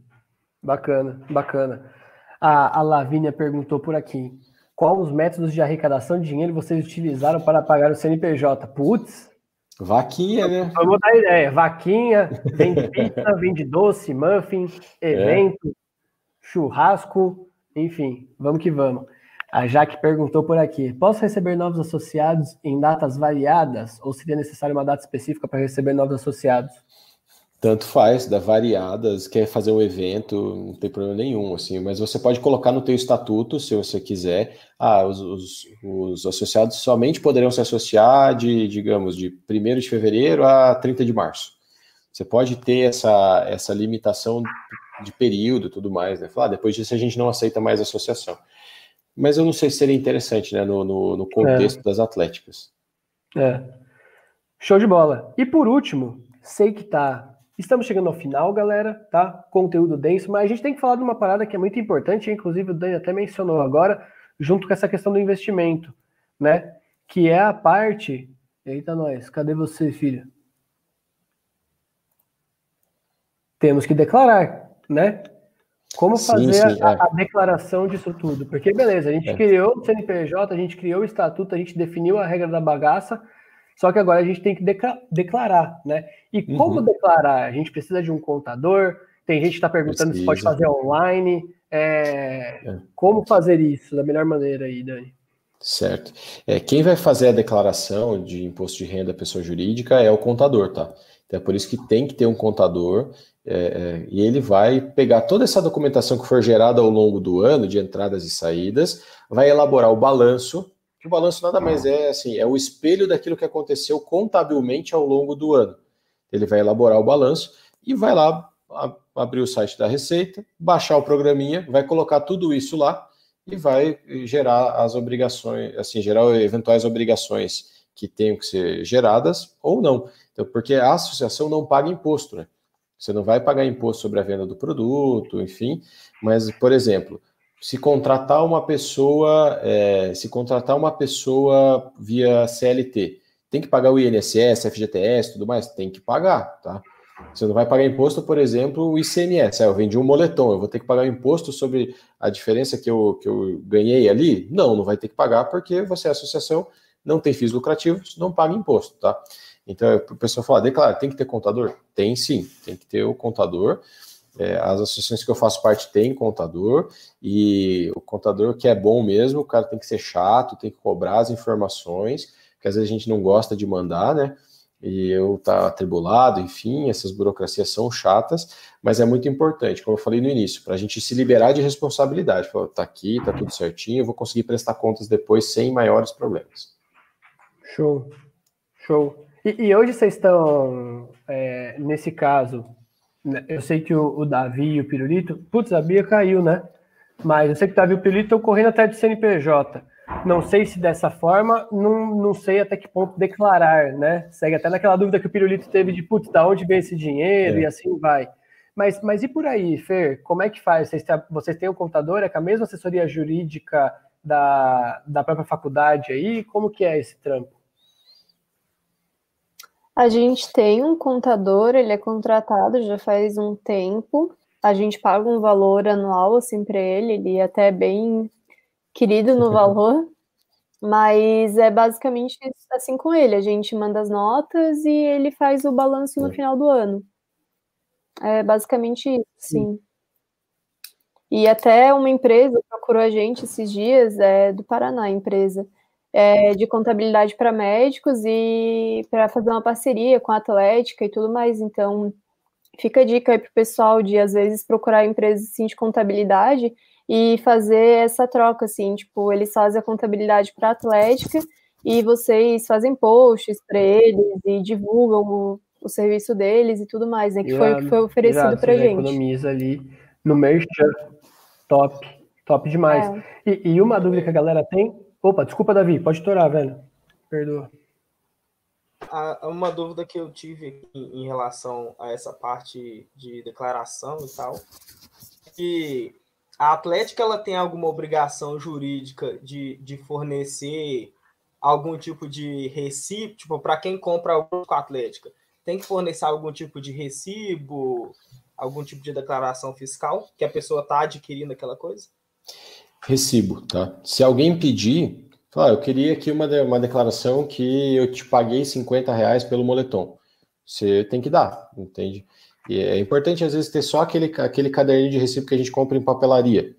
Bacana, bacana. A, a Lavínia perguntou por aqui: qual os métodos de arrecadação de dinheiro vocês utilizaram para pagar o CNPJ? Putz.
Vaquinha, né?
Vamos dar ideia. Vaquinha, vende pizza, vende doce, muffin, é. evento, é. churrasco, enfim, vamos que vamos. A Jaque perguntou por aqui: posso receber novos associados em datas variadas ou seria necessário uma data específica para receber novos associados?
Tanto faz, dá variadas, quer fazer um evento, não tem problema nenhum, assim, mas você pode colocar no teu estatuto, se você quiser, ah, os, os, os associados somente poderão se associar de, digamos, de 1 de fevereiro a 30 de março. Você pode ter essa, essa limitação de período tudo mais, né? Falar, ah, depois disso a gente não aceita mais associação. Mas eu não sei se seria interessante, né, no, no, no contexto é. das atléticas.
É. Show de bola. E por último, sei que tá Estamos chegando ao final, galera, tá? Conteúdo denso, mas a gente tem que falar de uma parada que é muito importante, inclusive o Dani até mencionou agora, junto com essa questão do investimento, né? Que é a parte. Eita, nós, cadê você, filho? Temos que declarar, né? Como fazer sim, sim, a, é. a, declaração disso tudo? Porque, beleza, a gente é. criou o CNPJ, a gente criou o estatuto, a gente definiu a regra da bagaça, só que agora a gente tem que declarar, né? E como uhum. declarar? A gente precisa de um contador. Tem gente que está perguntando precisa. se pode fazer online. É... É. Como fazer isso da melhor maneira aí, Dani?
Certo. É, quem vai fazer a declaração de imposto de renda pessoa jurídica é o contador, tá? Então é por isso que tem que ter um contador é, é, e ele vai pegar toda essa documentação que for gerada ao longo do ano, de entradas e saídas, vai elaborar o balanço, que o balanço nada mais é assim, é o espelho daquilo que aconteceu contabilmente ao longo do ano. Ele vai elaborar o balanço e vai lá a, abrir o site da Receita, baixar o programinha, vai colocar tudo isso lá e vai gerar as obrigações, assim, gerar eventuais obrigações que tenham que ser geradas ou não. Então, porque a associação não paga imposto, né? Você não vai pagar imposto sobre a venda do produto, enfim. Mas, por exemplo, se contratar uma pessoa, é, se contratar uma pessoa via CLT, tem que pagar o INSS, FGTS, tudo mais, tem que pagar, tá? Você não vai pagar imposto, por exemplo, o ICMS. Ah, eu vendi um moletom, eu vou ter que pagar imposto sobre a diferença que eu, que eu ganhei ali? Não, não vai ter que pagar porque você é associação, não tem fins lucrativos, não paga imposto, tá? Então, o pessoal fala, declara, tem que ter contador? Tem sim, tem que ter o contador. É, as associações que eu faço parte têm contador, e o contador que é bom mesmo, o cara tem que ser chato, tem que cobrar as informações, que às vezes a gente não gosta de mandar, né? e eu tá atribulado, enfim, essas burocracias são chatas, mas é muito importante, como eu falei no início, para a gente se liberar de responsabilidade. Falar, tá aqui, tá tudo certinho, eu vou conseguir prestar contas depois sem maiores problemas.
Show, show. E, e hoje vocês estão, é, nesse caso, eu sei que o, o, Davi e o Pirulito, putz, a Bia caiu, né? Mas eu sei que o Davi e o Pirulito estão correndo até de CNPJ. Não sei se dessa forma, não, não sei até que ponto declarar, né? Segue até naquela dúvida que o Pirulito teve de, putz, da onde vem esse dinheiro é. e assim vai. Mas, mas e por aí, Fer? Como é que faz? Vocês, vocês têm um contador? É com a mesma assessoria jurídica da, da própria faculdade aí? Como que é esse trampo?
A gente tem um contador, ele é contratado já faz um tempo. A gente paga um valor anual assim para ele, ele é até bem querido no valor, mas é basicamente assim com ele. A gente manda as notas e ele faz o balanço no é. final do ano. É basicamente isso, sim. E até uma empresa procurou a gente esses dias, é do Paraná, a empresa, é, de contabilidade para médicos e para fazer uma parceria com a Atlética e tudo mais. Então, fica a dica aí para o pessoal de, às vezes, procurar empresas assim, de contabilidade e fazer essa troca, assim, tipo, eles fazem a contabilidade para a Atlética e vocês fazem posts para eles e divulgam o, o, serviço deles e tudo mais, né? Que foi o que foi oferecido para gente.
economiza ali no merchan, top, top demais. É. E, e, uma dúvida que a galera tem, opa, desculpa Davi, pode estourar, velho, perdoa.
Uma dúvida que eu tive em relação a essa parte de declaração e tal, que a Atlética ela tem alguma obrigação jurídica de, de fornecer algum tipo de recibo, tipo, para quem compra algo com a Atlética, tem que fornecer algum tipo de recibo, algum tipo de declaração fiscal que a pessoa está adquirindo aquela coisa?
Recibo, tá? Se alguém pedir, fala, ah, eu queria aqui uma, uma declaração que eu te paguei 50 reais pelo moletom. Você tem que dar, entende? E é importante, às vezes, ter só aquele, aquele caderninho de recibo que a gente compra em papelaria.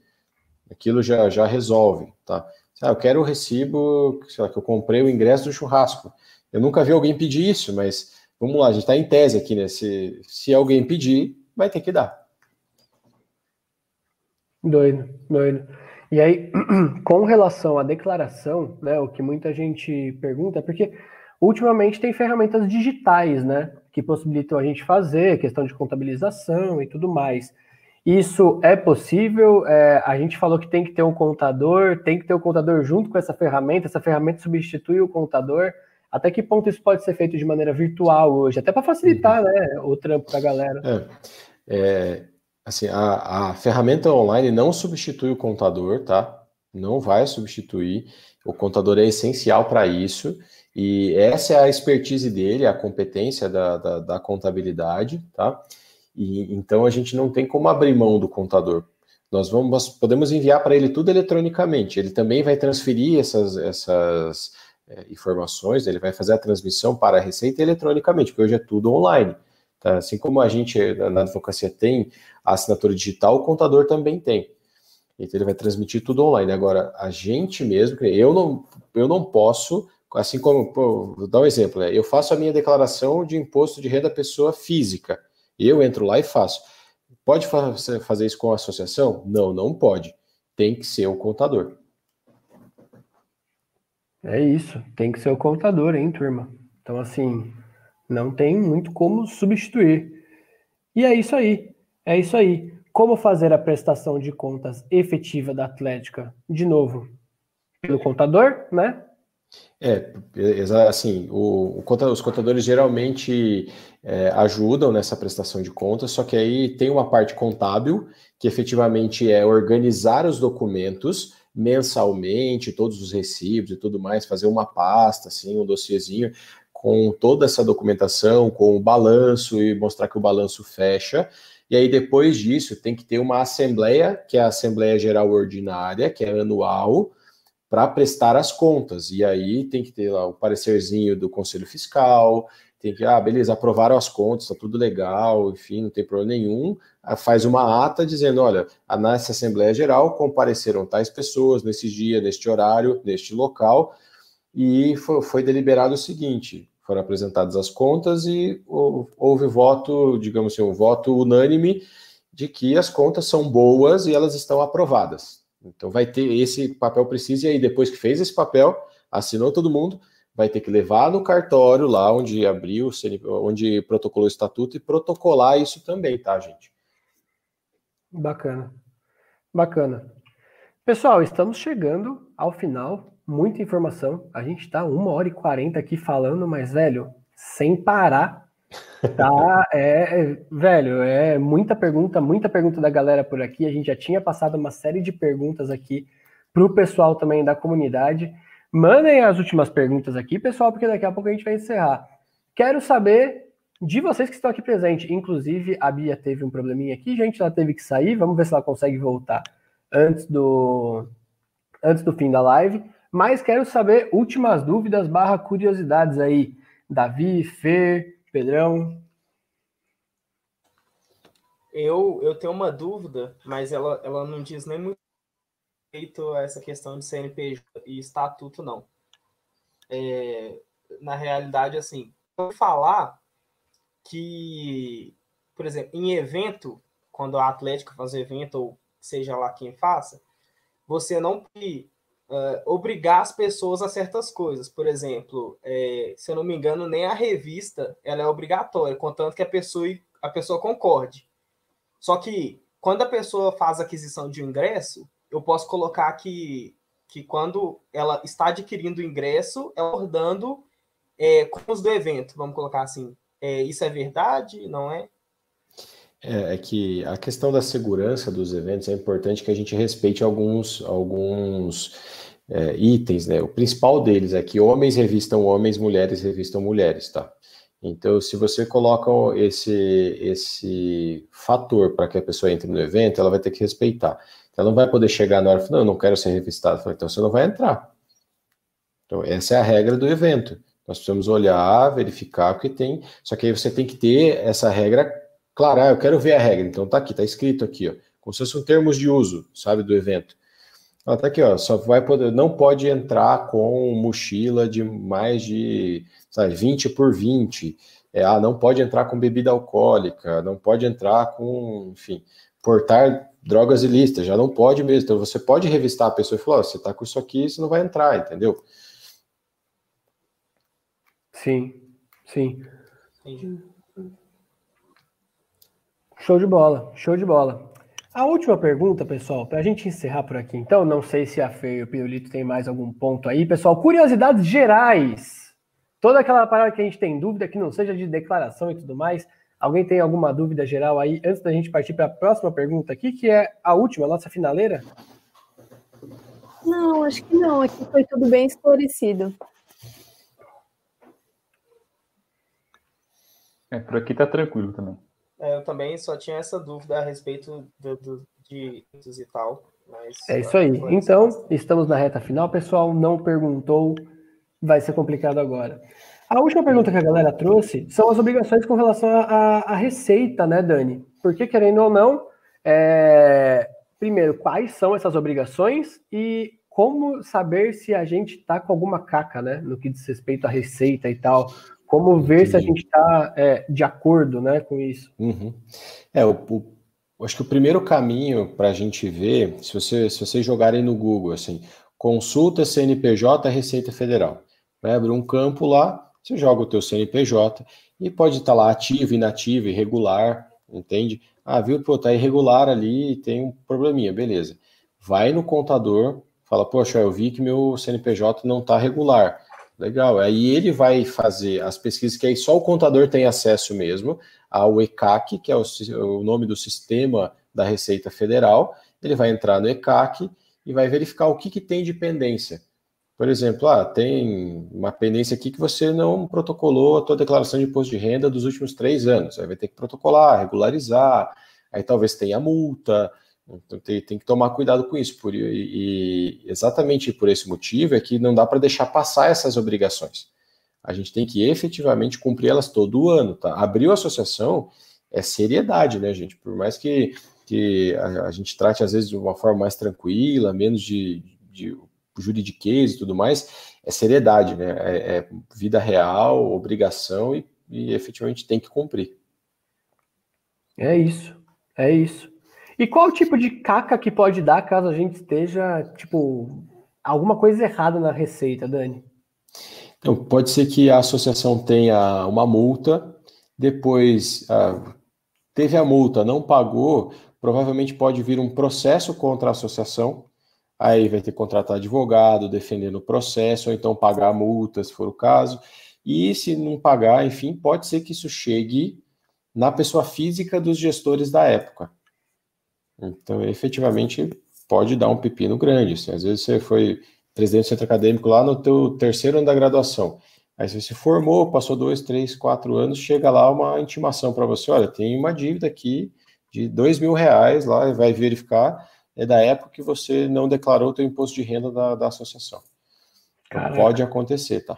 Aquilo já, já resolve, tá? Ah, eu quero o recibo lá, que eu comprei o ingresso do churrasco. Eu nunca vi alguém pedir isso, mas vamos lá, a gente está em tese aqui, né? Se, se alguém pedir, vai ter que dar.
Doido, doido. E aí, com relação à declaração, né, o que muita gente pergunta é porque ultimamente tem ferramentas digitais, né? que possibilitam a gente fazer, questão de contabilização e tudo mais. Isso é possível? É, a gente falou que tem que ter um contador, tem que ter o um contador junto com essa ferramenta, essa ferramenta substitui o contador. Até que ponto isso pode ser feito de maneira virtual hoje? Até para facilitar uhum. né, o trampo da galera.
É, é, assim, a, a ferramenta online não substitui o contador, tá? Não vai substituir. O contador é essencial para isso. E essa é a expertise dele, a competência da, da, da contabilidade, tá? E então a gente não tem como abrir mão do contador. Nós vamos, podemos enviar para ele tudo eletronicamente. Ele também vai transferir essas, essas é, informações, ele vai fazer a transmissão para a Receita eletronicamente, porque hoje é tudo online. Tá? Assim como a gente na advocacia tem a assinatura digital, o contador também tem. Então ele vai transmitir tudo online. Agora, a gente mesmo, eu não, eu não posso, assim como, pô, vou dar um exemplo, né? eu faço a minha declaração de imposto de renda pessoa física. Eu entro lá e faço. Pode fazer isso com a associação? Não, não pode. Tem que ser o contador.
É isso, tem que ser o contador, hein, turma? Então, assim, não tem muito como substituir. E é isso aí, é isso aí. Como fazer a prestação de contas efetiva da Atlética? De novo, pelo contador, né?
É, assim, o, o, os contadores geralmente é, ajudam nessa prestação de contas, só que aí tem uma parte contábil, que efetivamente é organizar os documentos mensalmente, todos os recibos e tudo mais, fazer uma pasta, assim, um dossiezinho com toda essa documentação, com o balanço e mostrar que o balanço fecha. E aí, depois disso, tem que ter uma assembleia, que é a Assembleia Geral Ordinária, que é anual, para prestar as contas. E aí tem que ter lá o parecerzinho do Conselho Fiscal, tem que, ah, beleza, aprovaram as contas, tá tudo legal, enfim, não tem problema nenhum. Faz uma ata dizendo: olha, nessa Assembleia Geral compareceram tais pessoas nesse dia, neste horário, neste local, e foi, foi deliberado o seguinte: foram apresentadas as contas e houve voto, digamos assim, um voto unânime de que as contas são boas e elas estão aprovadas. Então vai ter esse papel preciso, e aí depois que fez esse papel, assinou todo mundo, vai ter que levar no cartório lá onde abriu, onde protocolou o estatuto e protocolar isso também, tá, gente?
Bacana. Bacana. Pessoal, estamos chegando ao final. Muita informação. A gente está uma hora e quarenta aqui falando, mas, velho, sem parar. Tá, é, é, velho, é muita pergunta, muita pergunta da galera por aqui. A gente já tinha passado uma série de perguntas aqui para o pessoal também da comunidade. Mandem as últimas perguntas aqui, pessoal, porque daqui a pouco a gente vai encerrar. Quero saber de vocês que estão aqui presentes. Inclusive, a Bia teve um probleminha aqui, gente, ela teve que sair. Vamos ver se ela consegue voltar antes do, antes do fim da live. Mas quero saber últimas dúvidas barra curiosidades aí. Davi, Fer, Pedrão.
Eu, eu tenho uma dúvida, mas ela, ela não diz nem muito respeito a essa questão de CNPJ e estatuto, não. É, na realidade, assim, vou falar que, por exemplo, em evento, quando a Atlética faz evento, ou seja lá quem faça, você não pode uh, obrigar as pessoas a certas coisas. Por exemplo, é, se eu não me engano, nem a revista ela é obrigatória, contanto que a pessoa, a pessoa concorde. Só que quando a pessoa faz aquisição de um ingresso, eu posso colocar que, que quando ela está adquirindo o ingresso, é abordando é, com os do evento, vamos colocar assim. É, isso é verdade, não é?
É? É que a questão da segurança dos eventos é importante que a gente respeite alguns, alguns é, itens, né? O principal deles é que homens revistam homens, mulheres revistam mulheres, tá? Então, se você coloca esse, esse fator para que a pessoa entre no evento, ela vai ter que respeitar. Ela não vai poder chegar na hora e falar, não, eu não quero ser revistado. Então você não vai entrar. Então, essa é a regra do evento. Nós precisamos olhar, verificar o que tem. Só que aí você tem que ter essa regra clara. Ah, eu quero ver a regra. Então tá aqui, tá escrito aqui, ó. Como se fossem termos de uso, sabe, do evento. Ela tá aqui, ó. Só vai poder, não pode entrar com mochila de mais de, sabe, 20 por 20. É, ah, não pode entrar com bebida alcoólica, não pode entrar com, enfim, portar drogas ilícitas, já não pode mesmo. Então você pode revistar a pessoa e falar: oh, você está com isso aqui, você não vai entrar, entendeu?
Sim, sim. Show de bola, show de bola. A última pergunta, pessoal, para a gente encerrar por aqui, então, não sei se a Fê e o Piolito tem mais algum ponto aí, pessoal. Curiosidades gerais. Toda aquela parada que a gente tem dúvida, que não seja de declaração e tudo mais, Alguém tem alguma dúvida geral aí antes da gente partir para a próxima pergunta aqui, que é a última, a nossa finaleira?
Não, acho que não. Aqui foi tudo bem esclarecido.
É, por aqui tá tranquilo também.
É, eu também só tinha essa dúvida a respeito do, do, de e tal. Mas,
é isso aí. Então, estamos na reta final, pessoal. Não perguntou, vai ser complicado agora. A última pergunta que a galera trouxe são as obrigações com relação à receita, né, Dani? Porque, querendo ou não, é, primeiro, quais são essas obrigações e como saber se a gente está com alguma caca, né? No que diz respeito à receita e tal. Como ver Entendi. se a gente está é, de acordo né, com isso.
Uhum. É, o, o, acho que o primeiro caminho para a gente ver, se, você, se vocês jogarem no Google, assim, consulta CNPJ Receita Federal. Vai abrir um campo lá, você joga o teu CNPJ e pode estar tá lá ativo, inativo, irregular, entende? Ah, viu, pô, tá irregular ali, tem um probleminha, beleza. Vai no contador, fala, poxa, eu vi que meu CNPJ não está regular. Legal, aí ele vai fazer as pesquisas que aí só o contador tem acesso mesmo ao ECAC, que é o, o nome do sistema da Receita Federal. Ele vai entrar no ECAC e vai verificar o que, que tem de pendência. Por exemplo, ah, tem uma pendência aqui que você não protocolou a tua declaração de imposto de renda dos últimos três anos. Aí vai ter que protocolar, regularizar, aí talvez tenha multa, então tem, tem que tomar cuidado com isso. Por, e, e exatamente por esse motivo é que não dá para deixar passar essas obrigações. A gente tem que efetivamente cumprir elas todo ano, tá? Abriu a associação é seriedade, né, gente? Por mais que, que a, a gente trate às vezes de uma forma mais tranquila, menos de, de juridiquês e tudo mais, é seriedade, né? É, é vida real, obrigação e, e efetivamente tem que cumprir.
É isso, é isso. E qual o tipo de caca que pode dar caso a gente esteja, tipo, alguma coisa errada na receita, Dani?
Então, pode ser que a associação tenha uma multa, depois ah, teve a multa, não pagou, provavelmente pode vir um processo contra a associação, aí vai ter que contratar advogado, defendendo o processo, ou então pagar a multa, se for o caso. E se não pagar, enfim, pode ser que isso chegue na pessoa física dos gestores da época. Então, efetivamente, pode dar um pepino grande. Assim. Às vezes você foi presidente do centro acadêmico lá no teu terceiro ano da graduação. Aí você se formou, passou dois, três, quatro anos, chega lá uma intimação para você, olha, tem uma dívida aqui de dois mil reais lá, vai verificar, é da época que você não declarou o teu imposto de renda da, da associação. Então, pode acontecer, tá?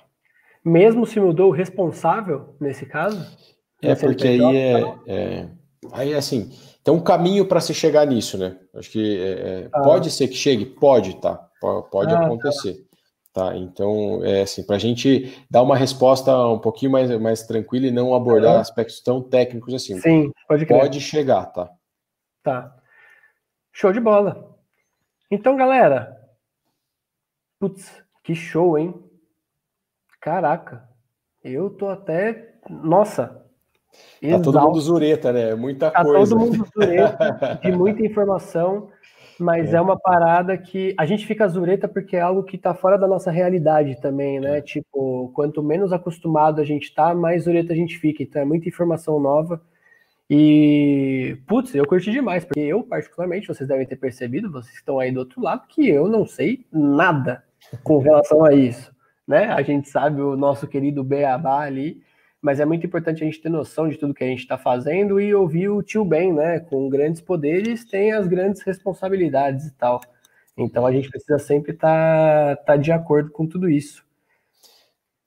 Mesmo se mudou o responsável nesse caso?
É porque aí é, é, aí assim, tem um caminho para se chegar nisso, né? Acho que é, é ah. pode ser que chegue, pode, tá? Pode ah, tá. acontecer. Tá. tá, então, é assim, para a gente dar uma resposta um pouquinho mais, mais tranquila e não abordar aspectos tão técnicos assim.
Sim, pode crer.
Pode chegar, tá?
Tá. Show de bola. Então, galera, putz, que show, hein? Caraca, eu tô até. Nossa,
Tá todo mundo zureta, né? Muita
tá
coisa.
Tá todo mundo zureta, de muita informação, mas é. é. uma parada que a gente fica zureta porque é algo que tá fora da nossa realidade também, né? É. Tipo, quanto menos acostumado a gente tá, mais zureta a gente fica. Então é muita informação nova. E, putz, eu curti demais, porque eu, particularmente, vocês devem ter percebido, vocês estão aí do outro lado, que eu não sei nada com relação a isso, né? A gente sabe o nosso querido Beabá ali, mas é muito importante a gente ter noção de tudo que a gente está fazendo e ouvir o tio Ben, né? Com grandes poderes tem as grandes responsabilidades e tal. Então a gente precisa sempre estar tá, tá de acordo com tudo isso.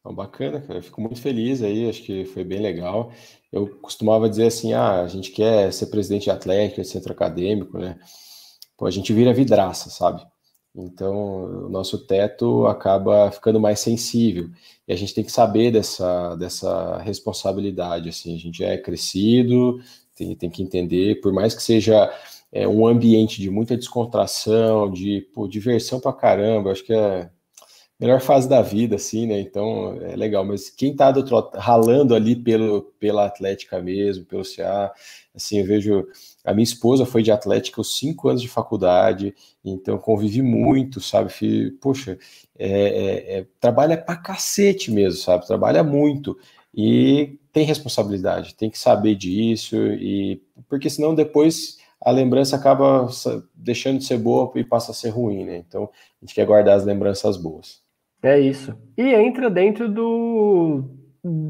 bacana, cara. Eu fico muito feliz aí, acho que foi bem legal. Eu costumava dizer assim: ah, a gente quer ser presidente de Atlético, centro acadêmico, né? Pô, a gente vira vidraça, sabe? Então, o nosso teto acaba ficando mais sensível. E a gente tem que saber dessa, dessa responsabilidade. Assim, a gente é crescido, tem, tem que entender, por mais que seja é, um ambiente de muita descontração, de pô, diversão pra caramba, acho que é melhor fase da vida, assim, né? Então, é legal. Mas quem tá do outro, ralando ali pelo, pela Atlética mesmo, pelo CA, assim, eu vejo a minha esposa foi de atlética os cinco anos de faculdade, então convivi muito, sabe? Poxa, é, é, é, trabalha pra cacete mesmo, sabe? Trabalha muito e tem responsabilidade, tem que saber disso, e porque senão depois a lembrança acaba deixando de ser boa e passa a ser ruim, né? Então a gente quer guardar as lembranças boas.
É isso. E entra dentro do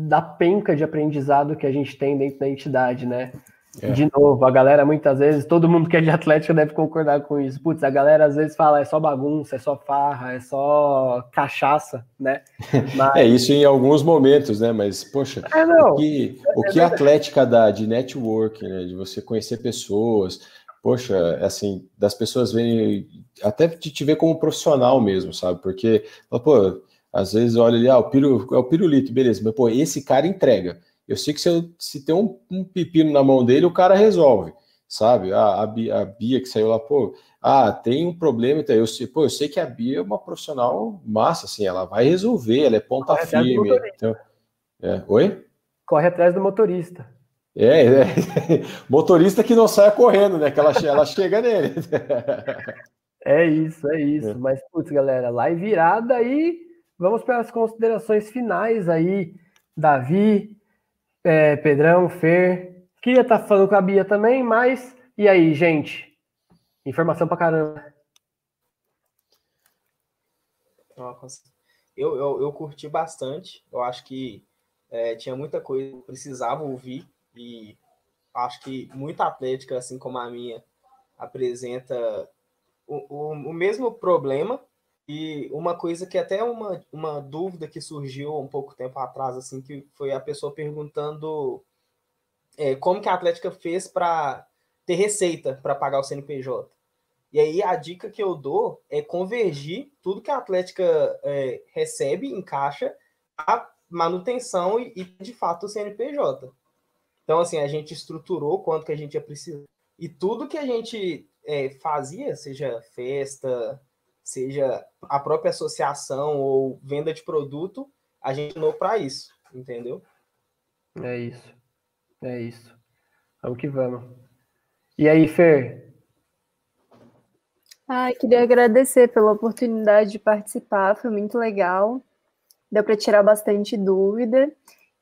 da penca de aprendizado que a gente tem dentro da entidade, né? É. De novo, a galera muitas vezes, todo mundo que é de Atlético deve concordar com isso. Putz, a galera às vezes fala é só bagunça, é só farra, é só cachaça, né?
Mas... é isso em alguns momentos, né? Mas, poxa, é, o que, o que a Atlética dá de network, né? De você conhecer pessoas, poxa, assim, das pessoas verem, até te ver como profissional mesmo, sabe? Porque, pô, às vezes olha ali, ah, o, piru, é o pirulito, beleza, mas, pô, esse cara entrega. Eu sei que se, eu, se tem um, um pepino na mão dele, o cara resolve, sabe? Ah, a, Bia, a Bia que saiu lá, pô, ah, tem um problema, então eu sei, pô, eu sei que a Bia é uma profissional massa, assim, ela vai resolver, ela é ponta Corre firme. Então, é, oi?
Corre atrás do motorista.
É, é, motorista que não sai correndo, né? Que ela, ela chega nele.
É isso, é isso. É. Mas, putz, galera, live virada aí. Vamos para as considerações finais aí. Davi, é, Pedrão, Fer. Queria estar tá falando com a Bia também, mas. E aí, gente? Informação pra caramba.
Eu, eu, eu curti bastante. Eu acho que é, tinha muita coisa que eu precisava ouvir e acho que muita atlética, assim como a minha, apresenta o, o, o mesmo problema e uma coisa que até uma, uma dúvida que surgiu um pouco tempo atrás, assim, que foi a pessoa perguntando é, como que a Atlética fez para ter receita para pagar o CNPJ. E aí a dica que eu dou é convergir tudo que a Atlética é, recebe em caixa a manutenção e, e, de fato o CNPJ. Então, assim, a gente estruturou quanto que a gente ia precisar. E tudo que a gente é, fazia, seja festa, seja a própria associação ou venda de produto, a gente não para isso, entendeu?
É isso. É isso. Vamos que vamos. E aí, Fer?
Ai, queria agradecer pela oportunidade de participar, foi muito legal. Deu para tirar bastante dúvida.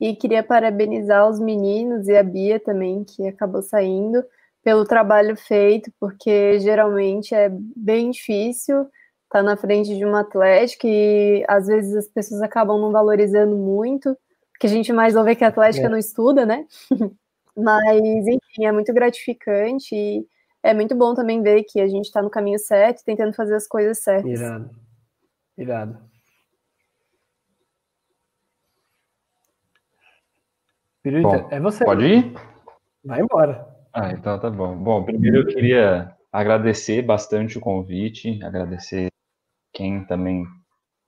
E queria parabenizar os meninos e a Bia também, que acabou saindo, pelo trabalho feito, porque geralmente é bem difícil estar tá na frente de uma atlética e às vezes as pessoas acabam não valorizando muito, porque a gente mais ouve que a atlética é. não estuda, né? Mas, enfim, é muito gratificante e é muito bom também ver que a gente está no caminho certo, tentando fazer as coisas certas.
Irado. Irado.
Bom, é você. Pode ir?
Vai embora.
Ah, então tá bom. Bom, primeiro eu queria agradecer bastante o convite, agradecer quem também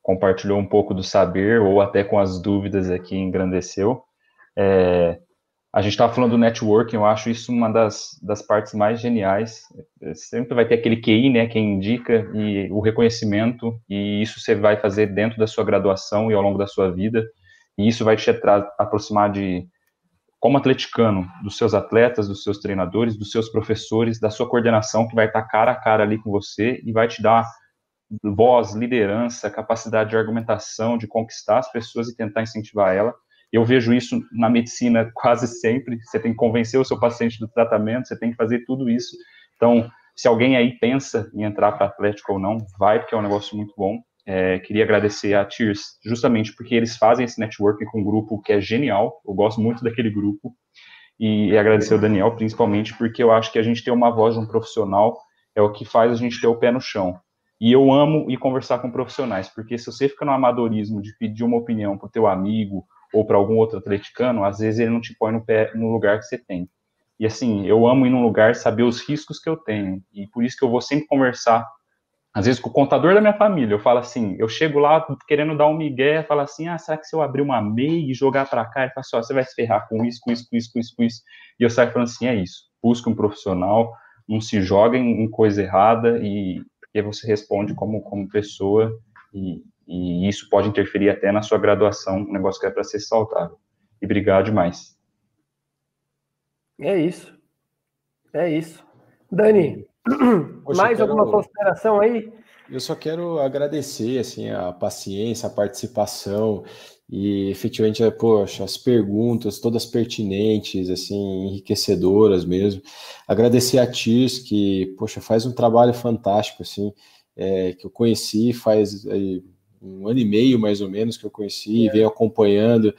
compartilhou um pouco do saber ou até com as dúvidas aqui engrandeceu. É, a gente estava falando do networking, eu acho isso uma das, das partes mais geniais. Sempre vai ter aquele QI, né, quem indica, e o reconhecimento, e isso você vai fazer dentro da sua graduação e ao longo da sua vida, e isso vai te aproximar de como atleticano, dos seus atletas, dos seus treinadores, dos seus professores, da sua coordenação, que vai estar cara a cara ali com você e vai te dar voz, liderança, capacidade de argumentação, de conquistar as pessoas e tentar incentivar ela. Eu vejo isso na medicina quase sempre. Você tem que convencer o seu paciente do tratamento, você tem que fazer tudo isso. Então, se alguém aí pensa em entrar para Atlético ou não, vai, porque é um negócio muito bom. É, queria agradecer a Tears, justamente porque eles fazem esse networking com um grupo que é genial, eu gosto muito daquele grupo, e, e agradecer ao Daniel, principalmente porque eu acho que a gente ter uma voz de um profissional é o que faz a gente ter o pé no chão. E eu amo ir conversar com profissionais, porque se você fica no amadorismo de pedir uma opinião para o teu amigo ou para algum outro atleticano, às vezes ele não te põe no, pé, no lugar que você tem. E assim, eu amo ir num lugar saber os riscos que eu tenho, e por isso que eu vou sempre conversar às vezes com o contador da minha família, eu falo assim, eu chego lá querendo dar um migué, falo assim, ah, será que se eu abrir uma MEI e jogar para cá, ele fala assim, ó, você vai se ferrar com isso, com isso, com isso, com isso, com isso, e eu saio falando assim, é isso, busca um profissional, não se joga em, coisa errada, e porque você responde como, como pessoa, e, e isso pode interferir até na sua graduação, um negócio que é para ser saudável. E obrigado demais.
É isso. É isso. Dani, Poxa, Mais quero... alguma consideração aí?
Eu só quero agradecer assim a paciência, a participação e efetivamente, é, poxa, as perguntas todas pertinentes, assim, enriquecedoras mesmo. Agradecer a Tis que, poxa, faz um trabalho fantástico assim, é, que eu conheci faz aí, um ano e meio mais ou menos que eu conheci, é. venho acompanhando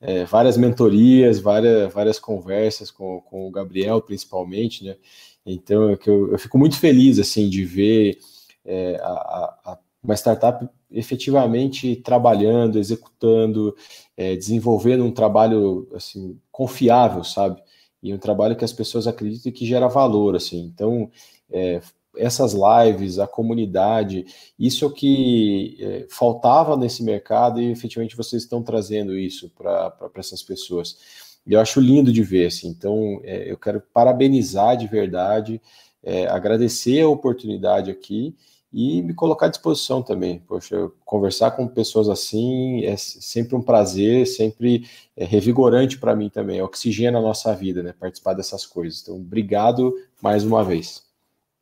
é, várias mentorias, várias, várias conversas com, com o Gabriel, principalmente, né? Então, é eu, eu fico muito feliz, assim, de ver é, a, a, uma startup efetivamente trabalhando, executando, é, desenvolvendo um trabalho, assim, confiável, sabe? e um trabalho que as pessoas acreditam e que gera valor, assim. Então, é, essas lives, a comunidade, isso é o que é, faltava nesse mercado e efetivamente vocês estão trazendo isso para essas pessoas. Eu acho lindo de ver, assim. Então, é, eu quero parabenizar de verdade, é, agradecer a oportunidade aqui e me colocar à disposição também. Poxa, conversar com pessoas assim é sempre um prazer, sempre é revigorante para mim também, é oxigena a nossa vida, né? Participar dessas coisas. Então, obrigado mais uma vez.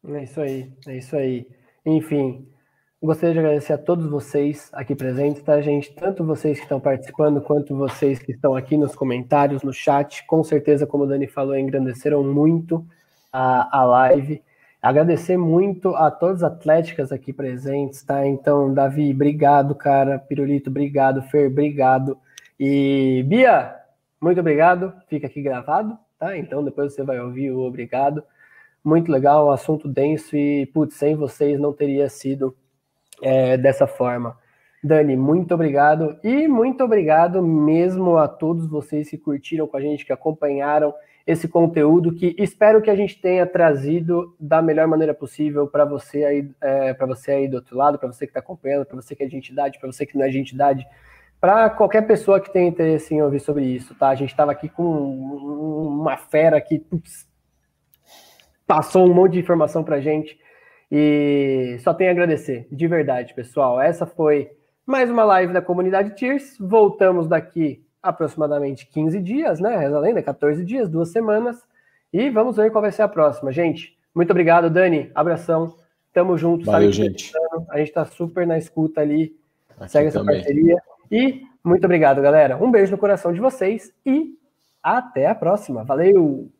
É isso aí, é isso aí. Enfim, gostaria de agradecer a todos vocês aqui presentes, tá, gente? Tanto vocês que estão participando, quanto vocês que estão aqui nos comentários, no chat. Com certeza, como o Dani falou, engrandeceram muito a, a live. Agradecer muito a todas as atléticas aqui presentes, tá? Então, Davi, obrigado, cara. Pirulito, obrigado. Fer, obrigado. E Bia, muito obrigado. Fica aqui gravado, tá? Então, depois você vai ouvir o obrigado. Muito legal, assunto denso e, putz, sem vocês não teria sido é, dessa forma. Dani, muito obrigado e muito obrigado mesmo a todos vocês que curtiram com a gente, que acompanharam esse conteúdo que espero que a gente tenha trazido da melhor maneira possível para você aí, é, para você aí do outro lado, para você que está acompanhando, para você que é de entidade, para você que não é de entidade, para qualquer pessoa que tenha interesse em ouvir sobre isso, tá? A gente estava aqui com uma fera que passou um monte de informação para gente e só tenho a agradecer, de verdade, pessoal. Essa foi mais uma live da comunidade Tears. Voltamos daqui aproximadamente 15 dias, né? Reza lenda, 14 dias, duas semanas. E vamos ver qual vai ser a próxima. Gente, muito obrigado, Dani. Abração. Tamo junto.
Valeu, gente.
A gente tá super na escuta ali. Aqui Segue essa parceria. E muito obrigado, galera. Um beijo no coração de vocês e até a próxima. Valeu!